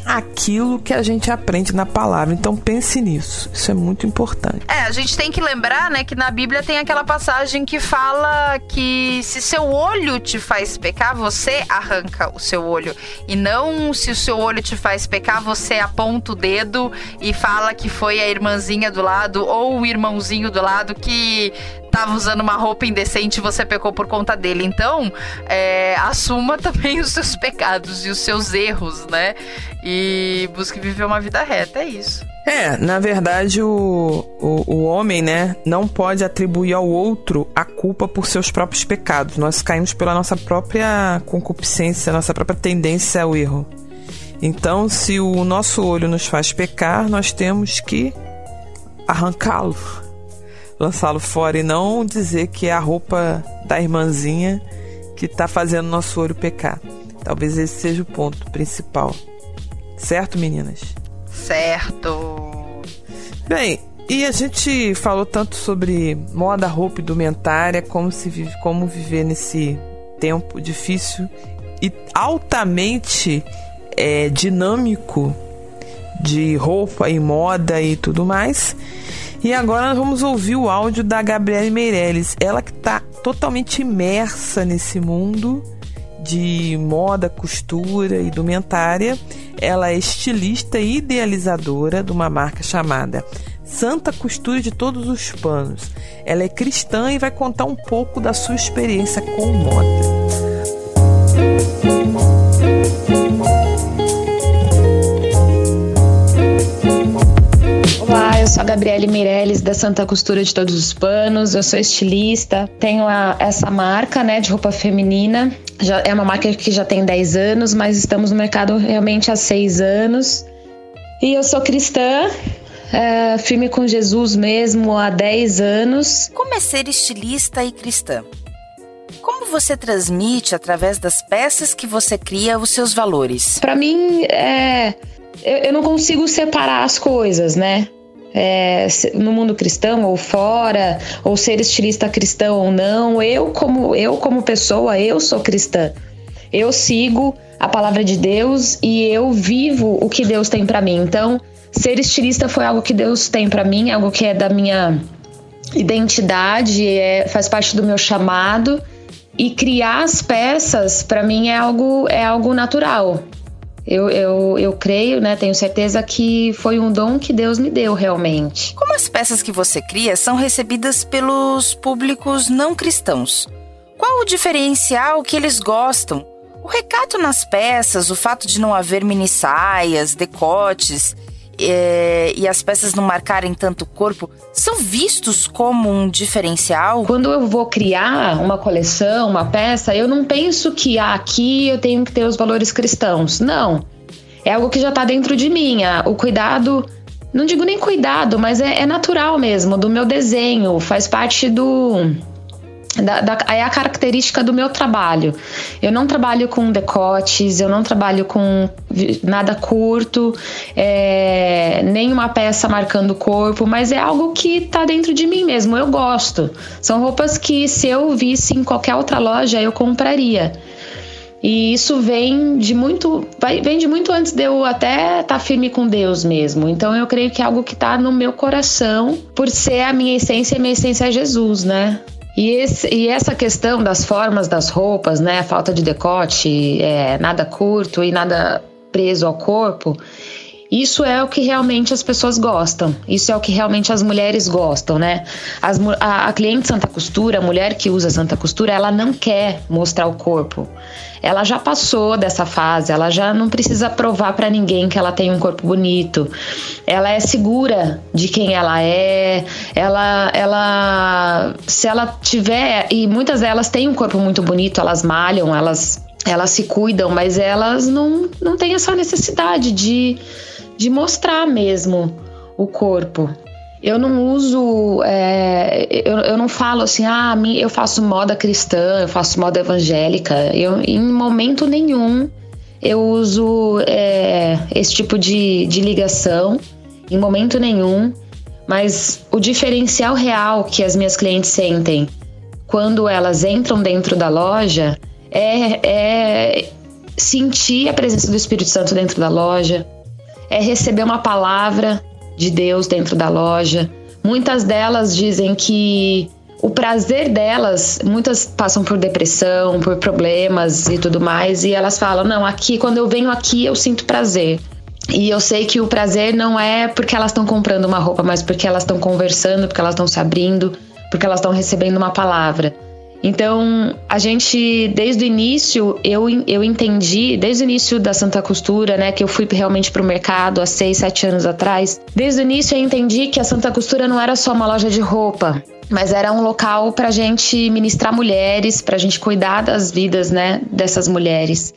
aquilo que a gente aprende na palavra. Então pense nisso. Isso é muito importante. É, a gente tem que lembrar, né, que na Bíblia tem aquela passagem que fala que se seu olho te faz pecar, você arranca o seu olho. E não se o seu olho te faz pecar, você aponta o dedo e fala que foi a irmãzinha do lado ou o irmãozinho do lado que estava usando uma roupa indecente e você pecou por conta dele. Então, é, assuma também os seus pecados e os seus erros, né? E busque viver uma vida reta, é isso. É, na verdade, o, o, o, homem, né, não pode atribuir ao outro a culpa por seus próprios pecados. Nós caímos pela nossa própria concupiscência, nossa própria tendência ao erro. Então, se o nosso olho nos faz pecar, nós temos que arrancá-lo lançá-lo fora e não dizer que é a roupa da irmãzinha que está fazendo nosso olho pecar. Talvez esse seja o ponto principal. Certo, meninas? Certo. Bem, e a gente falou tanto sobre moda, roupa e indumentária, como se vive, como viver nesse tempo difícil e altamente é, dinâmico de roupa e moda e tudo mais. E agora nós vamos ouvir o áudio da Gabriele Meirelles, ela que está totalmente imersa nesse mundo de moda, costura e indumentária. Ela é estilista e idealizadora de uma marca chamada Santa Costura de Todos os Panos. Ela é cristã e vai contar um pouco da sua experiência com moda. Sou a Gabriele Meirelles da Santa Costura de Todos os Panos. Eu sou estilista, tenho a, essa marca, né, de roupa feminina. Já, é uma marca que já tem 10 anos, mas estamos no mercado realmente há 6 anos. E eu sou cristã, é, firme com Jesus mesmo há 10 anos. Como é ser estilista e cristã? Como você transmite através das peças que você cria os seus valores? Para mim, é, eu, eu não consigo separar as coisas, né? É, no mundo cristão ou fora, ou ser estilista cristão ou não, eu como eu como pessoa, eu sou cristã. Eu sigo a palavra de Deus e eu vivo o que Deus tem para mim. Então, ser estilista foi algo que Deus tem para mim, algo que é da minha identidade, é, faz parte do meu chamado. E criar as peças, para mim, é algo, é algo natural. Eu, eu, eu creio, né? Tenho certeza que foi um dom que Deus me deu realmente. Como as peças que você cria são recebidas pelos públicos não cristãos? Qual o diferencial que eles gostam? O recato nas peças, o fato de não haver mini saias, decotes é, e as peças não marcarem tanto o corpo, são vistos como um diferencial? Quando eu vou criar uma coleção, uma peça, eu não penso que ah, aqui eu tenho que ter os valores cristãos. Não. É algo que já está dentro de mim. O cuidado não digo nem cuidado, mas é, é, natural mesmo, do meu desenho, faz parte do. Da, da, é a característica do meu trabalho. Eu não trabalho com decotes, eu não trabalho com nada curto, é, nem uma peça marcando o corpo, mas é algo que tá dentro de mim mesmo, eu gosto. São roupas que se eu visse em qualquer outra loja eu compraria. E isso vem de muito, vem de muito antes de eu até estar tá firme com Deus mesmo. Então eu creio que é algo que está no meu coração, por ser a minha essência, a minha essência é Jesus, né? E, esse, e, essa questão das formas das roupas, né? Falta de decote, é, nada curto e nada preso ao corpo. Isso é o que realmente as pessoas gostam. Isso é o que realmente as mulheres gostam, né? As, a, a cliente Santa Costura, a mulher que usa Santa Costura, ela não quer mostrar o corpo. Ela já passou dessa fase, ela já não precisa provar para ninguém que ela tem um corpo bonito. Ela é segura de quem ela é. Ela, ela, se ela tiver e muitas delas têm um corpo muito bonito, elas malham, elas elas se cuidam, mas elas não, não têm essa necessidade de de mostrar mesmo o corpo. Eu não uso, é, eu, eu não falo assim, ah, eu faço moda cristã, eu faço moda evangélica. Eu, em momento nenhum eu uso é, esse tipo de, de ligação, em momento nenhum. Mas o diferencial real que as minhas clientes sentem quando elas entram dentro da loja é, é sentir a presença do Espírito Santo dentro da loja, é receber uma palavra de Deus dentro da loja. Muitas delas dizem que o prazer delas, muitas passam por depressão, por problemas e tudo mais, e elas falam: "Não, aqui quando eu venho aqui eu sinto prazer". E eu sei que o prazer não é porque elas estão comprando uma roupa, mas porque elas estão conversando, porque elas estão se abrindo, porque elas estão recebendo uma palavra. Então, a gente, desde o início, eu, eu entendi, desde o início da Santa Costura, né, que eu fui realmente para o mercado há seis, sete anos atrás, desde o início eu entendi que a Santa Costura não era só uma loja de roupa, mas era um local para a gente ministrar mulheres, para a gente cuidar das vidas, né, dessas mulheres.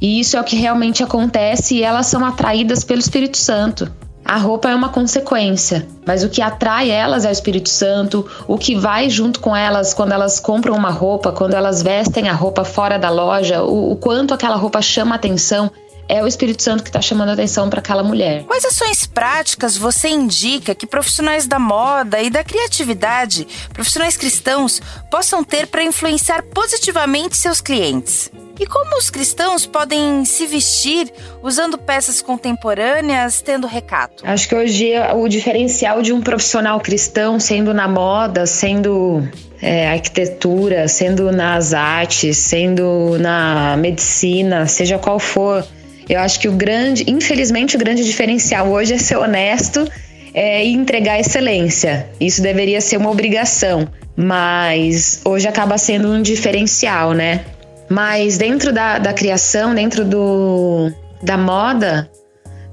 E isso é o que realmente acontece e elas são atraídas pelo Espírito Santo. A roupa é uma consequência, mas o que atrai elas é o Espírito Santo, o que vai junto com elas quando elas compram uma roupa, quando elas vestem a roupa fora da loja, o, o quanto aquela roupa chama atenção é o Espírito Santo que está chamando atenção para aquela mulher. Quais ações práticas você indica que profissionais da moda e da criatividade, profissionais cristãos, possam ter para influenciar positivamente seus clientes? E como os cristãos podem se vestir usando peças contemporâneas, tendo recato? Acho que hoje o diferencial de um profissional cristão, sendo na moda, sendo é, arquitetura, sendo nas artes, sendo na medicina, seja qual for, eu acho que o grande, infelizmente, o grande diferencial hoje é ser honesto é, e entregar excelência. Isso deveria ser uma obrigação, mas hoje acaba sendo um diferencial, né? Mas dentro da, da criação, dentro do, da moda,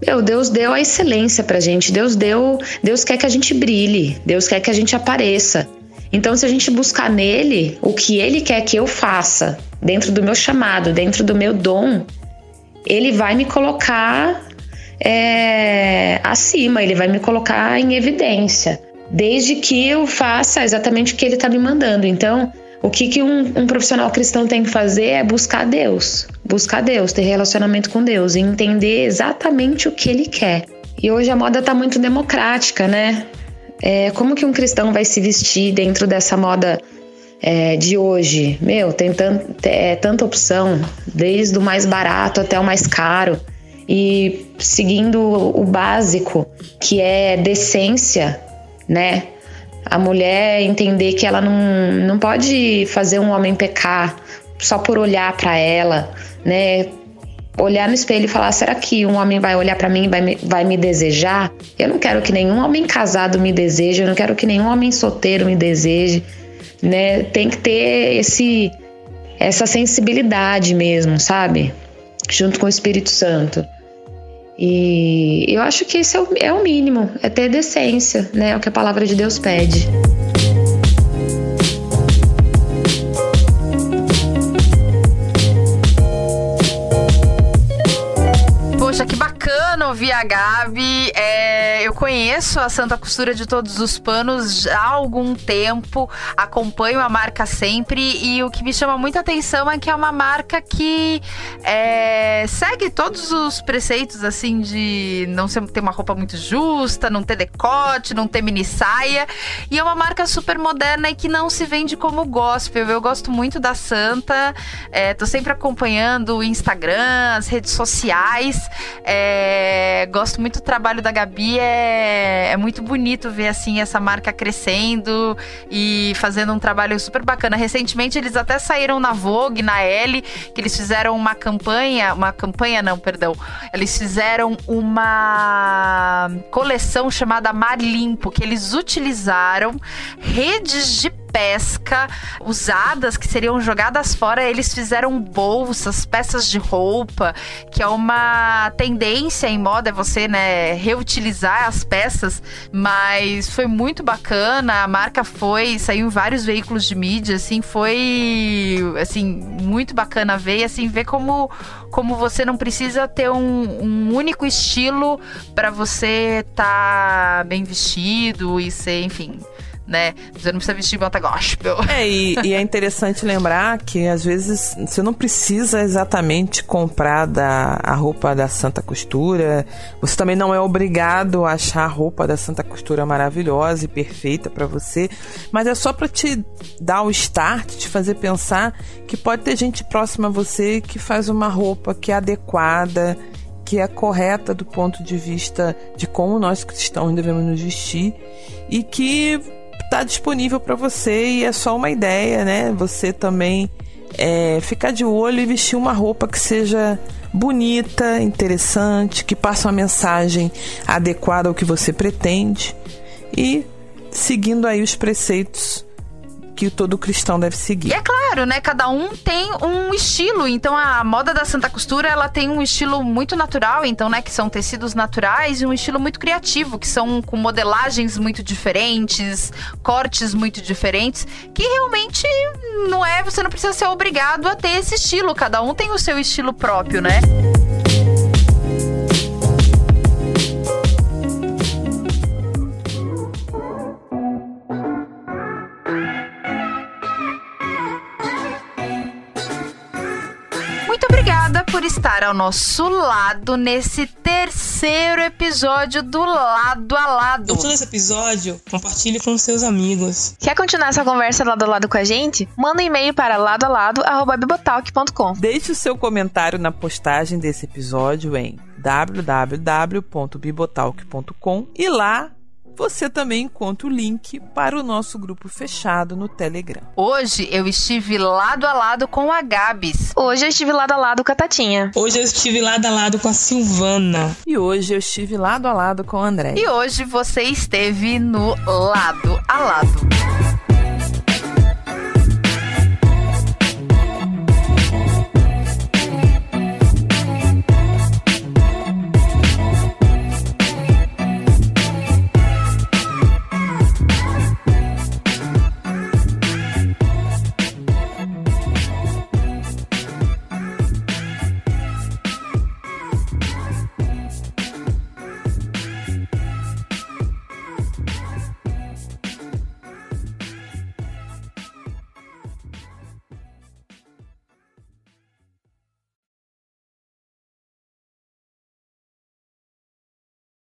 meu, Deus deu a excelência pra gente. Deus deu, Deus quer que a gente brilhe, Deus quer que a gente apareça. Então, se a gente buscar nele o que ele quer que eu faça, dentro do meu chamado, dentro do meu dom, ele vai me colocar é, acima, ele vai me colocar em evidência, desde que eu faça exatamente o que ele está me mandando. Então, o que, que um, um, profissional cristão tem que fazer é buscar Deus, buscar Deus, ter relacionamento com Deus e entender exatamente o que Ele quer. E hoje a moda está muito democrática, né? É, como que um cristão vai se vestir dentro dessa moda é, de hoje? Meu, tem é, tanta opção, desde o mais barato até o mais caro. E seguindo o básico, que é decência, né? a mulher entender que ela não, não pode fazer um homem pecar só por olhar para ela, né? Olhar no espelho e falar: será que um homem vai olhar para mim e vai me, vai me desejar? Eu não quero que nenhum homem casado me deseje, eu não quero que nenhum homem solteiro me deseje, né? Tem que ter esse essa sensibilidade mesmo, sabe? Junto com o Espírito Santo. E eu acho que isso é o, é o mínimo, é ter decência, né? É o que a palavra de Deus pede. Poxa, que bacana ouvir a Gabi. É, conheço a Santa Costura de Todos os Panos há algum tempo, acompanho a marca sempre e o que me chama muita atenção é que é uma marca que é, segue todos os preceitos, assim, de não ser, ter uma roupa muito justa, não ter decote, não ter mini saia. E é uma marca super moderna e que não se vende como gospel. Eu gosto muito da Santa, é, tô sempre acompanhando o Instagram, as redes sociais. É, gosto muito do trabalho da Gabi. É, é muito bonito ver assim essa marca crescendo e fazendo um trabalho super bacana. Recentemente eles até saíram na Vogue, na Elle, que eles fizeram uma campanha, uma campanha não, perdão. Eles fizeram uma coleção chamada Mar Limpo, que eles utilizaram redes de pesca usadas que seriam jogadas fora, eles fizeram bolsas, peças de roupa, que é uma tendência em moda é você, né, reutilizar as peças, mas foi muito bacana, a marca foi, saiu em vários veículos de mídia, assim, foi assim, muito bacana ver, assim, ver como como você não precisa ter um, um único estilo para você estar tá bem vestido e ser, enfim, né? Você não precisa vestir bota gospel. É, e, e, é interessante lembrar que às vezes você não precisa exatamente comprar da, a roupa da Santa Costura. Você também não é obrigado a achar a roupa da Santa Costura maravilhosa e perfeita para você, mas é só para te dar o start, te fazer pensar que pode ter gente próxima a você que faz uma roupa que é adequada, que é correta do ponto de vista de como nós cristãos devemos nos vestir e que está disponível para você e é só uma ideia, né? Você também é, ficar de olho e vestir uma roupa que seja bonita, interessante, que passe uma mensagem adequada ao que você pretende e seguindo aí os preceitos que todo cristão deve seguir. E é claro, né? Cada um tem um estilo. Então a moda da Santa Costura, ela tem um estilo muito natural, então, né, que são tecidos naturais e um estilo muito criativo, que são com modelagens muito diferentes, cortes muito diferentes, que realmente não é, você não precisa ser obrigado a ter esse estilo. Cada um tem o seu estilo próprio, né? Estar ao nosso lado nesse terceiro episódio do Lado a Lado. Gostou desse episódio? Compartilhe com seus amigos. Quer continuar essa conversa lado a lado com a gente? Manda um e-mail para ladoalado@bibotalk.com. Deixe o seu comentário na postagem desse episódio em www.bibotalk.com e lá você também encontra o link para o nosso grupo fechado no Telegram. Hoje eu estive lado a lado com a Gabs. Hoje eu estive lado a lado com a Tatinha. Hoje eu estive lado a lado com a Silvana. E hoje eu estive lado a lado com a André. E hoje você esteve no lado a lado.